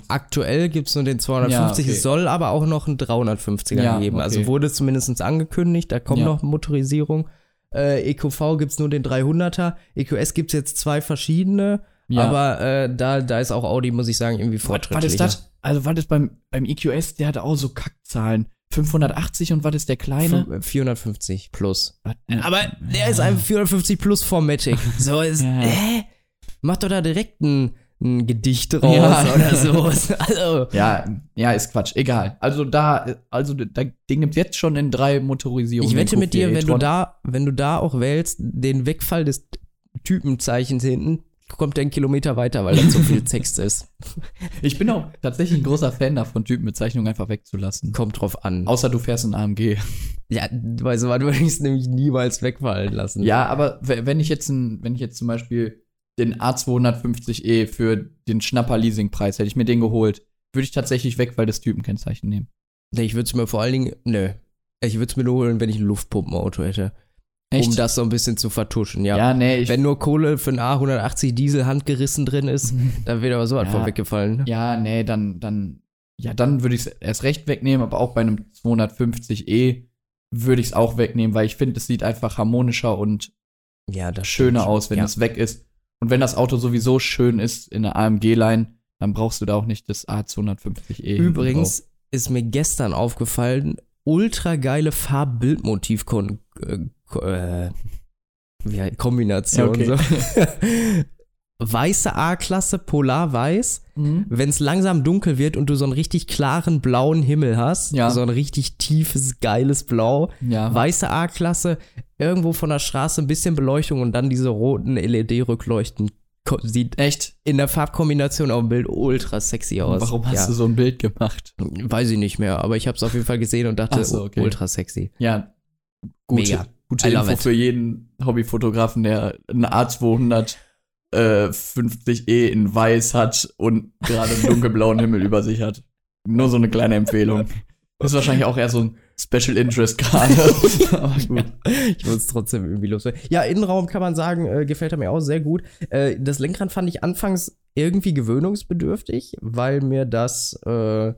Aktuell gibt's nur den 250, Ja, okay. es soll aber auch noch einen 350er Ja, geben. okay. Also wurde zumindest angekündigt, da kommt Ja. noch Motorisierung. Äh, EQV gibt's nur den 300er. EQS gibt's jetzt zwei verschiedene, aber äh, da, da ist auch Audi, muss ich sagen, irgendwie fortschrittlicher. was ist das? Also, was ist beim, beim EQS, der hatte auch so Kackzahlen. 580 und was ist der kleine? Fün- 450 plus. Was? Aber der ist einfach 450 plus Formatic. So ist, hä? Mach doch da direkt einen, ein Gedicht raus Ja. oder so. Also, Ja, ja, ist Quatsch. Egal. Also da, also da, den gibt's jetzt schon in drei Motorisierungen. ich wette mit dir, Q4 wenn du da, wenn du da auch wählst, den Wegfall des Typenzeichens hinten, kommt der einen Kilometer weiter, weil da so viel Text ist. Ich bin auch tatsächlich ein großer Fan davon, Typenbezeichnungen einfach wegzulassen. Kommt drauf an. Außer du fährst ein AMG. Ja, weißt du, was würde ich es nämlich niemals wegfallen lassen. Ja, aber wenn ich jetzt ein, wenn ich jetzt zum Beispiel den A250e für den Schnapper-Leasing-Preis, hätte ich mir den geholt, würde ich tatsächlich Wegfall des Typenkennzeichen nehmen. Nee, ich würde es mir vor allen Dingen, nö. Ich würde es mir nur holen, wenn ich ein Luftpumpenauto hätte. Um das so ein bisschen zu vertuschen, ja. ja, nee, ich, Wenn nur Kohle für einen A180 Diesel handgerissen drin ist, dann wird aber so Ja. von weggefallen. ne? ja, nee, dann, dann, ja, dann würde ich es erst recht wegnehmen, aber auch bei einem 250e würde ich es auch wegnehmen, weil ich finde, es sieht einfach harmonischer und Ja, das schöner stimmt. aus, wenn ja. es weg ist. Und wenn das Auto sowieso schön ist in der AMG-Line, dann brauchst du da auch nicht das A250e. hinten Übrigens ist mir gestern aufgefallen, ultra geile Farbbildmotiv-Kon äh, äh, Kombination. Ja, so. Weiße A-Klasse, Polarweiß. Mhm. Wenn es langsam dunkel wird und du so einen richtig klaren blauen Himmel hast, Ja. so ein richtig tiefes, geiles Blau, Ja. weiße A-Klasse, irgendwo von der Straße ein bisschen Beleuchtung und dann diese roten LED-Rückleuchten. Sieht Echt? in der Farbkombination auf dem Bild ultra sexy aus. Warum hast ja. du so ein Bild gemacht? Weiß ich nicht mehr, aber ich habe es auf jeden Fall gesehen und dachte, Ach so, okay. ultra sexy. Ja. Gute, Mega. gute Info für jeden Hobbyfotografen, der eine A200 äh, 50e in weiß hat und gerade einen dunkelblauen Himmel über sich hat. Nur so eine kleine Empfehlung. Ist wahrscheinlich auch eher so ein Special Interest gerade. Aber gut. Ich muss es trotzdem irgendwie loswerden. Ja, Innenraum kann man sagen, äh, gefällt er mir auch sehr gut. Äh, das Lenkrad fand ich anfangs irgendwie gewöhnungsbedürftig, weil mir das äh,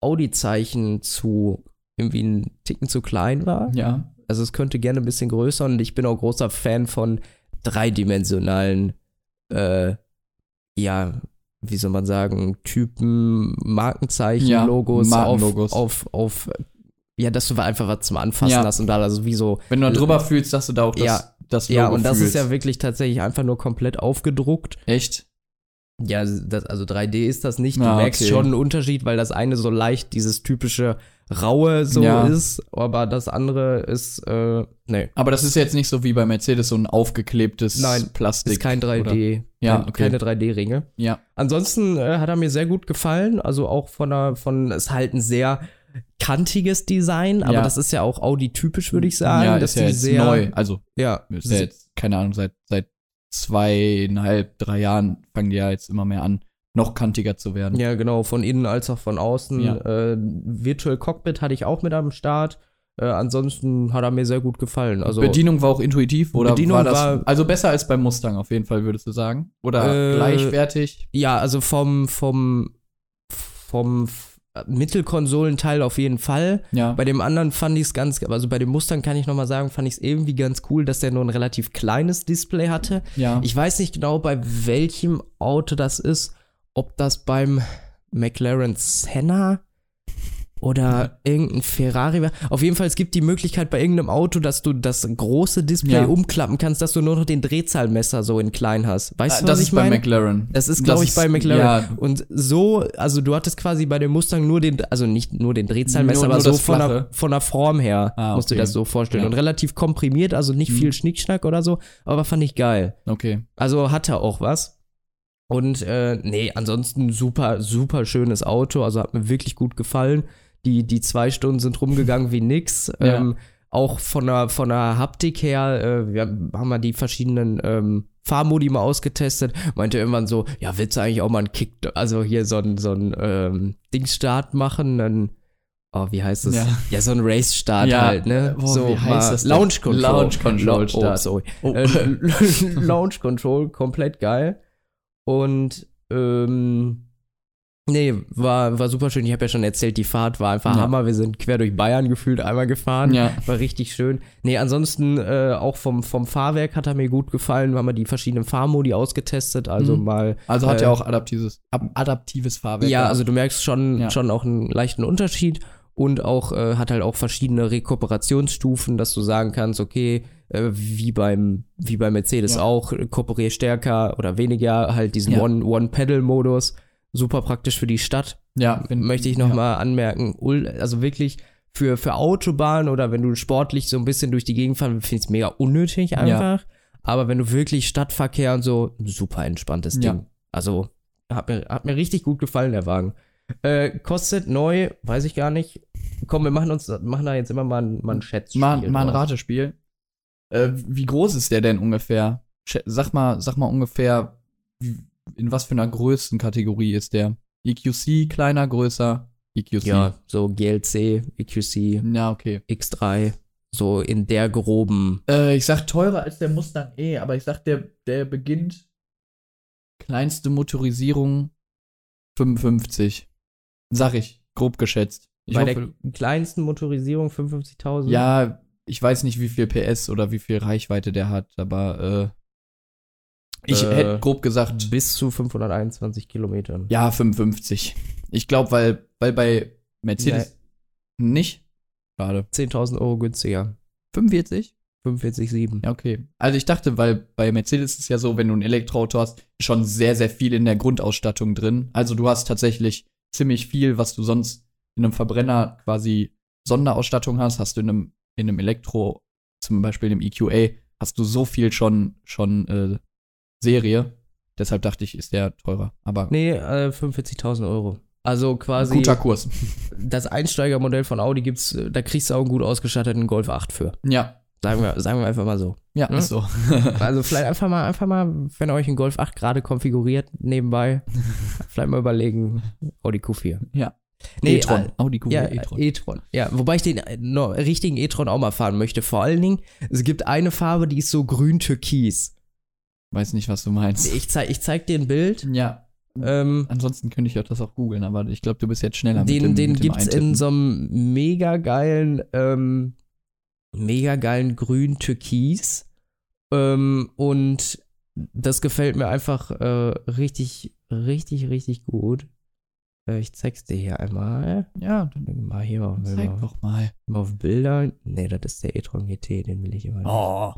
Audi-Zeichen zu irgendwie einen Ticken zu klein war. Ja. Also es könnte gerne ein bisschen größer und ich bin auch großer Fan von dreidimensionalen, äh, ja, wie soll man sagen, Typen, Markenzeichen, Ja, Logos, Markenlogos. auf, auf, auf, ja, dass du einfach was zum Anfassen Ja. hast und da also wie so, Wenn du da drüber fühlst, dass du da auch das, Ja. das Logo ja, und das fühlst. ist ja wirklich tatsächlich einfach nur komplett aufgedruckt. Echt? Ja, das, also 3D ist das nicht. Du Ah, merkst okay. schon einen Unterschied, weil das eine so leicht dieses typische Raue so Ja. ist, aber das andere ist, äh, nee. Aber das ist jetzt nicht so wie bei Mercedes so ein aufgeklebtes Nein, Plastik. Ist kein 3D. Oder? Ja, okay. Keine 3D-Ringe. Ja. Ansonsten äh, hat er mir sehr gut gefallen. Also auch von der, von, ist halt ein sehr kantiges Design, aber Ja. das ist ja auch Audi-typisch, würde ich sagen. Ja, dass ist ja jetzt sehr, neu. Also, Ja, ist ja jetzt, keine Ahnung, seit, seit zweieinhalb, drei Jahren fangen die ja jetzt immer mehr an, noch kantiger zu werden. ja, genau, von innen als auch von außen. Ja. Äh, Virtual Cockpit hatte ich auch mit am Start. Äh, ansonsten hat er mir sehr gut gefallen. Also, Bedienung war auch intuitiv oder Bedienung war das war- also besser als beim Mustang auf jeden Fall würdest du sagen oder Äh, gleichwertig? ja, also vom, vom, vom Mittelkonsolenteil auf jeden Fall. Ja. Bei dem anderen fand ich es ganz, also bei dem Mustang kann ich nochmal sagen, fand ich es irgendwie ganz cool, dass der nur ein relativ kleines Display hatte. ja. Ich weiß nicht genau, bei welchem Auto das ist, ob das beim McLaren Senna oder irgendein Ferrari war. Auf jeden Fall, es gibt die Möglichkeit bei irgendeinem Auto, dass du das große Display Ja. umklappen kannst, dass du nur noch den Drehzahlmesser so in klein hast. Weißt du, was das ich ist bei? McLaren. Das ist, glaube ich, bei McLaren. Ja, Und so, also du hattest quasi bei dem Mustang nur den, also nicht nur den Drehzahlmesser, Nur- aber nur so von der, von der Form her Ah, musst du okay. dir das so vorstellen. Ja. Und relativ komprimiert, also nicht Mhm. viel Schnickschnack oder so, aber fand ich geil. okay. Also hatte auch was. Und äh, nee, ansonsten super, super schönes Auto. Also hat mir wirklich gut gefallen. Die, die zwei Stunden sind rumgegangen wie nix. Ja. Ähm, auch von der, von der Haptik her, äh, wir haben mal die verschiedenen ähm, Fahrmodi mal ausgetestet. Meinte irgendwann so, ja, willst du eigentlich auch mal einen Kick, also hier so ein, so ein ähm, Dingsstart machen? Dann, oh, wie heißt das? Ja. Ja, so ein Race-Start Ja, halt, ne? boah, so wie heißt das? Launch Control. Launch Control Start. Oh, sorry. Oh. Äh, Launch Control, komplett geil. Und ähm, nee, war, war super schön. Ich habe ja schon erzählt, die Fahrt war einfach Ja. Hammer. Wir sind quer durch Bayern gefühlt einmal gefahren. Ja. War richtig schön. Nee, ansonsten äh, auch vom, vom Fahrwerk hat er mir gut gefallen. Wir haben wir die verschiedenen Fahrmodi ausgetestet. Also Mhm. mal. Also hat Äh, ja auch adaptives adaptives Fahrwerk. Ja, also du merkst schon, Ja. schon auch einen leichten Unterschied. Und auch äh, hat halt auch verschiedene Rekuperationsstufen, dass du sagen kannst, okay, äh, wie beim wie bei Mercedes Ja. auch, äh, kooperier stärker oder weniger, halt diesen Ja. One One Pedal Modus, super praktisch für die Stadt. Ja, Möchte ich noch mal anmerken, also wirklich für für Autobahn oder wenn du sportlich so ein bisschen durch die Gegend fahren, finde ich es mega unnötig einfach. Aber wenn du wirklich Stadtverkehr und so, super entspanntes Ding. Ja. Also hat mir, hat mir richtig gut gefallen, der Wagen. Äh, kostet neu, weiß ich gar nicht. Komm, wir machen uns, machen da jetzt immer mal ein, mal ein Schätzspiel. Mal, mal ein. Ratespiel. Äh, wie groß ist der denn ungefähr? Sag mal, sag mal ungefähr, in was für einer Größenkategorie ist der? EQC, kleiner, größer? EQC. Ja, so GLC, EQC, Ja, okay. X3, so in der groben. Äh, ich sag teurer als der Mustang E, aber ich sag, der, der beginnt kleinste Motorisierung 55. Sag ich, grob geschätzt. Ich bei hoffe, der kleinsten Motorisierung 55.000. ja, ich weiß nicht, wie viel PS oder wie viel Reichweite der hat, aber äh, ich Äh, hätte grob gesagt, Bis zu 521 Kilometern. ja, 55. Ich glaube, weil, weil bei Mercedes nicht. Schade. 10.000 Euro günstiger. 45? 45,7. Ja, okay. Also ich dachte, weil bei Mercedes ist es ja so, wenn du ein Elektroauto hast, schon sehr, sehr viel in der Grundausstattung drin. Also du hast tatsächlich ziemlich viel, was du sonst in einem Verbrenner quasi Sonderausstattung hast, hast du in einem, in einem Elektro, zum Beispiel im EQA, hast du so viel schon, schon äh, Serie. Deshalb dachte ich, ist der teurer. Aber Nee, äh, 45.000 Euro. Also quasi guter Kurs. das Einsteigermodell von Audi gibt's, da kriegst du auch einen gut ausgestatteten Golf 8 für. Ja, Sagen wir, sagen wir einfach mal so. ja, Hm? ist so. Also vielleicht einfach mal, einfach mal, wenn ihr euch einen Golf 8 gerade konfiguriert nebenbei, vielleicht mal überlegen, Audi Q4. Ja. Nee, e-tron. äh, Audi Q4 Ja, e-tron. E-tron. Ja, wobei ich den äh, no, richtigen E-tron auch mal fahren möchte. Vor allen Dingen, es gibt eine Farbe, die ist so grün-türkis. Weiß nicht, was du meinst. Ich zeig, ich zeig dir ein Bild. Ja, Ähm, ansonsten könnte ich das auch googeln, aber ich glaube, du bist jetzt schneller den mit dem, den mit dem gibt's in Eintippen. so einem mega geilen, ähm, mega geilen grün-türkis. Ähm, und das gefällt mir einfach äh, richtig, richtig, richtig gut. Äh, ich zeig's dir hier einmal. Ja, dann Mal hier mal, zeig mal, doch mal. mal auf Bilder. Nee, das ist der e-tron GT, den will ich immer nicht. Oh.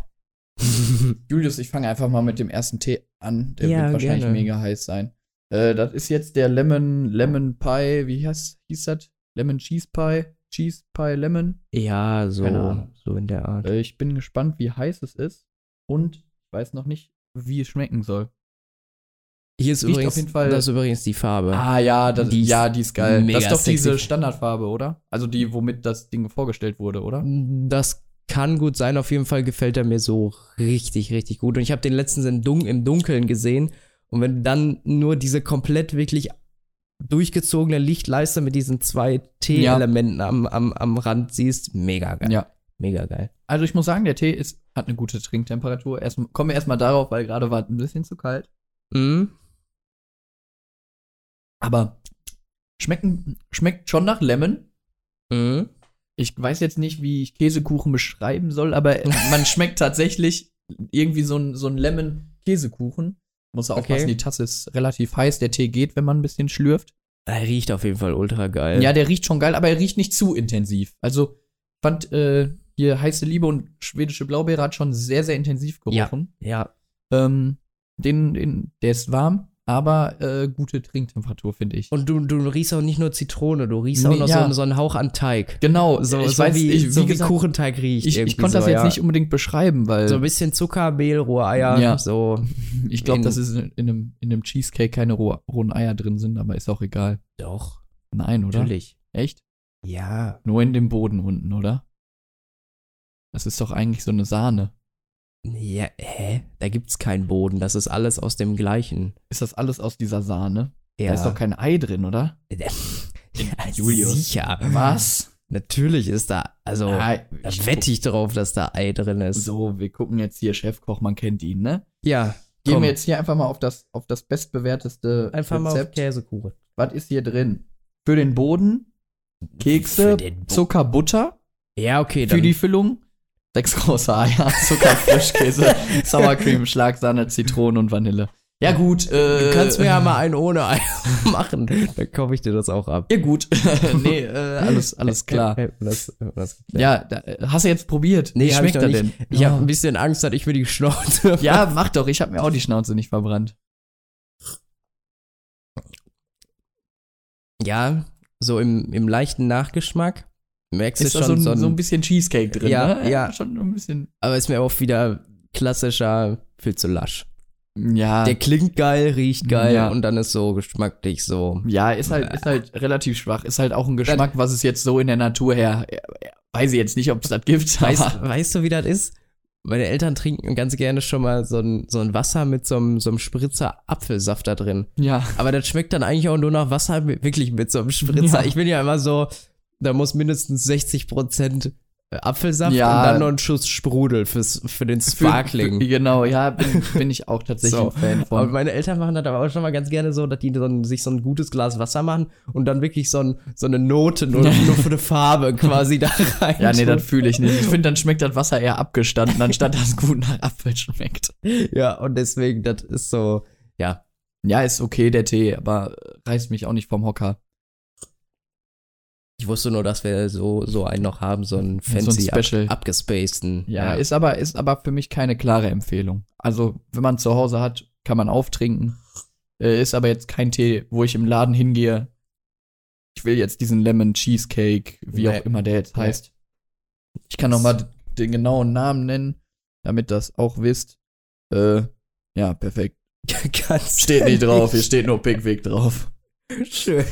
Julius, ich fange einfach mal mit dem ersten Tee an. Der Ja, wird wahrscheinlich gerne. mega heiß sein. Äh, das ist jetzt der Lemon, Lemon Pie, wie heißt, hieß das? Lemon Cheese Pie? Cheese Pie Lemon? Ja, so, so in der Art. Äh, ich bin gespannt, wie heiß es ist. Und ich weiß noch nicht, wie es schmecken soll. Hier ist riecht übrigens, auf jeden Fall- das ist übrigens die Farbe. Ah ja, das, Die ist ja, die ist geil. das ist doch diese sexy. Standardfarbe, oder? Also die, womit das Ding vorgestellt wurde, oder? Das kann gut sein, auf jeden Fall gefällt er mir so richtig, richtig gut. Und ich habe den letztens in Dun im Dunkeln gesehen. Und wenn du dann nur diese komplett wirklich durchgezogene Lichtleiste mit diesen zwei T-Elementen am, am, am Rand siehst, mega geil. Ja. Mega geil. Also ich muss sagen, der Tee ist, hat eine gute Trinktemperatur. Erst, kommen wir erstmal darauf, weil gerade war es ein bisschen zu kalt. Mhm. Aber schmecken, schmeckt schon nach Lemon. Mhm. Ich weiß jetzt nicht, wie ich Käsekuchen beschreiben soll, aber man schmeckt tatsächlich irgendwie so ein, so ein Lemon-Käsekuchen. Muss Okay. aufpassen, die Tasse ist relativ heiß. Der Tee geht, wenn man ein bisschen schlürft. Er riecht auf jeden Fall ultra geil. Ja, der riecht schon geil, aber er riecht nicht zu intensiv. Also fand äh, hier heiße Liebe und schwedische Blaubeere hat schon sehr, sehr intensiv gerochen. ja. Ähm, den, den, der ist warm, aber äh, gute Trinktemperatur, finde ich. Und du, du riechst auch nicht nur Zitrone, du riechst Nee, auch noch ja. so, einen- so einen Hauch an Teig. genau, So, ich so weiß, wie, ich, so wie wie Kuchenteig riecht. ich, ich konnte das jetzt ja. nicht unbedingt beschreiben, weil So ein bisschen Zucker, Mehl, rohe Eier, Ja. so. ich glaube, dass es in, in, einem, in einem Cheesecake keine roh, rohen Eier drin sind, aber ist auch egal. Doch, Nein, oder? natürlich. Echt? Ja. Nur in dem Boden unten, oder? Das ist doch eigentlich so eine Sahne. Ja, hä? Da gibt's keinen Boden, das ist alles aus dem gleichen. Ist das alles aus dieser Sahne? Ja. Da ist doch kein Ei drin, oder? ja, Julius. Sicher. Was? Natürlich ist da, also, Nein, da wette ich drauf, dass da Ei drin ist. So, wir gucken jetzt hier Chefkoch, man kennt ihn, ne? Ja, Gehen komm, wir jetzt hier einfach mal auf das, auf das bestbewerteste einfach mal auf Rezept. Käsekuchen. Was ist hier drin? Für den Boden Kekse, den Bo- Zucker, Butter. Ja, okay, Für dann. die Füllung sechs große Eier, Zucker, Frischkäse, Sour Cream, Schlagsahne, Zitrone und Vanille. Ja, gut. Äh, Du kannst mir ja mal einen ohne Ei machen. Dann kaufe ich dir das auch ab. Ja, gut. nee, äh, alles, alles klar. Das, das, Ja, da, äh, hast du jetzt probiert? Nee, Wie ich schmeckt noch er nicht. denn? Ich habe Oh. ein bisschen Angst, dass ich mir die Schnauze. Ja, mach doch. Ich habe mir auch die Schnauze nicht verbrannt. Ja, so im, im leichten Nachgeschmack. Merkst Ist du da schon so ein, so ein, bisschen Cheesecake drin, Ja, ne? ja. Schon ein bisschen. aber ist mir auch wieder klassischer, viel zu lasch. Ja. Der klingt geil, riecht geil Ja. und dann ist so geschmacklich so. ja, ist halt, ist halt relativ schwach. Ist halt auch ein Geschmack, was es jetzt so in der Natur her. Weiß ich jetzt nicht, ob es das gibt. Weißt, weißt du, wie das ist? Meine Eltern trinken ganz gerne schon mal so ein, so ein Wasser mit so einem, so einem Spritzer Apfelsaft da drin. ja. Aber das schmeckt dann eigentlich auch nur nach Wasser, wirklich mit so einem Spritzer. Ja. Ich bin ja immer so, da muss mindestens 60% Apfelsaft Ja. und dann noch ein Schuss Sprudel fürs, für den Sparkling. Für, für, genau, ja, bin, bin ich auch tatsächlich So. ein Fan von. meine Eltern machen das aber auch schon mal ganz gerne so, dass die so ein, sich so ein gutes Glas Wasser machen und dann wirklich so, ein, so eine Note, nur, nur für eine Farbe quasi da rein. Ja, nee, das fühle ich nicht. Ich finde, dann schmeckt das Wasser eher abgestanden, anstatt dass es gut nach Apfel schmeckt. Ja, und deswegen, das ist so, ja. Ja, ist okay, der Tee, aber reißt mich auch nicht vom Hocker. Ich wusste nur, dass wir so, so einen noch haben, so einen So ein fancy, Special. Ab, abgespaceden. Ja, ist aber, ist aber für mich keine klare Empfehlung. Also, wenn man zu Hause hat, kann man auftrinken. Äh, ist aber jetzt kein Tee, wo ich im Laden hingehe. Ich will jetzt diesen Lemon Cheesecake, wie Nee. auch immer der jetzt Nee. heißt. Ich kann noch mal den genauen Namen nennen, damit das auch wisst. Äh, ja, perfekt. Steht nicht drauf, hier steht nur Pickwick drauf. Schön.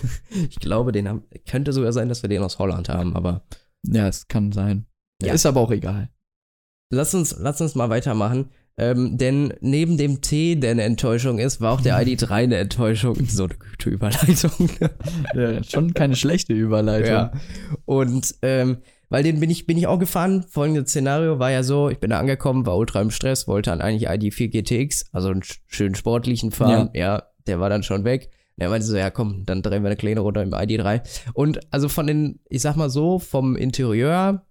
Ich glaube, den haben, könnte sogar sein, dass wir den aus Holland haben, aber Ja, es kann sein. Ja. Ist aber auch egal. lass uns, lass uns mal weitermachen. Ähm, denn neben dem T, der eine Enttäuschung ist, war auch der ID3 eine Enttäuschung. So eine gute Überleitung. Ja, schon keine schlechte Überleitung. ja. Und ähm, weil den bin ich, bin ich auch gefahren. Folgendes Szenario war ja so, ich bin da angekommen, war ultra im Stress, wollte an eigentlich ID4 GTX, also einen sch- schönen sportlichen fahren. Ja. der war dann schon weg. Er meinte so, ja komm, dann drehen wir eine kleine Runde im ID3. Und also von den, ich sag mal so, vom Interieur,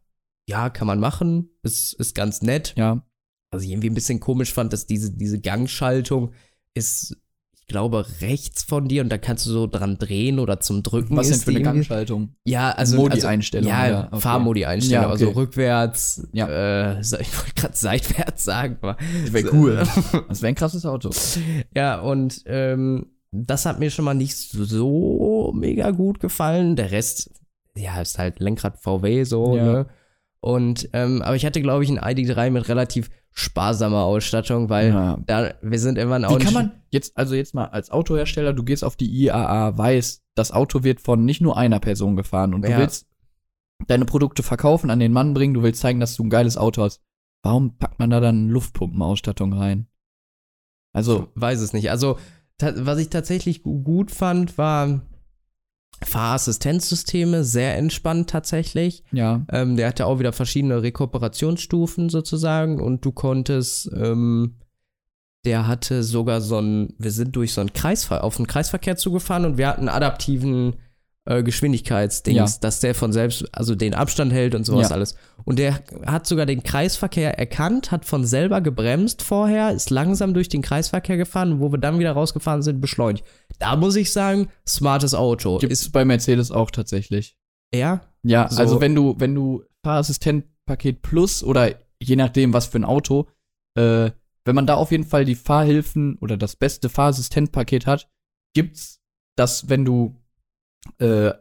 ja, kann man machen, ist, ist ganz nett. Ja. Was ich irgendwie ein bisschen komisch fand, dass diese, diese Gangschaltung ist, ich glaube, rechts von dir und da kannst du so dran drehen oder zum Drücken. Was denn ist für eine Gangschaltung? Ja, also Modi-Einstellung, Also, ja, ja, okay. Fahrmodi-Einstellung, Ja, okay. also rückwärts, Ja. äh, ich wollte gerade seitwärts sagen. aber- Wäre cool. Das wäre ein krasses Auto. ja, und ähm, das hat mir schon mal nicht so mega gut gefallen. Der Rest, ja, ist halt Lenkrad VW so, Ja. ne? Und, ähm, aber ich hatte, glaube ich, ein ID3 mit relativ sparsamer Ausstattung, weil Ja. da, wir sind immer auch Wie kann man jetzt, also jetzt mal als Autohersteller, du gehst auf die IAA, weißt, das Auto wird von nicht nur einer Person gefahren und du Ja. willst deine Produkte verkaufen, an den Mann bringen, du willst zeigen, dass du ein geiles Auto hast. Warum packt man da dann Luftpumpenausstattung rein? Also, weiß es nicht. Also, was ich tatsächlich gu- gut fand, war Fahrassistenzsysteme, sehr entspannt tatsächlich. ja, Ähm, der hatte auch wieder verschiedene Rekuperationsstufen sozusagen und du konntest, ähm, der hatte sogar so ein, wir sind durch so einen Kreisver auf einen Kreisverkehr zugefahren und wir hatten adaptiven äh, Geschwindigkeitsdings, Ja. dass der von selbst, also den Abstand hält und sowas Ja. alles. Und der hat sogar den Kreisverkehr erkannt, hat von selber gebremst vorher, ist langsam durch den Kreisverkehr gefahren und wo wir dann wieder rausgefahren sind, beschleunigt. Da muss ich sagen, smartes Auto. gibt's ist bei Mercedes auch tatsächlich. er? Ja, So. also wenn du, wenn du Fahrassistentpaket Plus oder je nachdem, was für ein Auto, äh, wenn man da auf jeden Fall die Fahrhilfen oder das beste Fahrassistentpaket hat, gibt's das, wenn du äh,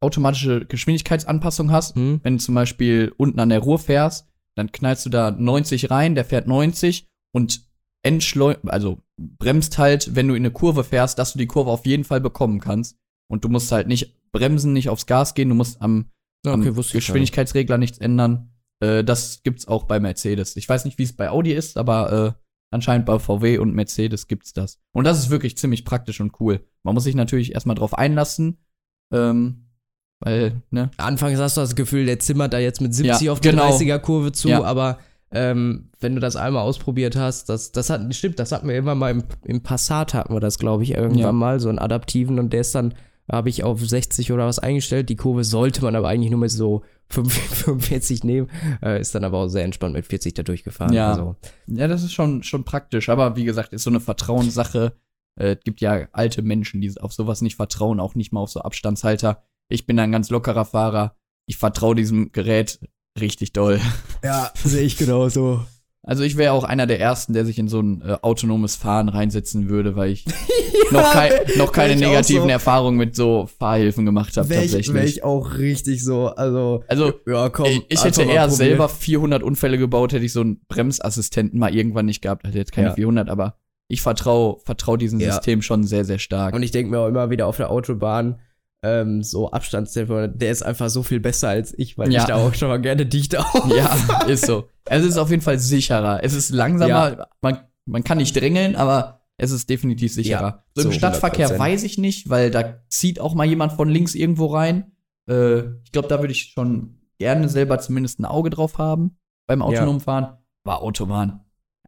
automatische Geschwindigkeitsanpassung hast, Hm? wenn du zum Beispiel unten an der Ruhr fährst, dann knallst du da 90 rein, der fährt 90 und entschleu also bremst halt, wenn du in eine Kurve fährst, dass du die Kurve auf jeden Fall bekommen kannst. Und du musst halt nicht bremsen, nicht aufs Gas gehen, du musst am, am Okay, ich Geschwindigkeitsregler nichts ändern. Äh, das gibt's auch bei Mercedes. Ich weiß nicht, wie es bei Audi ist, aber äh, anscheinend bei VW und Mercedes gibt's das. Und das ist wirklich ziemlich praktisch und cool. Man muss sich natürlich erstmal drauf einlassen, ähm, weil, ne, Anfangs hast du das Gefühl, der zimmert da jetzt mit 70 Ja, auf die genau. 30er-Kurve zu, Ja. aber ähm, wenn du das einmal ausprobiert hast, das, das hat, stimmt, das hatten wir immer mal im, im Passat hatten wir das, glaube ich, irgendwann Ja. mal, so einen adaptiven und der ist dann habe ich auf 60 oder was eingestellt. Die Kurve sollte man aber eigentlich nur mit so 45 nehmen. Äh, ist dann aber auch sehr entspannt mit 40 da durchgefahren. Ja. Also, Ja, das ist schon, schon praktisch. Aber wie gesagt, ist so eine Vertrauenssache. Äh, Es gibt ja alte Menschen, die auf sowas nicht vertrauen, auch nicht mal auf so Abstandshalter. Ich bin ein ganz lockerer Fahrer. Ich vertraue diesem Gerät richtig doll. ja, sehe ich genauso. Also ich wäre auch einer der Ersten, der sich in so ein äh, autonomes Fahren reinsetzen würde, weil ich noch, kei noch keine ich negativen so. Erfahrungen mit so Fahrhilfen gemacht habe Wäre ich, tatsächlich. wär ich auch richtig so. Also, also ja, komm. ich, ich einfach hätte eher probieren. selber 400 Unfälle gebaut, hätte ich so einen Bremsassistenten mal irgendwann nicht gehabt. Also jetzt keine Ja. 400, aber ich vertraue vertrau diesem Ja. System schon sehr, sehr stark. Und ich denke mir auch immer wieder auf der Autobahn, ähm, so Abstandstelefon, der ist einfach so viel besser als ich, weil Ja. ich da auch schon mal gerne dicht auf. Ja, ist so. Es ist auf jeden Fall sicherer. Es ist langsamer. Man, man kann nicht drängeln, aber es ist definitiv sicherer. Ja, so im Stadtverkehr 100%. weiß ich nicht, weil da zieht auch mal jemand von links irgendwo rein. Äh, ich glaube, da würde ich schon gerne selber zumindest ein Auge drauf haben beim autonomen Fahren. War Autobahn.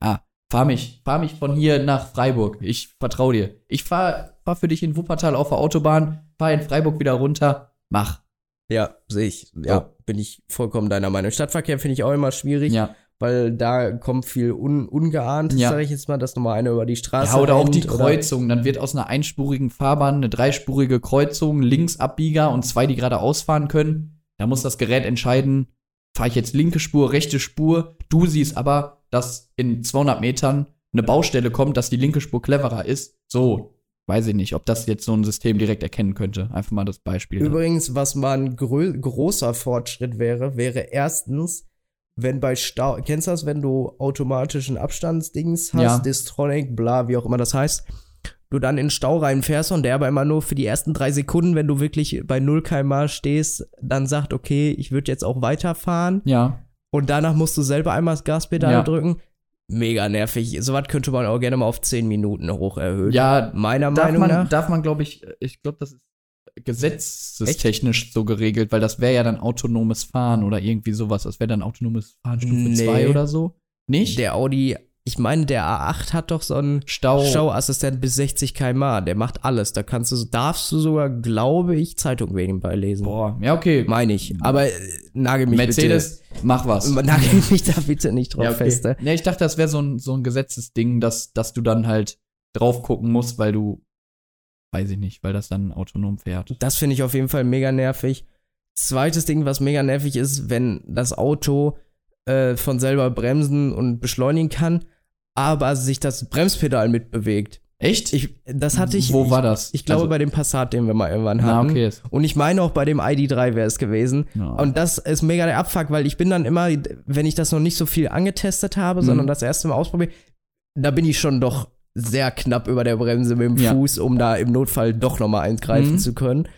Ja, fahr mich, fahr mich von hier nach Freiburg. Ich vertraue dir. Ich fahr, fahr für dich in Wuppertal auf der Autobahn, fahr in Freiburg wieder runter. Mach. Ja, sehe ich. Ja, So. bin ich vollkommen deiner Meinung. Stadtverkehr finde ich auch immer schwierig, Ja. weil da kommt viel un ungeahntes, Ja. sage ich jetzt mal, dass nochmal einer über die Straße Ja, oder auch rennt die Kreuzung. Dann wird aus einer einspurigen Fahrbahn eine dreispurige Kreuzung, Linksabbieger und zwei, die geradeaus fahren können. Da muss das Gerät entscheiden, fahre ich jetzt linke Spur, rechte Spur. Du siehst aber, dass in 200 Metern eine Baustelle kommt, dass die linke Spur cleverer ist. So, weiß ich nicht, ob das jetzt so ein System direkt erkennen könnte. Einfach mal das Beispiel. Übrigens, was mal ein großer Fortschritt wäre, wäre erstens, wenn bei Stau, kennst du das, wenn du automatischen Abstandsdings hast, Ja. Distronic, bla, wie auch immer das heißt, du dann in Stau reinfährst und der aber immer nur für die ersten drei Sekunden, wenn du wirklich bei 0 km stehst, dann sagt, okay, ich würde jetzt auch weiterfahren Ja, und danach musst du selber einmal das Gaspedal Ja. drücken. Mega nervig. Sowas könnte man auch gerne mal auf 10 Minuten hoch erhöhen. ja Meiner Meinung man, nach. darf man, glaube ich, ich glaube, das ist gesetzestechnisch so geregelt, weil das wäre ja dann autonomes Fahren oder irgendwie sowas. Das wäre dann autonomes Fahren Stufe Nee. 2 oder so. Nicht? Der Audi, ich meine, der A8 hat doch so einen Stau. Stauassistent bis 60 km/h. Der macht alles. Da kannst du, darfst du sogar, glaube ich, Zeitung nebenbei lesen. Boah, ja, okay. Meine ich. Aber äh, nagel mich Mercedes, mach was. bitte. Nagel mich da bitte nicht drauf Ja, okay. fest. ne? Nee, ich dachte, das wäre so ein, so ein Gesetzesding, dass, dass du dann halt drauf gucken musst, weil du, weiß ich nicht, weil das dann autonom fährt. Das finde ich auf jeden Fall mega nervig. Zweites Ding, was mega nervig ist, wenn das Auto äh, von selber bremsen und beschleunigen kann, aber sich das Bremspedal mitbewegt. Echt? Ich, das hatte ich. Wo ich, war das? Ich glaube Also- bei dem Passat, den wir mal irgendwann Na, hatten. okay. Und ich meine auch bei dem ID3 wäre es gewesen. Ja. Und das ist mega der Abfuck, weil ich bin dann immer, wenn ich das noch nicht so viel angetestet habe, Mhm. sondern das erste Mal ausprobiert, da bin ich schon doch sehr knapp über der Bremse mit dem Ja. Fuß, um da im Notfall doch noch mal eingreifen Mhm. zu können.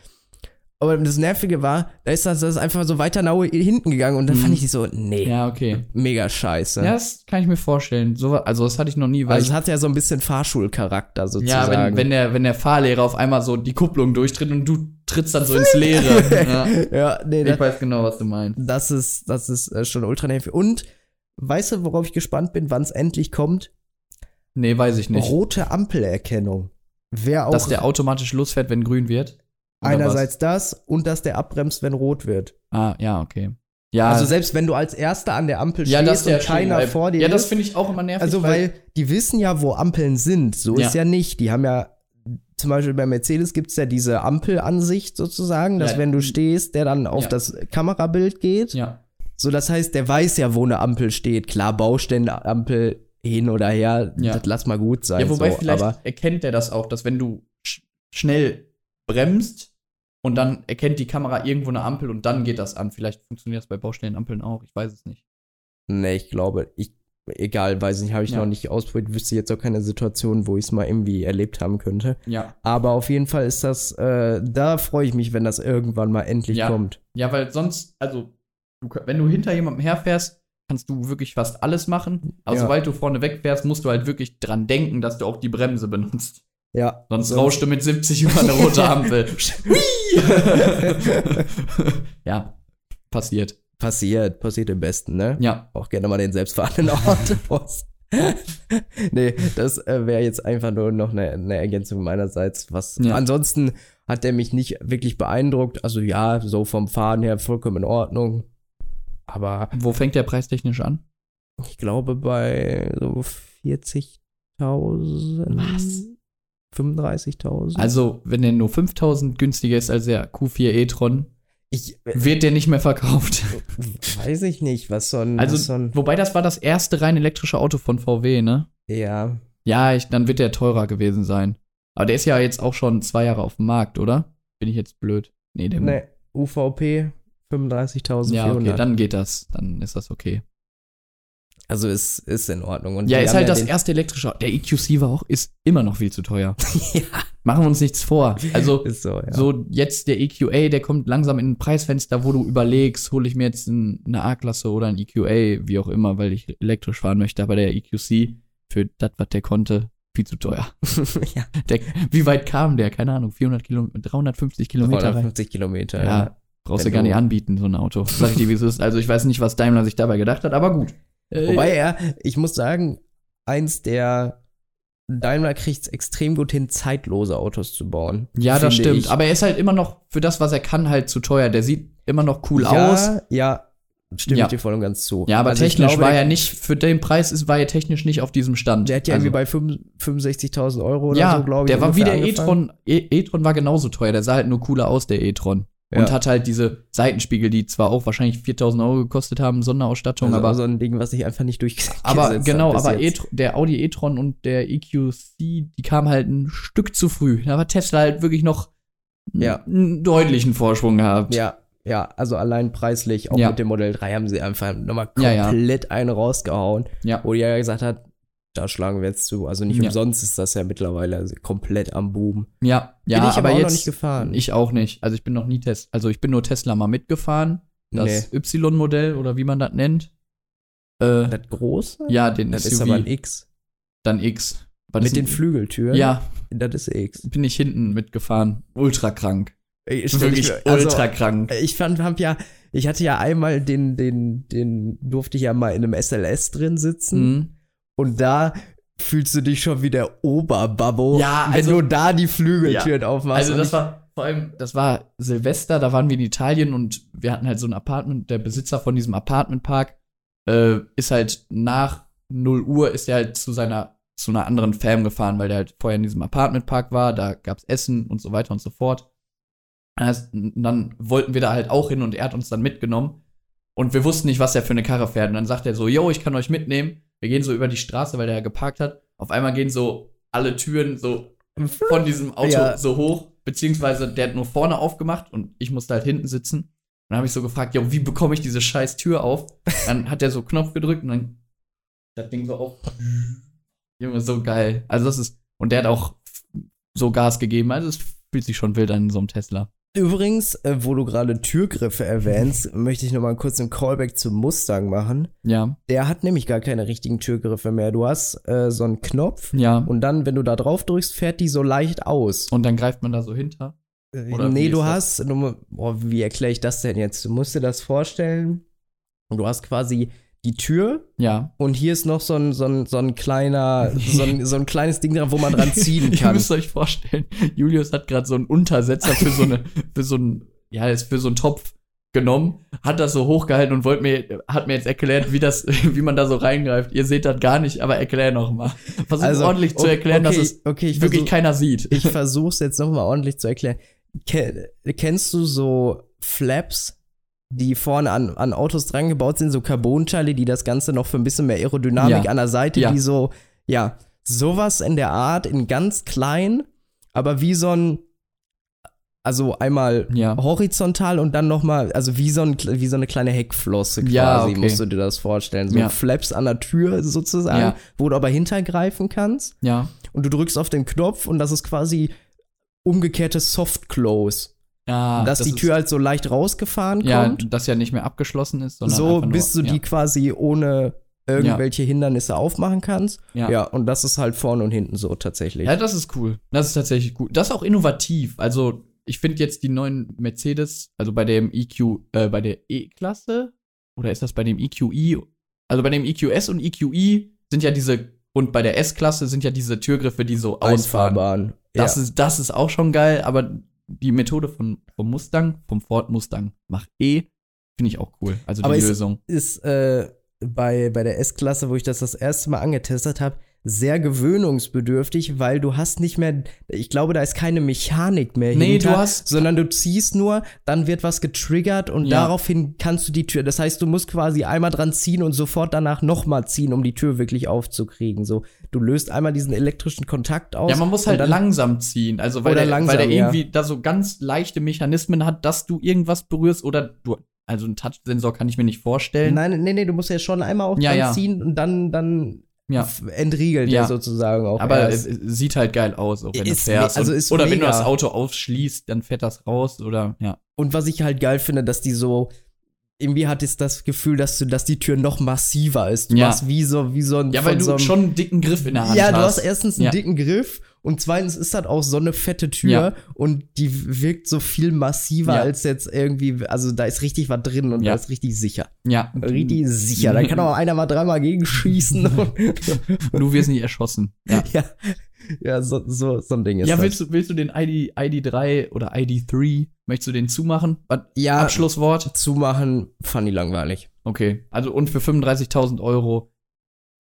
Aber das Nervige war, da ist das, das ist einfach so weiter nach hinten gegangen und dann Mhm. fand ich so, nee, Ja, okay. mega scheiße. Ja, das kann ich mir vorstellen. So, also, das hatte ich noch nie, weil also es hat ja so ein bisschen Fahrschulcharakter Ja, sozusagen. wenn, wenn, der, wenn der Fahrlehrer auf einmal so die Kupplung durchtritt und du trittst dann so ins Leere. ja. ja, nee, Ich das, weiß genau, was du meinst. das ist, das ist äh, schon ultra nervig. Und weißt du, worauf ich gespannt bin, wann es endlich kommt? Nee, weiß ich nicht. Rote Ampelerkennung. Wäre auch Dass der automatisch losfährt, wenn grün wird? Oder einerseits das und dass der abbremst, wenn rot wird. was? Ah, ja, okay. Ja, Also selbst wenn du als Erster an der Ampel ja, stehst der und keiner bleibt. vor dir Ja, das finde ich auch immer nervig. Also weil die wissen ja, wo Ampeln sind. So Ja. ist ja nicht. Die haben ja zum Beispiel bei Mercedes gibt's ja diese Ampelansicht sozusagen, dass Ja. wenn du stehst, der dann auf das Kamerabild geht. Ja. So, das heißt, der weiß ja, wo eine Ampel steht. Klar, Baustellenampel hin oder her, Ja. das lass mal gut sein. Ja, wobei so, vielleicht aber erkennt er das auch, dass wenn du sch schnell bremst und dann erkennt die Kamera irgendwo eine Ampel und dann geht das an. Vielleicht funktioniert das bei Baustellenampeln auch, ich weiß es nicht. nee, ich glaube, ich egal, weiß nicht, habe ich Ja. noch nicht ausprobiert, wüsste jetzt auch keine Situation, wo ich es mal irgendwie erlebt haben könnte. Ja. Aber auf jeden Fall ist das, äh, da freue ich mich, wenn das irgendwann mal endlich Ja. kommt. Ja, weil sonst, also, du, wenn du hinter jemandem herfährst, kannst du wirklich fast alles machen. Aber Ja. sobald du vorne wegfährst, musst du halt wirklich dran denken, dass du auch die Bremse benutzt. Ja. Sonst Sonst- rauscht du mit 70 über eine rote Ampel. ja, passiert. Passiert, passiert im Besten, ne? Ja. Auch gerne mal den selbstfahrenden Autos. nee, das äh, wäre jetzt einfach nur noch eine, eine Ergänzung meinerseits. Was Ja. ansonsten hat der mich nicht wirklich beeindruckt. Also ja, so vom Fahren her vollkommen in Ordnung. Aber Wo fängt der preistechnisch an? ich glaube bei so 40.000. Was? 35.000. Also, wenn der nur 5000 günstiger ist als der Q4 e-tron, ich äh, wird der nicht mehr verkauft. weiß ich nicht, was so ein, Also, so ein wobei das war das erste rein elektrische Auto von VW, ne? ja, Ja, ich, dann wird der teurer gewesen sein. Aber der ist ja jetzt auch schon zwei Jahre auf dem Markt, oder? Bin ich jetzt blöd? Nee, der ne, UVP 35.400. Ja, okay, dann geht das. Dann ist das okay. Also ist, ist in Ordnung. Und Ja, ist halt das den- erste elektrische Auto. Der EQC war auch, ist immer noch viel zu teuer. ja, Machen wir uns nichts vor. Also, so, ja. so jetzt der EQA, der kommt langsam in ein Preisfenster, wo du überlegst, hole ich mir jetzt ein, eine A-Klasse oder ein EQA, wie auch immer, weil ich elektrisch fahren möchte. Aber der EQC, für das, was der konnte, viel zu teuer. ja, Der, wie weit kam der? Keine Ahnung, 400 Kilometer, 350 Kilometer rein. 350 Kilometer. Ja, brauchst du gar nicht anbieten, so ein Auto. Sag ich dir, wie es ist. Also ich weiß nicht, was Daimler sich dabei gedacht hat, aber gut. Äh, Wobei er, ich muss sagen, eins der Daimler kriegt es extrem gut hin, zeitlose Autos zu bauen. ja, das stimmt. ich. Aber er ist halt immer noch für das, was er kann, halt zu teuer. Der sieht immer noch cool ja, aus. Ja, stimme Ja. ich dir voll und ganz zu. Ja, aber Also technisch glaube, war er nicht, für den Preis ist, war er technisch nicht auf diesem Stand. Der hat ja Also- irgendwie bei fünf- 65.000 Euro oder ja, so, glaube ich. der war wie der e-tron. E- E-tron war genauso teuer. Der sah halt nur cooler aus, der e-tron. Und Ja. hat halt diese Seitenspiegel, die zwar auch wahrscheinlich 4000 Euro gekostet haben, Sonderausstattung, Also aber so ein Ding, was ich einfach nicht durchgesetzt Aber genau, aber e der Audi e-tron und der EQC, die kamen halt ein Stück zu früh. Da hat Tesla halt wirklich noch Ja. einen deutlichen Vorsprung gehabt. Ja, ja, also allein preislich, auch Ja. mit dem Modell 3 haben sie einfach nochmal Ja, ja. komplett eine rausgehauen, Ja. wo die ja gesagt hat, da schlagen wir jetzt zu. Also nicht Ja. umsonst ist das ja mittlerweile komplett am Boom. Ja, ja, Bin ich aber, aber auch jetzt noch nicht gefahren. Ich auch nicht. Also ich bin noch nie Tesla, also ich bin nur Tesla mal mitgefahren. Das Y-Modell oder wie man das nennt. Äh, Das große? ja, den Das SUV, ist aber ein X. dann X. Was Mit den Flügeltüren? Ja, Das ist X. bin ich hinten mitgefahren. Ultra krank. Ich, Wirklich ich mir- also, ultra krank. Ich fand, hab ja, ich hatte ja einmal den, den, den durfte ich ja mal in einem SLS drin sitzen. Mhm. Und da fühlst du dich schon wie der Oberbabbo, Ja, wenn also- du da die Flügeltüren aufmachst. Also das war vor allem, das war Silvester, da waren wir in Italien und wir hatten halt so ein Apartment, der Besitzer von diesem Apartmentpark äh, ist halt nach 0 Uhr ist er halt zu seiner zu einer anderen Fam gefahren, weil der halt vorher in diesem Apartmentpark war, da gab's Essen und so weiter und so fort. Und dann wollten wir da halt auch hin und er hat uns dann mitgenommen und wir wussten nicht, was er für eine Karre fährt und dann sagt er so, yo, ich kann euch mitnehmen. Wir gehen so über die Straße, weil der ja geparkt hat. Auf einmal gehen so alle Türen so von diesem Auto Ja. so hoch, beziehungsweise der hat nur vorne aufgemacht und ich musste halt hinten sitzen. Und dann habe ich so gefragt, ja, wie bekomme ich diese scheiß Tür auf? Dann hat er so Knopf gedrückt und dann das Ding so auf. Junge, so geil. Also das ist, und der hat auch so Gas gegeben. Also es fühlt sich schon wild an in so einem Tesla. Übrigens, äh, wo du gerade Türgriffe erwähnst, möchte ich noch mal kurz einen Callback zum Mustang machen. Ja, Der hat nämlich gar keine richtigen Türgriffe mehr. Du hast äh, so einen Knopf ja. und dann, wenn du da drauf drückst, fährt die so leicht aus. Und dann greift man da so hinter. Äh, oder nee, du hast, du, boah, wie erkläre ich das denn jetzt? Du musst dir das vorstellen. Du hast quasi die Tür Ja. und hier ist noch so ein, so ein, so ein kleiner, so ein, so ein kleines Ding dran, wo man dran ziehen Ihr kann. müsst euch vorstellen, Julius hat gerade so einen Untersetzer für so eine, für so ein, ja, ist für so einen Topf genommen, hat das so hochgehalten und wollte mir, hat mir jetzt erklärt, wie das, wie man da so reingreift. Ihr seht das gar nicht, aber erklär noch mal. Versuch ordentlich zu erklären, Also, okay, dass es okay, ich wirklich versuch, keiner sieht. ich versuch's jetzt noch mal ordentlich zu erklären. Ken, kennst du so Flaps, die vorne an, an Autos dran gebaut sind, so Carbonteile, die das Ganze noch für ein bisschen mehr Aerodynamik Ja. an der Seite, Ja. die so, ja, sowas in der Art, in ganz klein, aber wie so ein, also einmal Ja. horizontal und dann noch mal, also wie so, ein, wie so eine kleine Heckflosse quasi, Ja, okay. musst du dir das vorstellen. So Ja. Flaps an der Tür sozusagen, Ja. wo du aber hintergreifen kannst Ja. und du drückst auf den Knopf und das ist quasi umgekehrtes Soft Close. Ja, dass das die Tür halt so leicht rausgefahren ja, kommt. das ja nicht mehr abgeschlossen ist, sondern So, nur, bis du ja. die quasi ohne irgendwelche Hindernisse aufmachen kannst. Ja. Ja. und das ist halt vorne und hinten so tatsächlich. Ja, das ist cool. Das ist tatsächlich gut. Das ist auch innovativ. Also, ich finde jetzt die neuen Mercedes, also bei dem EQ, äh, bei der E-Klasse, oder ist das bei dem EQI? Also bei dem EQS und EQI sind ja diese, und bei der S-Klasse sind ja diese Türgriffe, die so ausfahren. Das, ja. ist, das ist auch schon geil, aber die Methode von, vom Mustang, vom Ford Mustang Mach E, finde ich auch cool. Also die Aber ist- Lösung. ist äh, bei, bei der S-Klasse, wo ich das das erste Mal angetestet habe, sehr gewöhnungsbedürftig, weil du hast nicht mehr, ich glaube, da ist keine Mechanik mehr Nee, hinter, du hast- sondern du ziehst nur, dann wird was getriggert und Ja. daraufhin kannst du die Tür, das heißt, du musst quasi einmal dran ziehen und sofort danach nochmal ziehen, um die Tür wirklich aufzukriegen, so. Du löst einmal diesen elektrischen Kontakt aus. Ja, man muss halt langsam ziehen. Also weil Oder der, langsam, weil der ja. irgendwie da so ganz leichte Mechanismen hat, dass du irgendwas berührst oder du. Also einen Touchsensor kann ich mir nicht vorstellen. Nein, nee, nee, du musst ja schon einmal auch Ja, dran ja. ziehen und dann, dann Ja. entriegelt Ja. er sozusagen auch Aber erst. sieht halt geil aus, auch wenn Ist du fährst. also ist oder wenn du mega. das Auto aufschließt, dann fährt das raus oder ja. Und was ich halt geil finde, dass die so irgendwie hat es das Gefühl, dass du, dass die Tür noch massiver ist. Du Ja. hast wie so, wie so ein. Ja, weil du so einem- schon einen dicken Griff in der Hand Ja, hast. du hast erstens einen Ja. dicken Griff und zweitens ist das auch so eine fette Tür Ja. und die wirkt so viel massiver Ja. als jetzt irgendwie, also da ist richtig was drin und Ja. da ist richtig sicher. Ja. Richtig sicher. Da kann auch einer mal dreimal gegenschießen. und, Du wirst nicht erschossen. Ja. ja, ja so, so, so ein Ding ist Ja, das. willst du, willst du den ID, ID3 oder ID3, möchtest du den zumachen? Ja. Abschlusswort? Zumachen fand ich langweilig. Okay. Also und für 35.000 Euro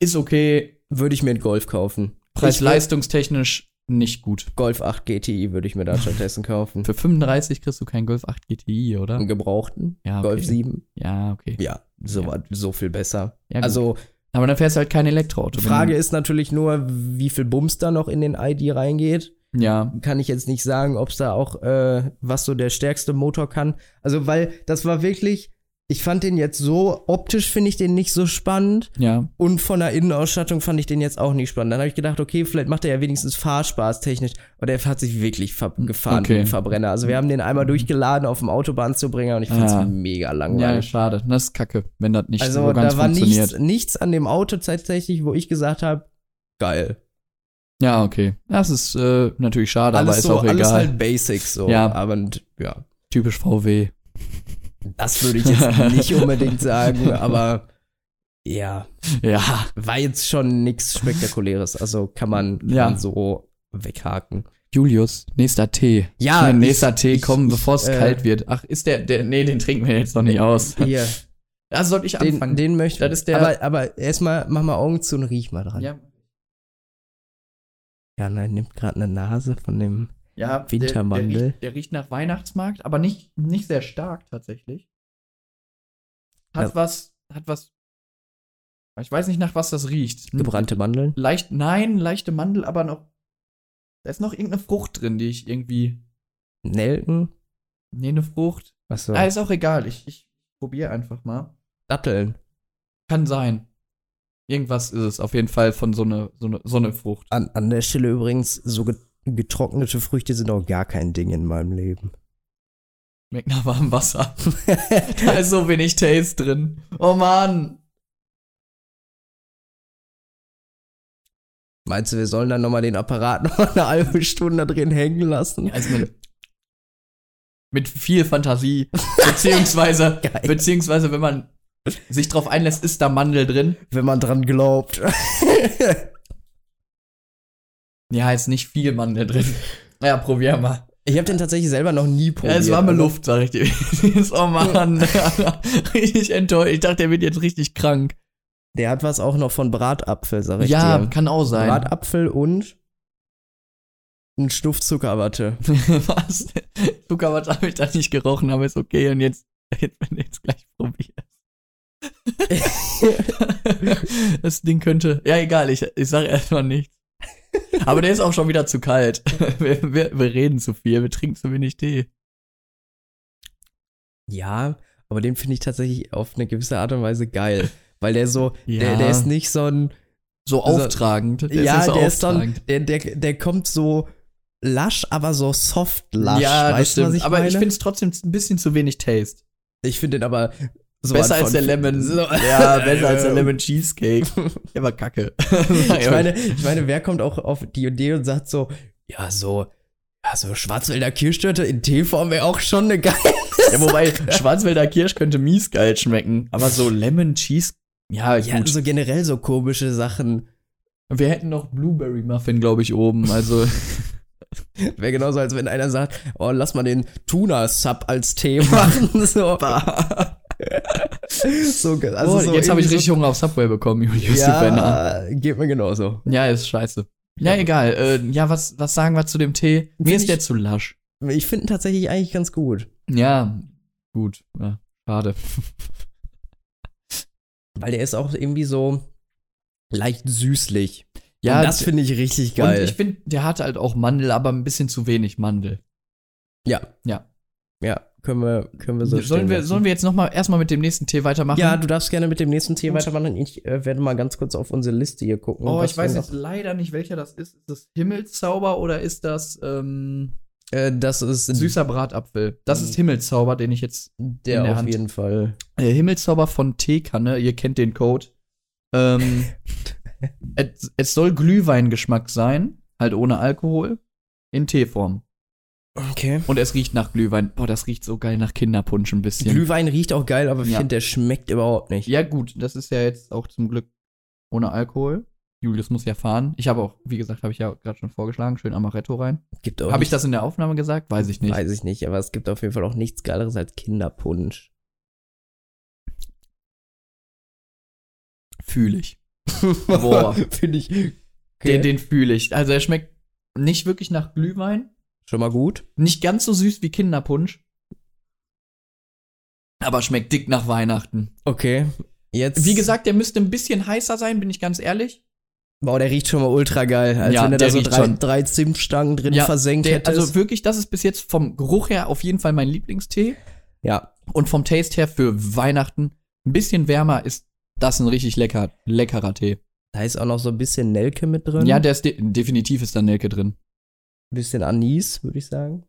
ist okay. Würde ich mir einen Golf kaufen. Preis-leistungstechnisch nicht gut. Golf 8 GTI würde ich mir da stattdessen kaufen. Für 35 kriegst du keinen Golf 8 GTI, oder? Einen gebrauchten Ja, okay. Golf 7. Ja, okay. Ja, so, Ja. so viel besser. Ja, also, Aber dann fährst du halt kein Elektroauto. die Frage ist natürlich nur, wie viel Bums da noch in den ID reingeht. Ja. Kann ich jetzt nicht sagen, ob es da auch, äh, was so der stärkste Motor kann. Also, weil das war wirklich, ich fand den jetzt so, optisch finde ich den nicht so spannend. Ja. Und von der Innenausstattung fand ich den jetzt auch nicht spannend. Dann habe ich gedacht, okay, vielleicht macht er ja wenigstens Fahrspaß technisch. Aber der hat sich wirklich gefahren Okay. ein Verbrenner. Also wir haben den einmal durchgeladen auf dem Autobahnzubringer und ich fand's Ah. mega Ja, langweilig. schade. Das ist kacke, wenn das nicht also so ganz da war funktioniert. nichts, nichts an dem Auto tatsächlich, wo ich gesagt habe, geil. Ja, okay. Das ist äh, natürlich schade, alles aber ist so, auch egal. alles halt Basics so. Ja. Aber und, ja, Typisch VW. Das würde ich jetzt nicht unbedingt sagen, aber ja, Ja. war jetzt schon nichts Spektakuläres. Also kann man, kann Ja. so weghaken. Julius, nächster Tee. Ja, ich- nächster Tee, ich- komm, ich, bevor es äh, kalt wird. Ach, ist der, der, nee, den trinken wir jetzt noch nicht aus. Hier, Also soll ich den, anfangen? den möchte Das ist der- Aber, aber erstmal mach mal Augen zu und riech mal dran. ja, Ja, nein, nimmt gerade eine Nase von dem. Ja der- Wintermandel. Der, riecht, der riecht nach Weihnachtsmarkt, aber nicht, nicht sehr stark tatsächlich. Hat Ja. was, hat was. Ich weiß nicht, nach was das riecht. Gebrannte Mandeln. Leicht, nein, leichte Mandel, aber noch. Da ist noch irgendeine Frucht drin, die ich irgendwie. Nelken. Nee, eine Frucht. Achso. Ah, ist auch egal. Ich, ich probiere einfach mal. Datteln. Kann sein. Irgendwas ist es auf jeden Fall von so eine, so eine, so eine Frucht. An, an der Stelle übrigens, so getrocknete Früchte sind auch gar kein Ding in meinem Leben. Schmeckt nach warmem Wasser. da ist so wenig Taste drin. Oh Mann. Meinst du, wir sollen dann nochmal den Apparat noch eine halbe Stunde drin hängen lassen? Also mit, mit viel Fantasie. Beziehungsweise, beziehungsweise, wenn man sich drauf einlässt, ist da Mandel drin. Wenn man dran glaubt. Ja, ist nicht viel Mandel drin. Ja, probier mal. ich habe den tatsächlich selber noch nie Ja, probiert. es warme also- Luft, sag ich dir. oh Mann. richtig enttäuscht. Ich dachte, der wird jetzt richtig krank. Der hat was auch noch von Bratapfel, sag ich Ja, dir. kann auch sein. Bratapfel und ein Stuff Zuckerwatte. Was? Zuckerwatte habe ich da nicht gerochen, aber ist okay. Und jetzt, jetzt wenn du jetzt gleich probierst. das Ding könnte. Ja, egal, ich, ich sage erstmal nichts. Aber der ist auch schon wieder zu kalt. Wir, wir, wir reden zu viel, wir trinken zu wenig Tee. Ja, aber den finde ich tatsächlich auf eine gewisse Art und Weise geil. Weil der so, Ja. der, der ist nicht so ein, So auftragend. Der ja, ist so der ist dann, auftragend. der, der, der kommt so lasch, aber so soft lasch. ja, das weißt du, was ich aber meine? ich finde es trottem ein bisschen zu wenig Taste. ich finde den aber so besser als der Lemon. So. Ja, besser als der Lemon Cheesecake. Der war kacke. Ich meine, ich meine, wer kommt auch auf die Idee und sagt so, ja, so, ja, so Schwarzwälder Kirschtorte in Teeform wäre auch schon eine geile. Ja, wobei, Schwarzwälder Kirsch könnte mies geil schmecken. Aber so Lemon Cheese, Ja, Ja, gut. so generell so komische Sachen. Wir hätten noch Blueberry Muffin, glaube ich, oben. Also, Wäre genauso, als wenn einer sagt, oh, lass mal den Tuna-Sub als Tee machen. So, so, also oh, so jetzt habe ich richtig Hunger auf Subway bekommen, Julius, so. Ja, geht mir genauso. Ja, ist scheiße. Ja, egal. Äh, ja, was, was sagen wir zu dem Tee? Mir ist ich- der zu lasch. Ich finde ihn tatsächlich eigentlich ganz gut. Ja, gut. Ja, schade. Weil der ist auch irgendwie so leicht süßlich. Ja, Und das finde ich richtig geil. Und ich finde, der hatte halt auch Mandel, aber ein bisschen zu wenig Mandel. ja. Ja. Ja, können wir, können wir so sollen, wir, lassen. sollen wir jetzt noch mal erstmal mit dem nächsten Tee weitermachen? Ja, du darfst gerne mit dem nächsten Tee Gut. weitermachen. Ich äh, werde mal ganz kurz auf unsere Liste hier gucken. Oh, ich weiß jetzt leider nicht, welcher das ist. Ist das Himmelszauber oder ist das ähm, Äh, das ist süßer Bratapfel? Das ist. Himmelszauber, den ich jetzt. der der auf Hand. jeden Fall. Äh, Himmelszauber von Teekanne, ihr kennt den Code. Ähm, es, es soll Glühweingeschmack sein, halt ohne Alkohol, in Teeform. Okay. Und es riecht nach Glühwein. Boah, das riecht so geil nach Kinderpunsch ein bisschen. Glühwein riecht auch geil, aber ich Ja. finde, der schmeckt überhaupt nicht. Ja, gut, das ist ja jetzt auch zum Glück ohne Alkohol. Julius muss ja fahren. Ich habe auch, wie gesagt, habe ich ja gerade schon vorgeschlagen, schön Amaretto rein. Gibt auch Habe ich das in der Aufnahme gesagt? Weiß ich nicht. Weiß ich nicht, aber es gibt auf jeden Fall auch nichts Geileres als Kinderpunsch. Fühle ich. Boah. Finde ich. Okay. Den, den fühle ich. Also er schmeckt nicht wirklich nach Glühwein. Schon mal gut. Nicht ganz so süß wie Kinderpunsch. Aber schmeckt dick nach Weihnachten. Okay. Jetzt. Wie gesagt, der müsste ein bisschen heißer sein, bin ich ganz ehrlich. Boah, der riecht schon mal ultra geil. Als Ja, wenn der da so drei, schon. drei Zimtstangen drin Ja, versenkt Der, hättest. also wirklich, das ist bis jetzt vom Geruch her auf jeden Fall mein Lieblingstee. ja. Und vom Taste her für Weihnachten ein bisschen wärmer ist das ein richtig lecker, leckerer Tee. Da ist auch noch so ein bisschen Nelke mit drin. Ja, der ist de definitiv ist da Nelke drin. Ein bisschen Anis, würde ich sagen.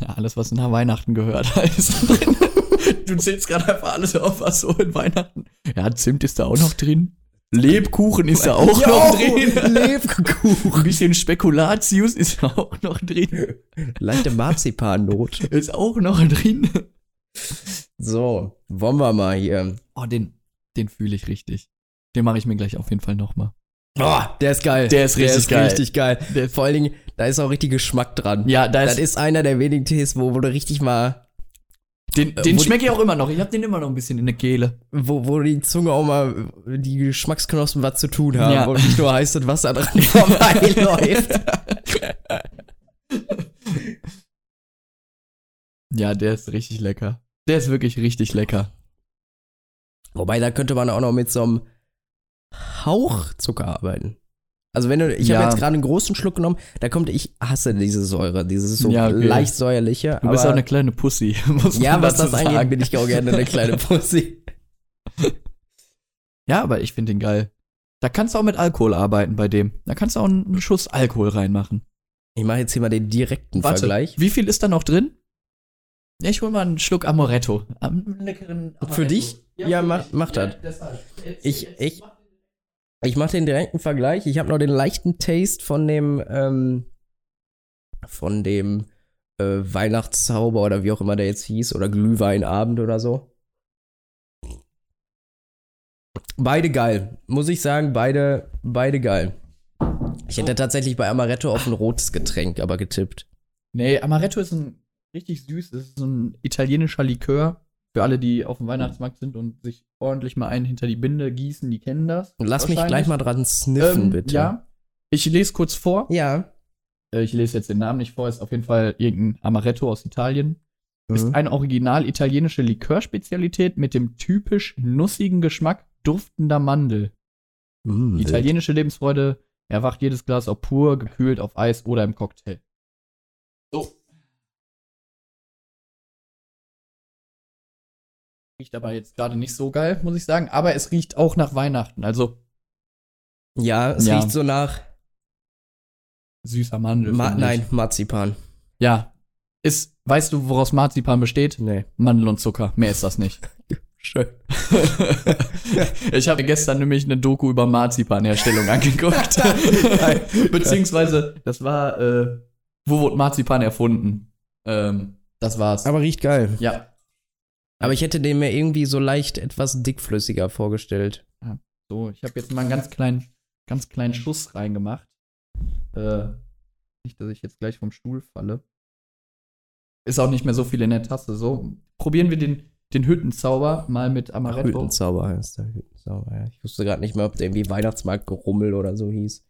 Ja, alles, was nach Weihnachten gehört, da ist drin. du zählst gerade einfach alles auf, was so in Weihnachten. Ja, Zimt ist da auch noch drin. Lebkuchen ist da auch noch drin. Ein Lebkuchen. bisschen Spekulatius ist auch noch drin. Leichte Marzipannote. Ist auch noch drin. So, wollen wir mal hier. Oh, den, den fühle ich richtig. Den mache ich mir gleich auf jeden Fall nochmal. Boah, der ist geil. Der ist richtig geil. richtig geil. Der- Vor allen Dingen, da ist auch richtig Geschmack dran. Ja, da Das ist, ist einer der wenigen Tees, wo, wo du richtig mal, den, äh, den schmecke ich auch immer noch. Ich habe den immer noch ein bisschen in der Kehle. wo, wo die Zunge auch mal, die Geschmacksknospen was zu tun haben Ja. und nicht nur heißes Wasser dran vorbeiläuft. Ja, der ist richtig lecker. Der ist wirklich richtig lecker. Wobei, da könnte man auch noch mit so einem Hauch Zucker arbeiten. Also wenn du, ich Ja. habe jetzt gerade einen großen Schluck genommen, da kommt, ich hasse diese Säure, dieses so Ja, okay. leicht säuerliche. Du bist auch eine kleine Pussy. Ja, was das angeht, sagen. bin ich auch gerne eine kleine Pussy. Ja, aber ich finde den geil. Da kannst du auch mit Alkohol arbeiten bei dem. Da kannst du auch einen Schuss Alkohol reinmachen. Ich mache jetzt hier mal den direkten Warte, Vergleich. wie viel ist da noch drin? Ja, ich hol mal einen Schluck Amaretto. Am leckeren Amaretto. Für dich? Ja, für mach- mach Ja, das. Ich- ich- Ich mache den direkten Vergleich. Ich habe noch den leichten Taste von dem, ähm, von dem äh, Weihnachtszauber oder wie auch immer der jetzt hieß oder Glühweinabend oder so. Beide geil, muss ich sagen, beide, beide geil. Ich hätte tatsächlich bei Amaretto auf ein rotes Getränk aber getippt. Nee, Amaretto ist ein richtig süß. Das ist so ein italienischer Likör. Für alle, die auf dem Weihnachtsmarkt sind und sich ordentlich mal einen hinter die Binde gießen, die kennen das. Und lass mich gleich mal dran sniffen, ähm, bitte. Ja. Ich lese kurz vor. Ja. Äh, Ich lese jetzt den Namen nicht vor. Ist auf jeden Fall irgendein Amaretto aus Italien. Ist Mhm. eine original italienische Likörspezialität mit dem typisch nussigen Geschmack duftender Mandel. Mm. Italienische Lebensfreude erwacht jedes Glas ob pur, gekühlt auf Eis oder im Cocktail. So. Riecht aber jetzt gerade nicht so geil, muss ich sagen. Aber es riecht auch nach Weihnachten. Also Ja, es Ja. riecht so nach. süßer Mandel. Ma nein, Marzipan. Ja. Ist, weißt du, woraus Marzipan besteht? Nee. Mandel und Zucker. Mehr ist das nicht. Schön. ich habe gestern nämlich eine Doku über Marzipanherstellung angeguckt. Beziehungsweise, das war, äh, wo wurde Marzipan erfunden? Ähm, das war's. Aber riecht geil. ja. Aber ich hätte den mir irgendwie so leicht etwas dickflüssiger vorgestellt. Ja, so, ich habe jetzt mal einen ganz kleinen, ganz kleinen Schuss reingemacht. Äh, nicht, dass ich jetzt gleich vom Stuhl falle. Ist auch nicht mehr so viel in der Tasse. So, probieren wir den, den Hüttenzauber mal mit Amaretto. Hüttenzauber heißt der Hüttenzauber, ja. Ich wusste gerade nicht mehr, ob der irgendwie Weihnachtsmarktgerummel oder so hieß.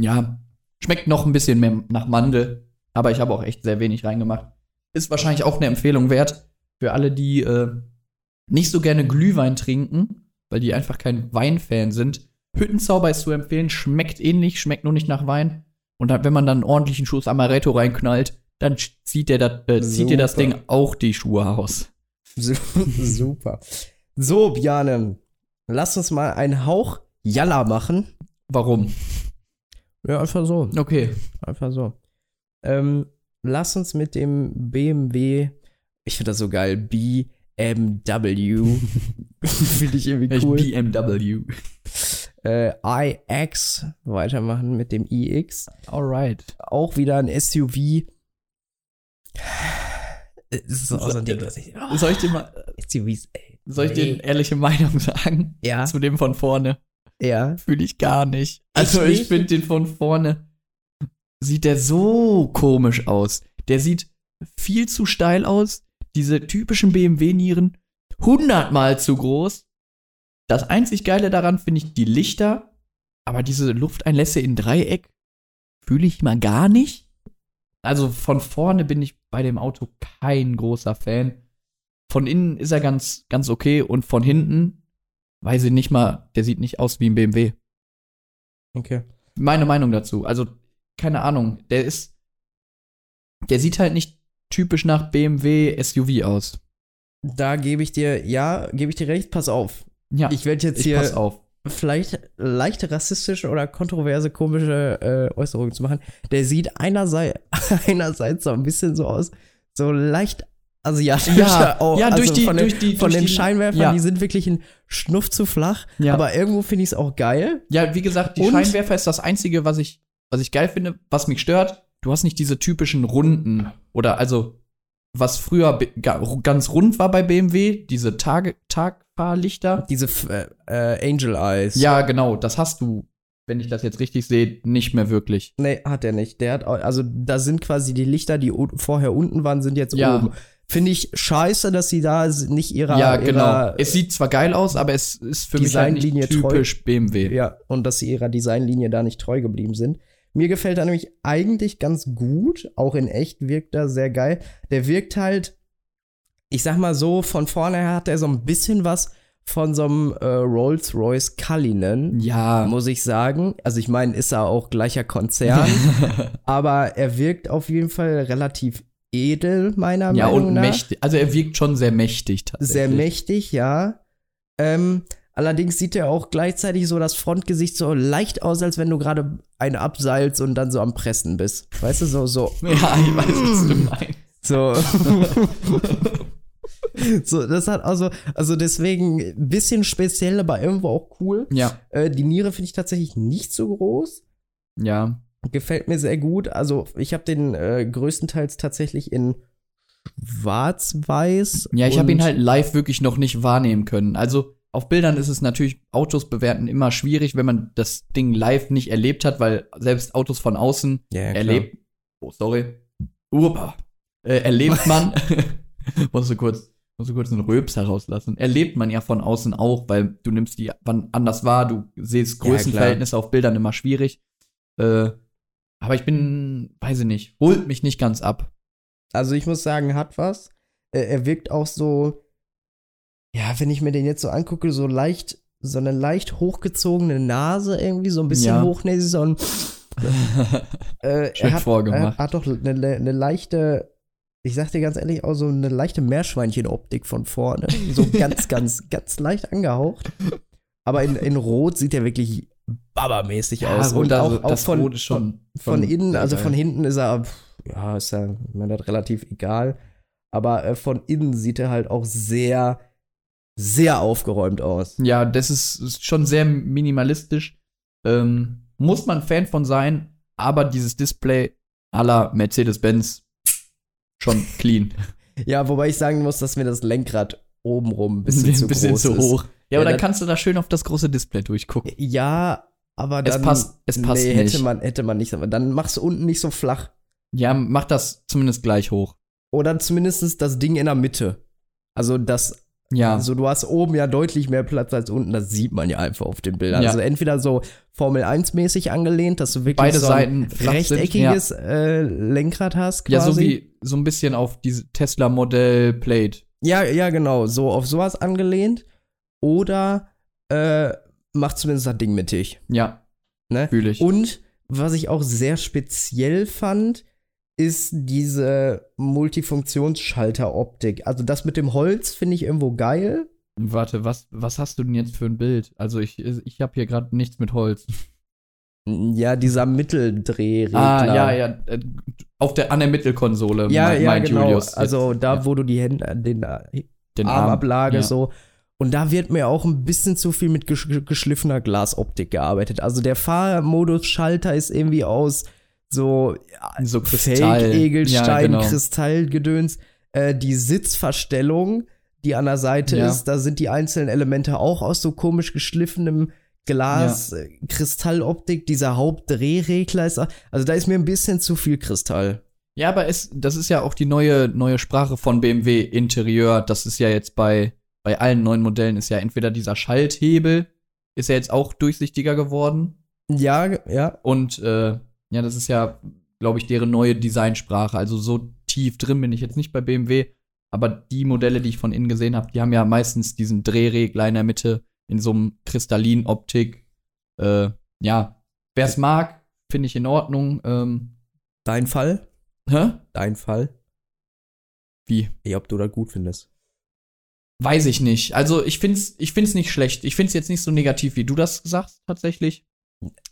Ja, schmeckt noch ein bisschen mehr nach Mandel, aber ich habe auch echt sehr wenig reingemacht. Ist wahrscheinlich auch eine Empfehlung wert für alle, die äh, nicht so gerne Glühwein trinken, weil die einfach kein Weinfan sind. Hüttenzauber ist zu empfehlen, schmeckt ähnlich, schmeckt nur nicht nach Wein. Und dann, wenn man dann einen ordentlichen Schuss Amaretto reinknallt, dann zieht, der das, äh, zieht dir das. Ding auch die Schuhe aus. Super. So, Bjane, lass uns mal einen Hauch Jalla machen. Warum? Ja, einfach so. Okay. Einfach so. Ähm, lass uns mit dem BMW, ich finde das so geil, BMW, finde ich irgendwie cool, BMW. äh, iX weitermachen mit dem iX. Alright. Auch wieder ein SUV. So ein Ding, ich, oh, Soll ich dir mal, SUVs, ey. soll ich dir eine ehrliche Meinung sagen? Ja, Zu dem von vorne. ja. Fühle ich gar nicht. Also nicht? ich finde den von vorne, sieht der so komisch aus. Der sieht viel zu steil aus. Diese typischen BMW-Nieren, hundertmal zu groß. Das einzig Geile daran finde ich die Lichter, aber diese Lufteinlässe in Dreieck fühle ich mal gar nicht. Also von vorne bin ich bei dem Auto kein großer Fan. Von innen ist er ganz, ganz okay und von hinten weiß ich nicht mal, der sieht nicht aus wie ein BMW. Okay. Meine Meinung dazu. Also, keine Ahnung. Der ist. Der sieht halt nicht typisch nach BMW SUV aus. Da gebe ich dir, ja, gebe ich dir recht, pass auf. Ja, Ich werde jetzt ich hier pass auf. vielleicht leichte rassistische oder kontroverse komische äh, Äußerungen zu machen. Der sieht einerseits, einerseits so ein bisschen so aus, so leicht asiatisch. Ja, auch, ja, durch die- von, den- durch die- von durch den die- Scheinwerfern, ja. die sind wirklich ein Schnuff zu flach. Ja. Aber irgendwo finde ich es auch geil. Ja, wie gesagt, die Und- Scheinwerfer ist das Einzige, was ich, was ich geil finde, was mich stört. Du hast nicht diese typischen runden oder also was früher ganz rund war bei BMW, diese Tage, Tagfahrlichter. Diese äh, äh, Angel Eyes. Ja, genau, das hast du, wenn ich das jetzt richtig sehe, nicht mehr wirklich. Nee, hat er nicht. Der hat, also da sind quasi die Lichter, die vorher unten waren, sind jetzt Ja. oben. Finde ich scheiße, dass sie da nicht ihrer, ja, genau. ihrer es sieht zwar geil aus, aber es ist für mich halt nicht Designlinie treu. typisch BMW. Ja, und dass sie ihrer Designlinie da nicht treu geblieben sind. Mir gefällt er nämlich eigentlich ganz gut. Auch in echt wirkt er sehr geil. Der wirkt halt, ich sag mal so, von vorne her hat er so ein bisschen was von so einem äh, Rolls-Royce Cullinan, Ja. muss ich sagen. Also ich meine, ist er auch gleicher Konzern, aber er wirkt auf jeden Fall relativ edel, meiner ja, Meinung und nach. mächtig. Also er wirkt schon sehr mächtig tatsächlich. Sehr mächtig, ja. Ähm, allerdings sieht er auch gleichzeitig so das Frontgesicht so leicht aus, als wenn du gerade eine abseilst und dann so am Pressen bist. Weißt du, so, so, Ja, ich weiß, was du meinst. so. so, das hat also, also deswegen ein bisschen speziell, aber irgendwo auch cool. Ja, Äh, die Niere finde ich tatsächlich nicht so groß. ja. Gefällt mir sehr gut. Also, ich habe den äh, größtenteils tatsächlich in schwarz-weiß. Ja, ich habe ihn halt live wirklich noch nicht wahrnehmen können. Also auf Bildern ist es natürlich, Autos bewerten immer schwierig, wenn man das Ding live nicht erlebt hat, weil selbst Autos von außen Ja, ja, erlebt. Oh, sorry. Upa. Äh, erlebt man. musst du kurz, musst du kurz einen Röps herauslassen. Erlebt man ja von außen auch, weil du nimmst die wann anders wahr, du siehst Ja, Größenverhältnisse auf Bildern immer schwierig. Äh, aber ich bin, weiß ich nicht, holt mich nicht ganz ab. Also ich muss sagen, hat was. Äh, er wirkt auch so, ja, wenn ich mir den jetzt so angucke, so leicht, so eine leicht hochgezogene Nase irgendwie, so ein bisschen Ja. hochnäsig, so ein, äh, Schön er hat, vorgemacht. Er hat doch eine, eine leichte, ich sag dir ganz ehrlich, auch so eine leichte Meerschweinchen-Optik von vorne. So ganz, ganz, ganz leicht angehaucht. Aber in, in Rot sieht er wirklich babamäßig aus. und Und auch, auch das von, Rot ist schon von schon innen, also von hinten ist er, ja, ist ja mir das relativ egal. Aber äh, von innen sieht er halt auch sehr, sehr aufgeräumt aus. Ja, das ist, ist schon sehr minimalistisch. Ähm, muss man Fan von sein, aber dieses Display la Mercedes-Benz schon clean. Ja, wobei ich sagen muss, dass mir das Lenkrad obenrum ein bisschen, zu bisschen groß zu ist. hoch. Ja, aber Ja, dann das- kannst du da schön auf das große Display durchgucken. Ja, aber Es dann. passt- es passt nee, nicht. Hätte man, hätte man nicht. Aber dann machst du unten nicht so flach. Ja, mach das zumindest gleich hoch. Oder zumindest das Ding in der Mitte. Also das Ja. Also du hast oben ja deutlich mehr Platz als unten, das sieht man ja einfach auf den Bildern. Ja. Also entweder so Formel 1 mäßig angelehnt, dass du wirklich Beide so Seiten ein sind, rechteckiges äh, Lenkrad hast quasi. Ja, so wie so ein bisschen auf diese Tesla Modell Plate. Ja, ja, genau, so auf sowas angelehnt. Oder äh, macht zumindest das Ding mittig. Ja, Ne? fühle ich. Und was ich auch sehr speziell fand, ist diese Multifunktionsschalter-Optik. Also das mit dem Holz finde ich irgendwo geil. Warte, was, was hast du denn jetzt für ein Bild? Also ich, ich habe hier gerade nichts mit Holz. Ja, dieser Mitteldrehregler. Ah, ja, ja. äh, Auf der, an der Mittelkonsole, Ja, mein- ja, meint genau. Julius. also da, ja. wo du die Hände, den äh, den Arm. Armablage ja. so. Und da wird mir auch ein bisschen zu viel mit gesch geschliffener Glasoptik gearbeitet. Also der Fahrmodus-Schalter ist irgendwie aus so ja, So Kristall. Fake-Egelstein, Ja, genau. Kristallgedöns. Äh, die Sitzverstellung, die an der Seite Ja. ist, da sind die einzelnen Elemente auch aus so komisch geschliffenem Glas, äh, Kristalloptik. Dieser Hauptdrehregler ist, auch- also da ist mir ein bisschen zu viel Kristall. Ja, aber es, das ist ja auch die neue, neue Sprache von BMW Interieur. Das ist ja jetzt bei, bei allen neuen Modellen ist ja entweder dieser Schalthebel, ist ja jetzt auch durchsichtiger geworden. Ja, ja, Und äh, ja, das ist ja, glaube ich, deren neue Designsprache. Also so tief drin bin ich jetzt nicht bei BMW. Aber die Modelle, die ich von innen gesehen habe, die haben ja meistens diesen Drehregler in der Mitte in so einem Kristallin-Optik. Äh, ja, wer es mag, finde ich in Ordnung. Ähm, dein Fall? hä? Dein Fall? Wie? Ey, ob du das gut findest. Weiß ich nicht. Also ich find's, ich find's nicht schlecht. Ich find's jetzt nicht so negativ, wie du das sagst, tatsächlich.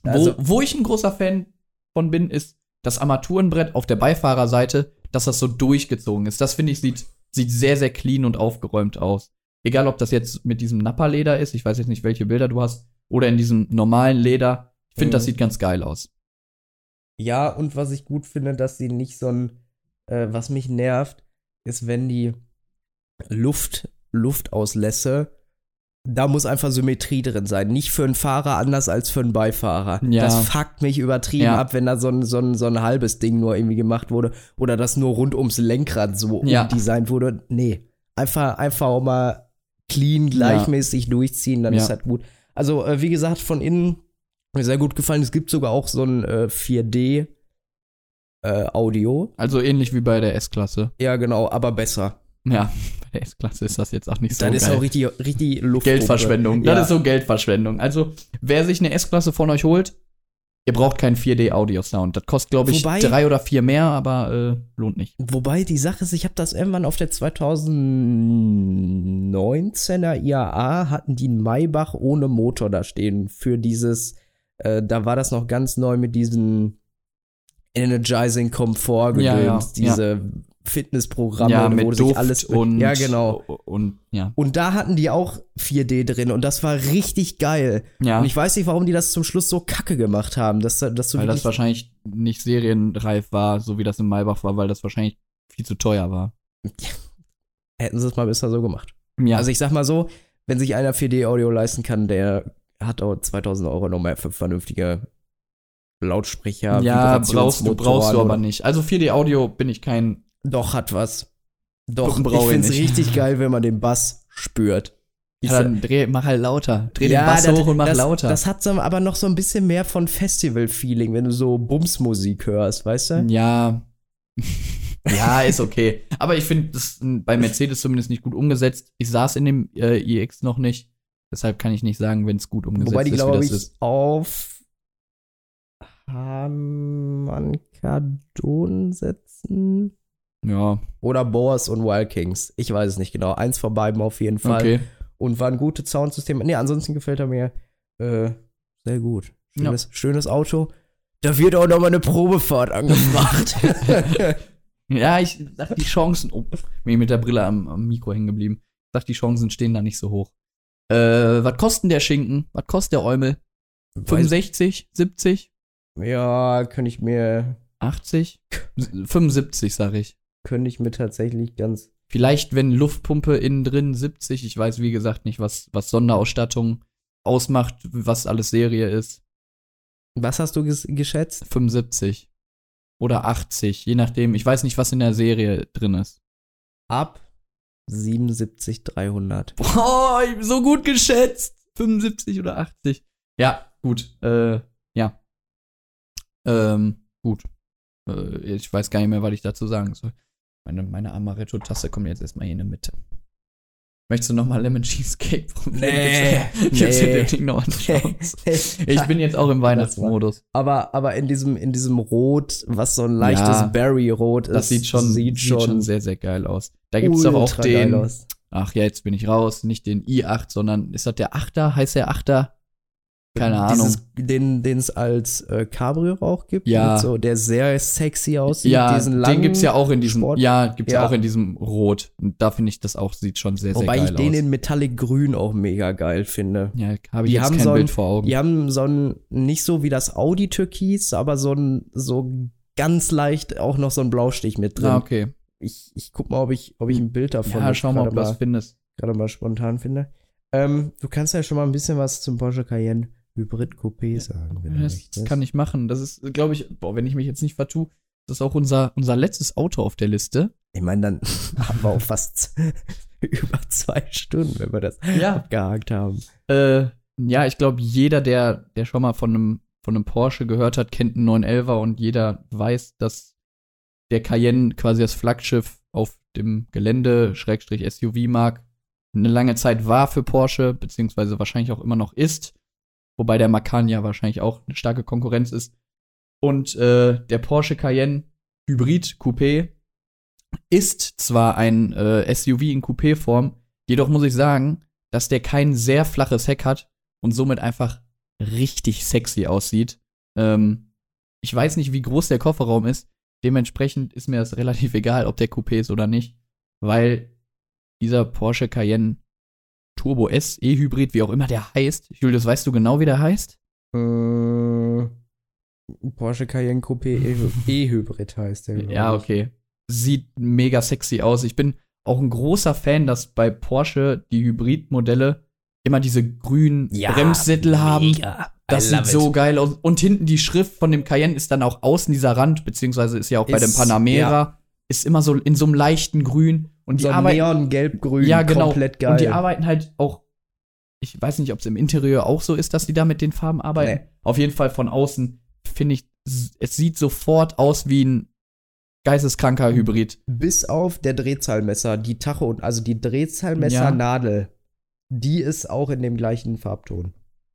Also- wo, wo ich ein großer Fan von bin, ist das Armaturenbrett auf der Beifahrerseite, dass das so durchgezogen ist. Das finde ich sieht, sieht sehr, sehr clean und aufgeräumt aus. Egal, ob das jetzt mit diesem Nappa-Leder ist, ich weiß jetzt nicht, welche Bilder du hast, oder in diesem normalen Leder. Ich finde, das Mhm. sieht ganz geil aus. Ja, und was ich gut finde, dass sie nicht so ein, äh, was mich nervt, ist, wenn die Luft, Luftauslässe, da muss einfach Symmetrie drin sein. Nicht für einen Fahrer anders als für einen Beifahrer. Ja. Das fuckt mich übertrieben Ja. ab, wenn da so ein, so, ein, so ein halbes Ding nur irgendwie gemacht wurde. Oder das nur rund ums Lenkrad so Ja. umdesignt wurde. Nee. Einfach, einfach auch mal clean, gleichmäßig durchziehen, dann ist das gut. Also, äh, wie gesagt, von innen mir sehr gut gefallen. Es gibt sogar auch so ein äh, 4D äh, Audio. Also ähnlich wie bei der S-Klasse. Ja, genau, aber besser. Ja, S-Klasse ist das jetzt auch nicht so Dann ist geil. auch richtig, richtig Luft. Geldverschwendung. Ja. Das ist so Geldverschwendung. Also, wer sich eine S-Klasse von euch holt, ihr braucht keinen 4D-Audio-Sound. Das kostet, glaube ich, Wobei- drei oder vier mehr, aber äh, lohnt nicht. Wobei die Sache ist, ich habe das irgendwann auf der 2019er IAA hatten die einen Maybach ohne Motor da stehen für dieses, äh, da war das noch ganz neu mit diesen Energizing Komfort Ja, ja, gedöns, diese Fitnessprogramme, ja, wo mit sich Duft alles und ja genau. Und ja. Und da hatten die auch 4D drin und das war richtig geil. Ja, Und ich weiß nicht, warum die das zum Schluss so kacke gemacht haben, dass, dass du weil das wahrscheinlich nicht serienreif war, so wie das im Maybach war, weil das wahrscheinlich viel zu teuer war. hätten sie es mal besser so gemacht. Ja, Also ich sag mal so, wenn sich einer 4D-Audio leisten kann, der hat auch 2000 Euro nochmal für vernünftige Lautsprecher. ja brauchst du, brauchst du aber nicht. Also 4D-Audio bin ich kein. Doch, hat was. Doch, ich find's nicht. richtig geil, wenn man den Bass spürt. Ich Ja, dann dreh, mach halt lauter. Dreh Ja, den Bass das- hoch und mach das, lauter. Das hat so, aber noch so ein bisschen mehr von Festival-Feeling, wenn du so Bumsmusik hörst, weißt du? Ja. ja, ist okay. Aber ich finde das m, bei Mercedes zumindest nicht gut umgesetzt. Ich saß in dem äh, iX noch nicht. Deshalb kann ich nicht sagen, wenn es gut umgesetzt Wobei die, ist, wie glaube das ich, ist. auf Hamankadon setzen. Ja, Oder Boas und Wild Kings. Ich weiß es nicht genau. Eins von beiden auf jeden Fall. okay. Und war ein gutes Soundsystem. Nee, ansonsten gefällt er mir äh, sehr gut. Schönes, schönes Auto. Da wird auch noch mal eine Probefahrt angefragt. Ja, ich sag die Chancen. Oh, bin ich mit der Brille am, am Mikro hängen geblieben. Ich sag, die Chancen stehen da nicht so hoch. Äh, was kostet der Schinken? Was kostet der Eumel? 65? 70? ja, könnte ich mir 80? 75, sag ich. Könnte ich mir tatsächlich ganz Vielleicht, wenn Luftpumpe innen drin 70, ich weiß wie gesagt nicht, was, was Sonderausstattung ausmacht, was alles Serie ist. Was hast du ges geschätzt? 75 oder 80, je nachdem. Ich weiß nicht, was in der Serie drin ist. Ab 77 300. Boah, ich bin so gut geschätzt. 75 oder 80. Ja, gut. Äh, ja. Ähm, gut. Äh, ich weiß gar nicht mehr, was ich dazu sagen soll. Meine, meine Amaretto-Tasse kommt jetzt erstmal hier in der Mitte. Möchtest du noch mal Lemon Cheesecake probieren? Nee, nee. dir den Ding noch eine Chance? Ich bin jetzt auch im Weihnachtsmodus. aber, aber in diesem, in diesem Rot, was so ein leichtes Ja, Berry-Rot ist, Das sieht schon, sieht schon, sehr, sehr geil aus. Da gibt's doch auch den, ach ja, jetzt bin ich raus, nicht den i8, sondern ist das der 8er? Heißt der 8er? Keine Ahnung. Dieses, den, den es als äh, Cabrio auch gibt. Ja. So, der sehr sexy aussieht. ja, den gibt's ja auch in diesem, Sport. ja, gibt's ja. Auch in diesem Rot. Und da finde ich das auch, sieht schon sehr, Wobei sehr ich geil den aus. in Metallic Grün auch mega geil finde. ja, habe ich die jetzt haben kein so ein- Bild vor Augen. Die haben so ein, nicht so wie das Audi Türkis, aber so ein, so ganz leicht auch noch so ein Blaustich mit drin. ah, okay. Ich, ich guck mal, ob ich, ob ich ein Bild davon Ja, schau mal, ob du das findest. gerade mal spontan finde. Ähm, du kannst ja schon mal ein bisschen was zum Porsche Cayenne Hybrid Coupé sagen, wenn Das möchtest. kann ich machen. Das ist, glaube ich, boah, wenn ich mich jetzt nicht vertue, das ist auch unser, unser letztes Auto auf der Liste. Ich meine, dann haben wir auch fast über zwei Stunden, wenn wir das Ja. abgehakt haben. Äh, ja, ich glaube, jeder, der, der schon mal von einem, von einem Porsche gehört hat, kennt einen 911er und jeder weiß, dass der Cayenne quasi das Flaggschiff auf dem Gelände, Schrägstrich SUV-Markt, eine lange Zeit war für Porsche, beziehungsweise wahrscheinlich auch immer noch ist. Wobei der Macan ja wahrscheinlich auch eine starke Konkurrenz ist. Und äh, der Porsche Cayenne Hybrid Coupé ist zwar ein äh, SUV in Coupé-Form, jedoch muss ich sagen, dass der kein sehr flaches Heck hat und somit einfach richtig sexy aussieht. Ähm, ich weiß nicht, wie groß der Kofferraum ist. Dementsprechend ist mir das relativ egal, ob der Coupé ist oder nicht, weil dieser Porsche Cayenne Turbo S, E-Hybrid, wie auch immer der heißt. Julius, weißt du genau, wie der heißt? Äh, Porsche Cayenne Coupé E-Hybrid heißt der. Ja, okay. Sieht mega sexy aus. Ich bin auch ein großer Fan, dass bei Porsche die Hybridmodelle immer diese grünen Ja, Bremssättel haben. Mega. Das sieht love so it. geil aus. Und hinten die Schrift von dem Cayenne ist dann auch außen dieser Rand, beziehungsweise ist ja auch bei dem Ist- Panamera, ist immer so in so einem leichten Grün. Und die so arbeiten, Neon gelb-grün, ja, genau. komplett geil. Und die arbeiten halt auch, ich weiß nicht, ob es im Interieur auch so ist, dass die da mit den Farben arbeiten. Nee. Auf jeden Fall von außen finde ich, es sieht sofort aus wie ein geisteskranker Hybrid. Bis auf der Drehzahlmesser, die Tacho, also die Drehzahlmessernadel, die ist auch in dem gleichen Farbton.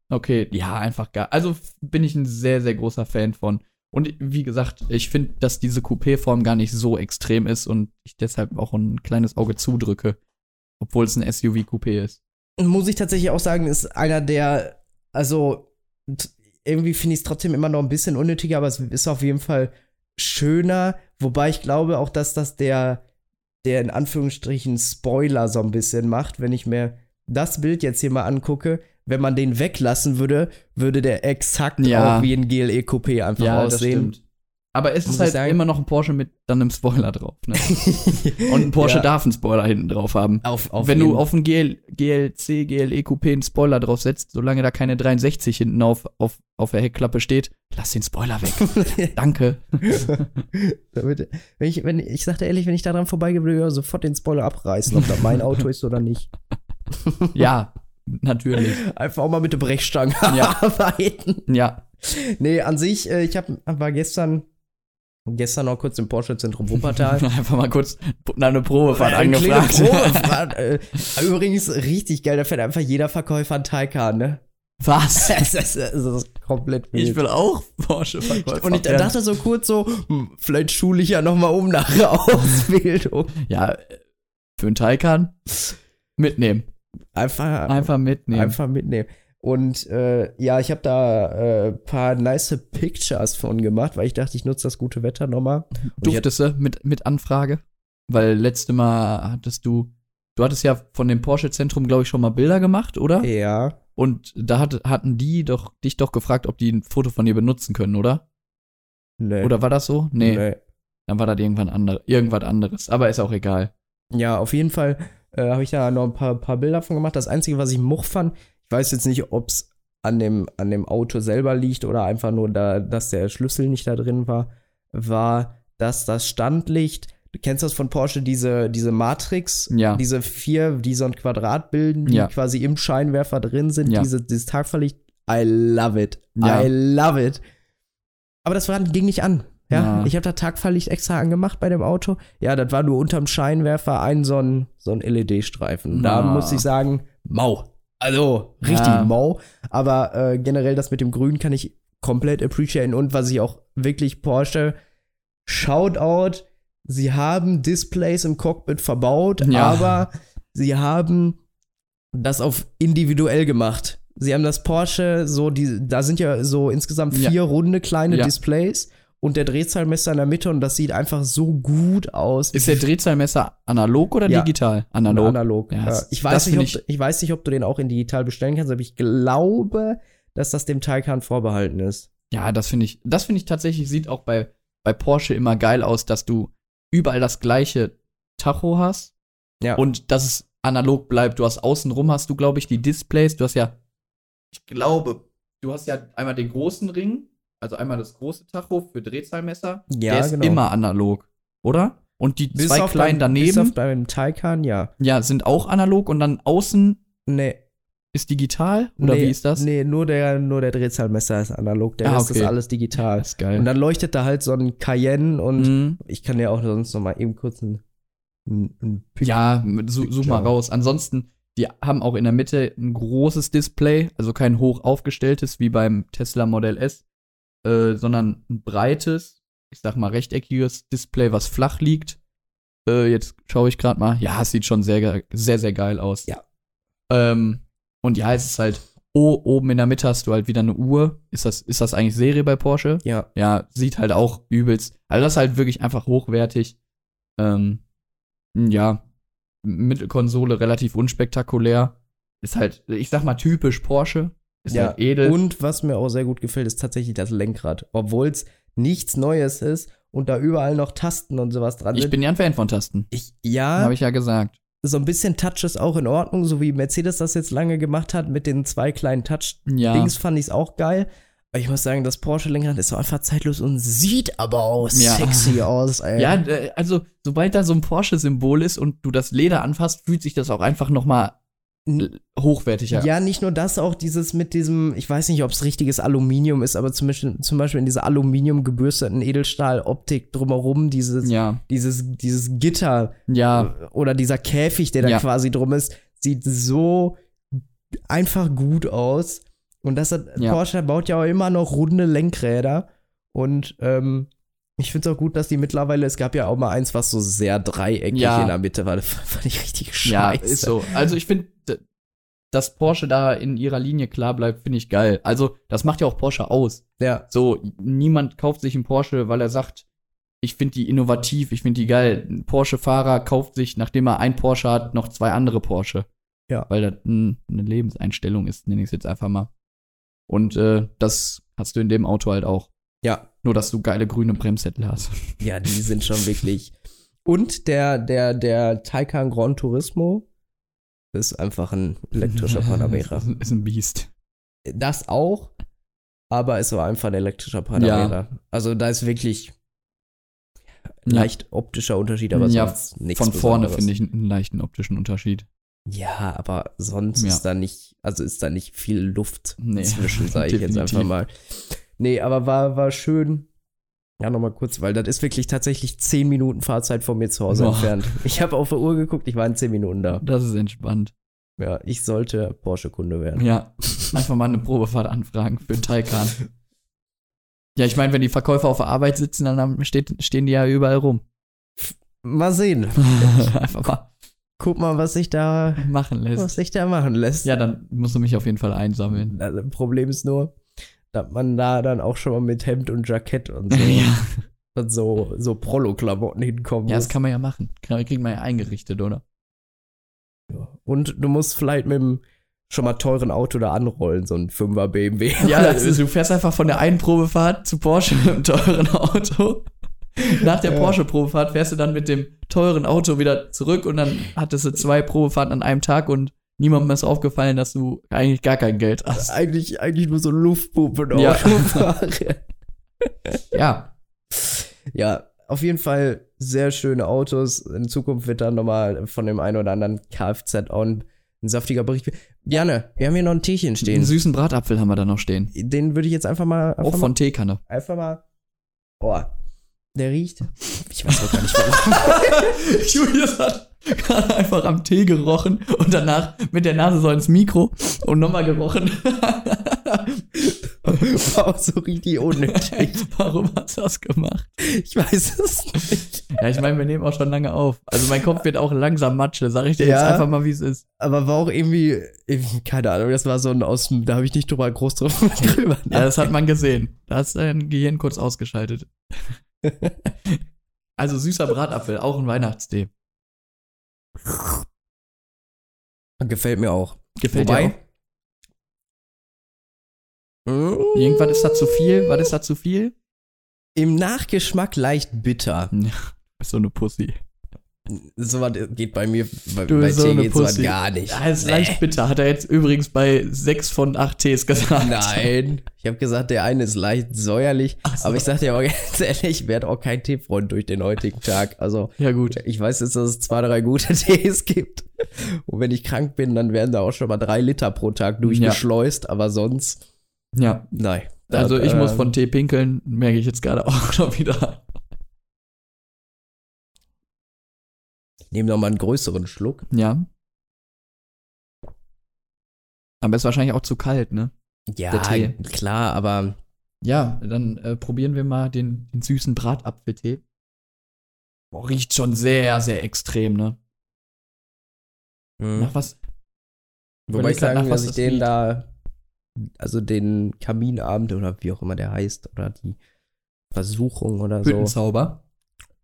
Okay, ja, einfach geil. Also bin ich ein sehr, sehr großer Fan von. Und wie gesagt, ich finde, dass diese Coupé-Form gar nicht so extrem ist und ich deshalb auch ein kleines Auge zudrücke, obwohl es ein SUV-Coupé ist. Muss ich tatsächlich auch sagen, ist einer der, also irgendwie finde ich es trotzdem immer noch ein bisschen unnötiger, aber es ist auf jeden Fall schöner, wobei ich glaube auch, dass das der, der in Anführungsstrichen Spoiler so ein bisschen macht, wenn ich mir das Bild jetzt hier mal angucke, wenn man den weglassen würde, würde der exakt Ja. auch wie ein GLE Coupé einfach aussehen. Aber es Muss ist halt sagen. immer noch ein Porsche mit dann einem Spoiler drauf. Ne? Und ein Porsche Ja. darf einen Spoiler hinten drauf haben. Auf, auf Wenn jeden- du auf ein GL, GLC, GLE Coupé einen Spoiler drauf setzt, solange da keine 63 hinten auf, auf, auf der Heckklappe steht, lass den Spoiler weg. Danke. Damit, wenn ich, wenn, ich sagte ehrlich, wenn ich daran vorbeigehe, würde ich sofort den Spoiler abreißen, ob das mein Auto ist oder nicht. ja, natürlich. Einfach auch mal mit der Brechstange Ja. arbeiten. Ja. Nee, an sich, äh, ich hab, war gestern, gestern noch kurz im Porsche-Zentrum Wuppertal. Einfach mal kurz nach einer Probefahrt Eine kleine angefragt. Probefahrt, äh, übrigens richtig geil, da fährt einfach jeder Verkäufer ein Taycan, ne? Was? Das ist, das ist komplett wild. Ich will auch Porsche-Verkäufer und ich werden. dachte so kurz so, hm, vielleicht schule ich ja noch mal um nach der Ausbildung. ja, für einen Taycan mitnehmen. Einfach, Einfach mitnehmen. Einfach mitnehmen. Und äh, ja, ich habe da äh, paar nice Pictures von gemacht, weil ich dachte, ich nutze das gute Wetter nochmal. Durftest du mit, mit Anfrage? Weil letzte Mal hattest du, du hattest ja von dem Porsche-Zentrum, glaube ich, schon mal Bilder gemacht, oder? Ja. Und da hat, hatten die doch dich doch gefragt, ob die ein Foto von dir benutzen können, oder? Nee. Oder war das so? Nee, Nee. dann war das irgendwann andere, irgendwas anderes. Aber ist auch egal. Ja, auf jeden Fall äh, habe ich da noch ein paar, paar Bilder von gemacht. Das Einzige, was ich much fand, ich weiß jetzt nicht, ob es an dem, an dem Auto selber liegt oder einfach nur da, dass der Schlüssel nicht da drin war, war, dass das Standlicht, du kennst das von Porsche, diese, diese Matrix, Ja. diese vier, die so ein Quadrat bilden, die Ja. quasi im Scheinwerfer drin sind, Ja. diese, dieses Tagverlicht. I love it. I love it. Aber das war, ging nicht an. Ja, Ja. ich habe da Tagverlicht extra angemacht bei dem Auto. Ja, das war nur unterm Scheinwerfer ein so ein, so ein LED-Streifen. Da muss ich sagen, mau. Also, richtig Ja. mau. Aber äh, generell das mit dem Grün kann ich komplett appreciaten. Und was ich auch wirklich Porsche, Shoutout, sie haben Displays im Cockpit verbaut, Ja. aber sie haben das auf individuell gemacht. Sie haben das Porsche so, die, da sind ja so insgesamt Ja. vier runde kleine Ja. Displays und der Drehzahlmesser in der Mitte und das sieht einfach so gut aus. Ist der Drehzahlmesser analog oder Ja. digital? Analog. analog. Ja, Ja, ich, weiß nicht, ob, ich, weiß nicht, ob du den auch in digital bestellen kannst, aber ich glaube, dass das dem Taycan vorbehalten ist. Ja, das finde ich, das finde ich tatsächlich, sieht auch bei, bei Porsche immer geil aus, dass du überall das gleiche Tacho hast. Ja. Und dass es analog bleibt. Du hast außenrum hast du, glaube ich, die Displays. Du hast ja, ich glaube, du hast ja einmal den großen Ring, also einmal das große Tacho für Drehzahlmesser. Ja, Der ist genau. immer analog, oder? Und die Bis zwei kleinen beim, Bis daneben, auf beim Taycan, ja. ja, sind auch analog und dann außen Nee. ist digital? Oder nee, wie ist das? Nee, nur der, nur der Drehzahlmesser ist analog, der Ah, Rest ist okay. alles digital. Das ist geil. Und dann leuchtet da halt so ein Cayenne und Mhm. ich kann ja auch sonst noch mal eben kurz ein, ein, ein Ja, su such mal raus. Ansonsten, die haben auch in der Mitte ein großes Display, also kein hoch aufgestelltes wie beim Tesla Model S, äh, sondern ein breites, ich sag mal rechteckiges Display, was flach liegt. Äh, jetzt schaue ich gerade mal. Ja, es sieht schon sehr, sehr, sehr geil aus. Ja. Ähm, und ja, es ist halt, oh, oben in der Mitte hast du halt wieder eine Uhr. Ist das, ist das eigentlich Serie bei Porsche? Ja, Ja, sieht halt auch übelst. Also das ist halt wirklich einfach hochwertig. Ähm, ja, Mittelkonsole relativ unspektakulär. Ist halt, ich sag mal, typisch Porsche. Ist ja. edel. Und was mir auch sehr gut gefällt, ist tatsächlich das Lenkrad. Obwohl es nichts Neues ist und da überall noch Tasten und sowas dran ich sind. bin ja ein Fan von Tasten. Ich, ja, Habe ich ja gesagt. so ein bisschen Touch ist auch in Ordnung, so wie Mercedes das jetzt lange gemacht hat mit den zwei kleinen Touch-Dings, Ja. fand ich es auch geil. Aber ich muss sagen, das Porsche-Lenkrad ist so einfach zeitlos und sieht aber auch Ja. sexy aus, ey. Ja, äh, also sobald da so ein Porsche-Symbol ist und du das Leder anfasst, fühlt sich das auch einfach noch mal N- hochwertiger. Ja, nicht nur das, auch dieses mit diesem, ich weiß nicht, ob es richtiges Aluminium ist, aber zum Beispiel, zum Beispiel in dieser Aluminium gebürsteten Edelstahl-Optik drumherum, dieses, ja, dieses, dieses Gitter ja, oder dieser Käfig, der da Ja. quasi drum ist, sieht so einfach gut aus. Und das hat. Porsche baut ja auch immer noch runde Lenkräder. Und ähm, ich finde es auch gut, dass die mittlerweile, es gab ja auch mal eins, was so sehr dreieckig Ja. in der Mitte war. Das fand ich richtig scheiße. ja, ist so. Also ich finde, dass Porsche da in ihrer Linie klar bleibt, finde ich geil. Also das macht ja auch Porsche aus. Ja, So, niemand kauft sich einen Porsche, weil er sagt, ich finde die innovativ, ich finde die geil. Ein Porsche-Fahrer kauft sich, nachdem er ein Porsche hat, noch zwei andere Porsche. Ja. Weil das mm, eine Lebenseinstellung ist, nenne ich es jetzt einfach mal. Und äh, das hast du in dem Auto halt auch. ja, Nur, dass du geile grüne Bremssättel hast. ja, die sind schon wirklich. Und der, der, der Taycan Gran Turismo ist einfach ein elektrischer Panamera. ist, ist ein Biest. Das auch, aber ist aber einfach ein elektrischer Panamera. Also da ist wirklich leicht optischer Unterschied, aber Ja, sonst nichts Von vorne finde ich einen leichten optischen Unterschied. Ja, aber sonst Ja. ist da nicht, also ist da nicht viel Luft Nee, zwischen, sage ich jetzt einfach mal. Nee, aber war, war schön. Ja, nochmal kurz, weil das ist wirklich tatsächlich 10 Minuten Fahrzeit von mir zu Hause Boah. entfernt. Ich habe auf der Uhr geguckt, ich war in 10 Minuten da. Das ist entspannt. Ja, ich sollte Porsche-Kunde werden. Ja, einfach mal eine Probefahrt anfragen für einen Taycan. Ja, ich meine, wenn die Verkäufer auf der Arbeit sitzen, dann steht, stehen die ja überall rum. Mal sehen. einfach mal Guck mal, was sich da, machen lässt. was sich da machen lässt. Ja, dann musst du mich auf jeden Fall einsammeln. Das Problem ist nur, dass man da dann auch schon mal mit Hemd und Jackett und so, Ja, und so, so Prollo-Klamotten hinkommen ja muss. das kann man ja machen. Kann- Kriegt man ja eingerichtet, oder? Und du musst vielleicht mit einem schon mal teuren Auto da anrollen, so ein 5er BMW. Ja, das ist, du fährst einfach von der einen Probefahrt zu Porsche mit einem teuren Auto. Nach der Ja. Porsche-Probefahrt fährst du dann mit dem teuren Auto wieder zurück und dann hattest du zwei Probefahrten an einem Tag und niemandem ist aufgefallen, dass du eigentlich gar kein Geld hast. Eigentlich, eigentlich nur so Luftpumpen Ja. fahre. Ja, Ja, auf jeden Fall sehr schöne Autos. In Zukunft wird dann nochmal von dem einen oder anderen Kfz auch ein, ein saftiger Bericht. Björne, wir haben hier noch ein Teechen den stehen. süßen Bratapfel haben wir da noch stehen. Den würde ich jetzt einfach mal. Einfach Auch von Teekanne. mal, einfach mal. Oh, der riecht. Ich weiß auch gar nicht warum. Julius hat gerade einfach am Tee gerochen und danach mit der Nase so ins Mikro und nochmal gerochen. War auch so richtig unnötig. Warum hast du das gemacht? Ich weiß es nicht. Ja, ich meine, wir nehmen auch schon lange auf. Also mein Kopf wird auch langsam Matsche, sag ich dir Ja. jetzt einfach mal, wie es ist. Aber war auch irgendwie, keine Ahnung, das war so ein aus da habe ich nicht drüber groß drüber, drüber Ja, das hat man gesehen. Da hast dein Gehirn kurz ausgeschaltet. Also süßer Bratapfel, auch ein Weihnachtstee. Gefällt mir auch. Gefällt Wobei, dir auch? Irgendwann ist da zu viel. Was ist da zu viel? Im Nachgeschmack leicht bitter. So eine Pussy. So was geht bei mir, bei, Du bei so Tee geht sowas gar nicht. Ja, ist leicht bitter. Hat er jetzt übrigens bei sechs von acht Tees gesagt. Nein, ich habe gesagt, der eine ist leicht säuerlich, so. aber ich sag dir aber ganz ehrlich, ich werde auch kein Teefreund durch den heutigen Tag. Also Ja, gut. ich weiß jetzt, dass es zwei, drei gute Tees gibt. Und wenn ich krank bin, dann werden da auch schon mal drei Liter pro Tag durchgeschleust, aber sonst, Ja. nein. Also ich muss ähm, von Tee pinkeln, merke ich jetzt gerade auch noch wieder. Nehmen noch mal einen größeren Schluck. Ja. Aber ist wahrscheinlich auch zu kalt, ne? Ja, klar, aber Ja, dann äh, probieren wir mal den, den süßen Bratapfeltee. Boah, riecht schon sehr, sehr extrem, ne? mh. Nach was? Wobei ich sagen, dass ich den riecht. da, also den Kaminabend oder wie auch immer der heißt, oder die Versuchung oder so, Hüttenzauber.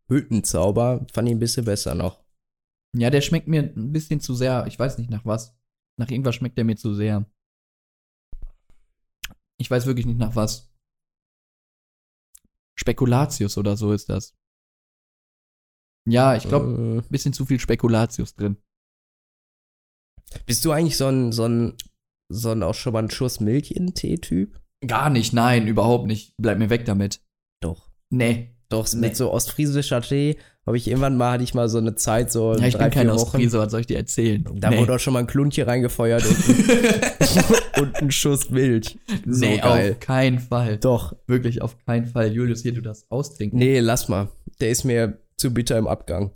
Hüttenzauber, fand ich ein bisschen besser noch. Ja, der schmeckt mir ein bisschen zu sehr. Ich weiß nicht nach was. Nach irgendwas schmeckt der mir zu sehr. Ich weiß wirklich nicht nach was. Spekulatius oder so ist das. Ja, ich glaube, ein Äh, bisschen zu viel Spekulatius drin. bist du eigentlich so ein, so ein, so ein auch schon mal ein Schuss Milch in Tee-Typ? Gar nicht, nein, überhaupt nicht. Bleib mir weg damit. Doch. Nee. Doch, Nee. mit so ostfriesischer Tee habe ich irgendwann mal, hatte ich mal so eine Zeit, so Ja, ich drei, bin kein vier. Ostfriese, was soll ich dir erzählen? Da wurde auch schon mal ein Kluntchen reingefeuert und, ein- und ein Schuss Milch. So nee, geil. auf keinen Fall. Doch. Wirklich auf keinen Fall. Julius, hier, du das austrinken. Nee, lass mal. Der ist mir zu bitter im Abgang.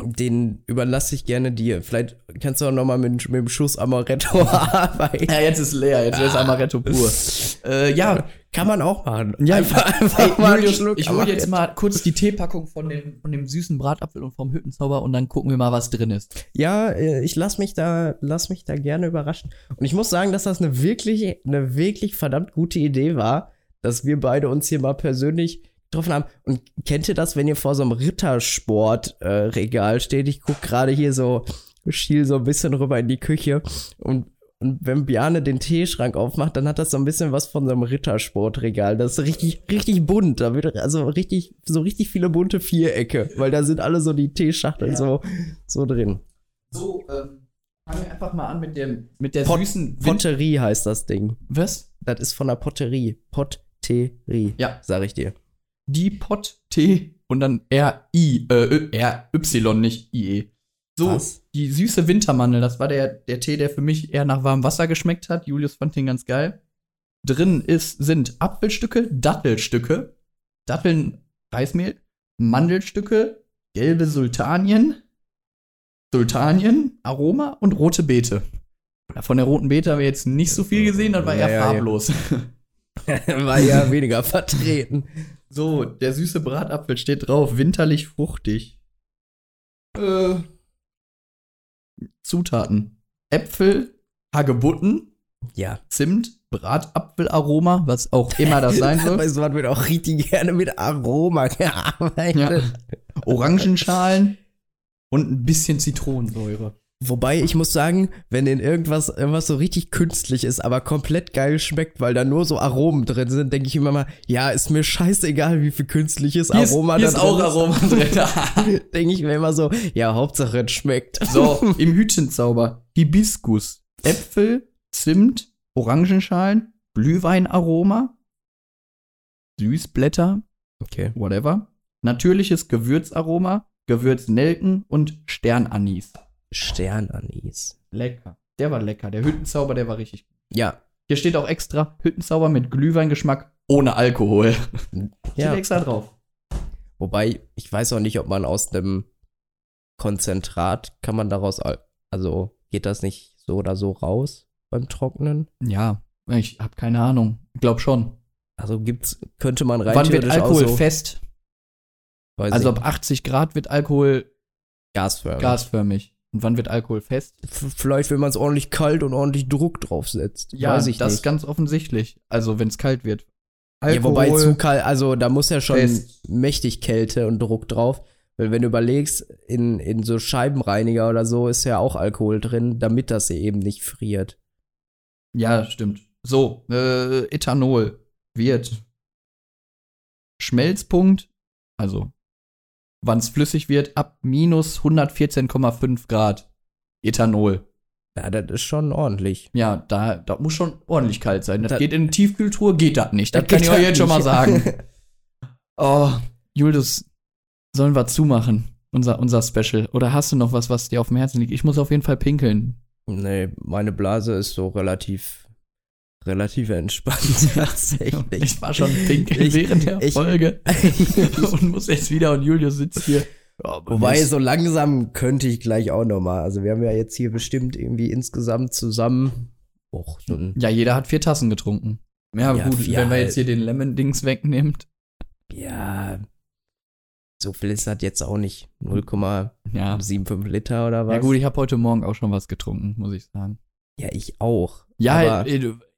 Den überlasse ich gerne dir. Vielleicht kannst du auch noch mal mit, mit dem Schuss Amaretto arbeiten. Ja, jetzt ist leer, jetzt ist Amaretto pur. äh, ja, Kann man auch machen. Ja, einfach, einfach Ey, mal Julius, Schluck ich hole jetzt mal kurz die Teepackung von dem, von dem süßen Bratapfel und vom Hüttenzauber und dann gucken wir mal, was drin ist. Ja, äh, ich lass mich da, lass mich da gerne überraschen. Und ich muss sagen, dass das eine wirklich, eine wirklich verdammt gute Idee war, dass wir beide uns hier mal persönlich getroffen haben. Und kennt ihr das, wenn ihr vor so einem Rittersport-Regal äh, steht? Ich guck gerade hier so, schiel so ein bisschen rüber in die Küche und und wenn Bjane den Teeschrank aufmacht, dann hat das so ein bisschen was von so einem Rittersportregal. Das ist richtig, richtig bunt. Da wird also richtig, so richtig viele bunte Vierecke, weil da sind alle so die Teeschachteln Ja. so, so drin. So, ähm, fangen wir einfach mal an mit dem, mit der Pot- süßen Win- Potterie heißt das Ding. Was? Das ist von der Potterie. Potterie. Ja. Sag ich dir. Die Pot T und dann R-I, äh, Ö- R-Y, nicht I-E. So, Was? die süße Wintermandel, das war der, der Tee, der für mich eher nach warmem Wasser geschmeckt hat. Julius fand den ganz geil. Drin ist, sind Apfelstücke, Dattelstücke, Datteln, Reismehl, Mandelstücke, gelbe Sultanien, Sultanien, Aroma und rote Beete. Ja, Von der roten Beete haben wir jetzt nicht so viel gesehen, das war eher Ja, ja, ja. farblos. War ja weniger vertreten. So, der süße Bratapfel steht drauf, winterlich fruchtig. Äh, Zutaten: Äpfel, Hagebutten, Ja. Zimt, Bratapfelaroma, was auch immer das sein soll. Weißt du, was wird auch richtig gerne mit Aroma gearbeitet. ja. Orangenschalen und ein bisschen Zitronensäure. Wobei ich muss sagen, wenn in irgendwas, irgendwas so richtig künstlich ist, aber komplett geil schmeckt, weil da nur so Aromen drin sind, denke ich immer mal, ja, ist mir scheißegal, wie viel künstliches Hier ist, Aroma hier da ist drin auch Aroma drin. denke ich mir immer so, ja, Hauptsache es schmeckt. so, im Hütchenzauber. Hibiskus. Äpfel, Zimt, Orangenschalen, Glühweinaroma, Süßblätter, Okay. whatever. Natürliches Gewürzaroma, Gewürznelken und Sternanis. Sternanis. Lecker. Der war lecker. Der Hüttenzauber, der war richtig gut. Ja. Hier steht auch extra Hüttenzauber mit Glühweingeschmack ohne Alkohol. Ja. Steht extra drauf. Wobei, ich weiß auch nicht, ob man aus einem Konzentrat kann man daraus, al- also geht das nicht so oder so raus beim Trocknen? Ja, ich habe keine Ahnung. Ich glaube schon. Also gibt's, könnte man rein Wann wird Alkohol so, fest? Also ab 80 Grad wird Alkohol gasförmig. gasförmig. Und wann wird Alkohol fest? Vielleicht, wenn man es ordentlich kalt und ordentlich Druck draufsetzt. weiß ich das nicht. ist ganz offensichtlich. Also wenn es kalt wird. ja, wobei zu kalt, also da muss ja schon fest. mächtig Kälte und Druck drauf. Weil wenn du überlegst, in, in so Scheibenreiniger oder so ist ja auch Alkohol drin, damit das eben nicht friert. Ja, stimmt. So, äh, Ethanol wird Schmelzpunkt, also wann es flüssig wird, ab minus 114,5 Grad. Ethanol. Ja, das ist schon ordentlich. Ja, da, da muss schon ordentlich kalt sein. Das Da- geht in eine Tiefkühltruhe, geht das nicht. Das, Das kann ich euch jetzt schon mal sagen. Oh, Julius, sollen wir zumachen? Unser, unser Special. Oder hast du noch was, was dir auf dem Herzen liegt? Ich muss auf jeden Fall pinkeln. Nee, meine Blase ist so relativ, relativ entspannt tatsächlich. Ich war schon pinkeln Ich- während der ich- Folge und muss jetzt wieder und Julius sitzt hier. Mir Wobei, so langsam könnte ich gleich auch noch mal. Also wir haben ja jetzt hier bestimmt irgendwie insgesamt zusammen, och, ja, jeder hat vier Tassen getrunken. Ja, Ja, gut, wenn man halt. jetzt hier den Lemon-Dings wegnimmt. ja, so viel ist das jetzt auch nicht. 0,75 Ja. Liter oder was? Ja gut, ich habe heute Morgen auch schon was getrunken, muss ich sagen. Ja, ich auch. Ja, Aber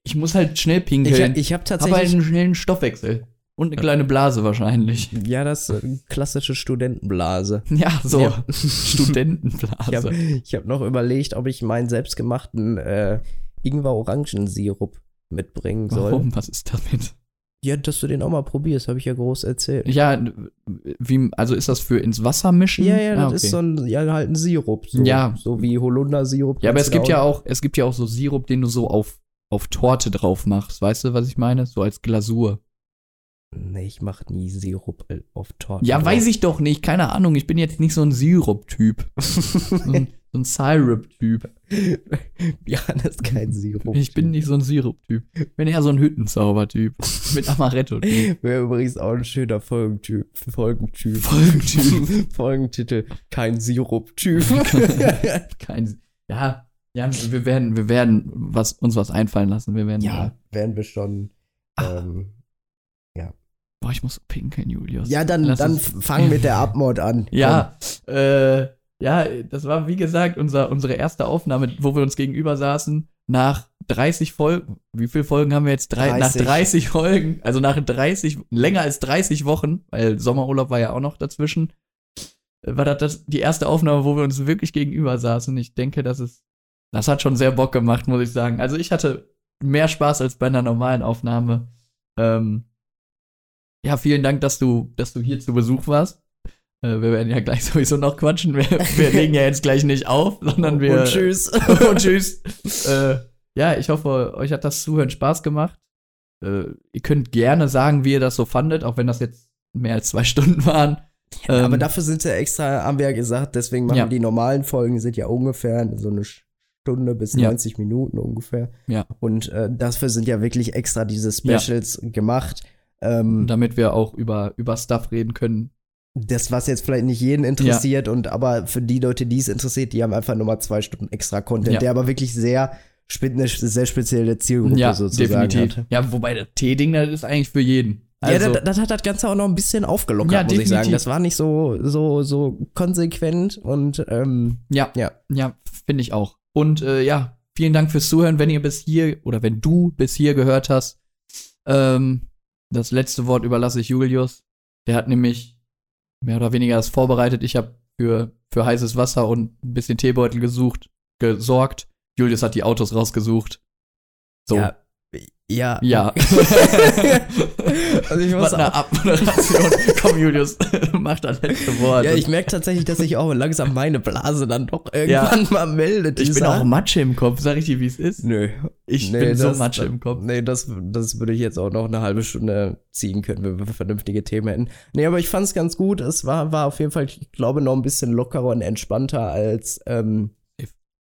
ich muss halt schnell ich, pinkeln. ich habe habe halt tatsächlich, einen schnellen Stoffwechsel. Und eine kleine Blase wahrscheinlich. ja, das äh, klassische Studentenblase. Ja, so. Ja. Studentenblase. Ich habe ich hab noch überlegt, ob ich meinen selbstgemachten äh, Ingwer-Orangensirup mitbringen soll. Warum? Was ist damit? Ja, dass du den auch mal probierst, habe ich ja groß erzählt. Ja, wie, also ist das für ins Wasser mischen? Ja, ja, das Ah, okay. ist so ein, ja, halt ein Sirup. So, Ja. So wie Holundersirup. Ja, aber es gibt ja auch, es gibt ja auch so Sirup, den du so auf, auf Torte drauf machst. Weißt du, was ich meine? So als Glasur. Nee, ich mach nie Sirup äh, auf Torte. Ja, weiß ich doch nicht. Keine Ahnung. Ich bin jetzt nicht so ein Sirup-Typ. so ein, Syrup-Typ. Jan ist kein Sirup. Ich bin nicht so ein Sirup-Typ. Ich bin eher so ein Hüttenzauber-Typ. Mit Amaretto-Typ. Wäre übrigens auch ein schöner Folgentyp. Folgentyp. Folgentyp. Folgentitel. Kein Sirup-Typ. Kein, ja, ja, wir werden, wir werden was, uns was einfallen lassen. Wir werden, ja, werden wir schon. Ah. Ähm, boah, ich muss pinkeln, Julius. ja, dann, Lass dann fang mit der Abmord an. Ja, äh, ja, das war wie gesagt unser, unsere erste Aufnahme, wo wir uns gegenüber saßen. Nach 30 Folgen, wie viele Folgen haben wir jetzt? Drei, 30. Nach 30 Folgen, also nach 30, länger als 30 Wochen, weil Sommerurlaub war ja auch noch dazwischen, äh, war das, das die erste Aufnahme, wo wir uns wirklich gegenüber saßen. Ich denke, das ist, das hat schon sehr Bock gemacht, muss ich sagen. Also ich hatte mehr Spaß als bei einer normalen Aufnahme. Ähm, ja, vielen Dank, dass du, dass du hier zu Besuch warst. Äh, wir werden ja gleich sowieso noch quatschen. Wir, wir legen ja jetzt gleich nicht auf, sondern wir. Und tschüss. und tschüss. äh, ja, ich hoffe, euch hat das Zuhören Spaß gemacht. Äh, ihr könnt gerne sagen, wie ihr das so fandet, auch wenn das jetzt mehr als zwei Stunden waren. Ja, aber Ähm, dafür sind ja extra, haben wir ja gesagt, deswegen machen Ja. die normalen Folgen sind ja ungefähr so eine Stunde bis Ja. 90 Minuten ungefähr. Ja. Und äh, dafür sind ja wirklich extra diese Specials gemacht. Ähm, damit wir auch über, über Stuff reden können. das, was jetzt vielleicht nicht jeden interessiert, und aber für die Leute, die es interessiert, die haben einfach nochmal zwei Stunden extra Content, Ja. der aber wirklich sehr, eine sehr spezielle Zielgruppe ja, sozusagen definitiv. hat. Ja, wobei das T-Ding, das ist eigentlich für jeden. ja, Also, das, das hat das Ganze auch noch ein bisschen aufgelockert, Ja, muss ich sagen. definitiv. Das war nicht so, so, so konsequent und ähm, ja, ja. Ja, finde ich auch. Und äh, ja, vielen Dank fürs Zuhören, wenn ihr bis hier oder wenn du bis hier gehört hast. Ähm, das letzte Wort überlasse ich Julius. Der hat nämlich mehr oder weniger das vorbereitet. Ich habe für, für heißes Wasser und ein bisschen Teebeutel gesucht, gesorgt. Julius hat die Autos rausgesucht. So. Ja. Ja. Ja. Also ich muss eine Abmoderation. Komm, Julius, mach das letzte Wort. Ja, ich merke tatsächlich, dass sich auch langsam meine Blase dann doch irgendwann mal meldet. ich bin auch Matsche im Kopf, sag ich dir, wie es ist. Nö. Ich Nee, bin so das- Matsche im Kopf. Nee, das, das würde ich jetzt auch noch eine halbe Stunde ziehen können, wenn wir vernünftige Themen hätten. Nee, aber ich fand es ganz gut. Es war, war auf jeden Fall, ich glaube, noch ein bisschen lockerer und entspannter als, ähm,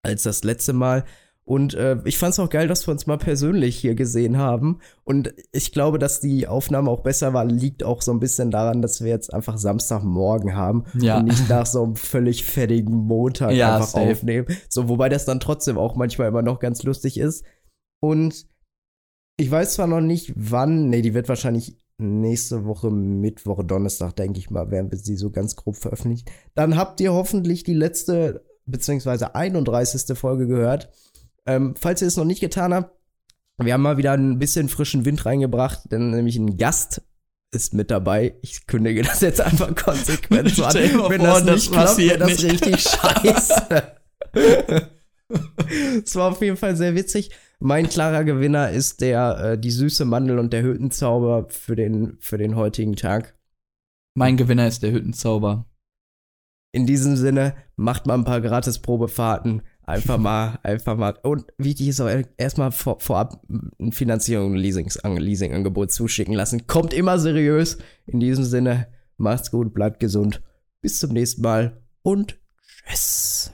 als das letzte Mal. Und äh, ich fand es auch geil, dass wir uns mal persönlich hier gesehen haben. Und ich glaube, dass die Aufnahme auch besser war, liegt auch so ein bisschen daran, dass wir jetzt einfach Samstagmorgen haben Ja. und nicht nach so einem völlig fertigen Montag Ja, einfach safe. aufnehmen. So, wobei das dann trotzdem auch manchmal immer noch ganz lustig ist. Und ich weiß zwar noch nicht, wann, nee, die wird wahrscheinlich nächste Woche, Mittwoch, Donnerstag, denke ich mal, werden wir sie so ganz grob veröffentlicht. Dann habt ihr hoffentlich die letzte, beziehungsweise 31. Folge gehört. Ähm, falls ihr es noch nicht getan habt, wir haben mal wieder ein bisschen frischen Wind reingebracht, denn nämlich ein Gast ist mit dabei. Ich kündige das jetzt einfach konsequent an. Wenn das das nicht klappt, passiert wird das nicht. richtig scheiße. Es war auf jeden Fall sehr witzig. Mein klarer Gewinner ist der äh, die süße Mandel und der Hüttenzauber für den für den heutigen Tag. Mein Gewinner ist der Hüttenzauber. In diesem Sinne macht mal ein paar gratis Probefahrten, einfach mal einfach mal und wichtig ist auch erstmal vor, vorab ein Finanzierung Leasings, Leasingangebot zuschicken lassen. Kommt immer seriös. In diesem Sinne macht's gut, bleibt gesund. Bis zum nächsten Mal und tschüss.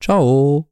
Ciao.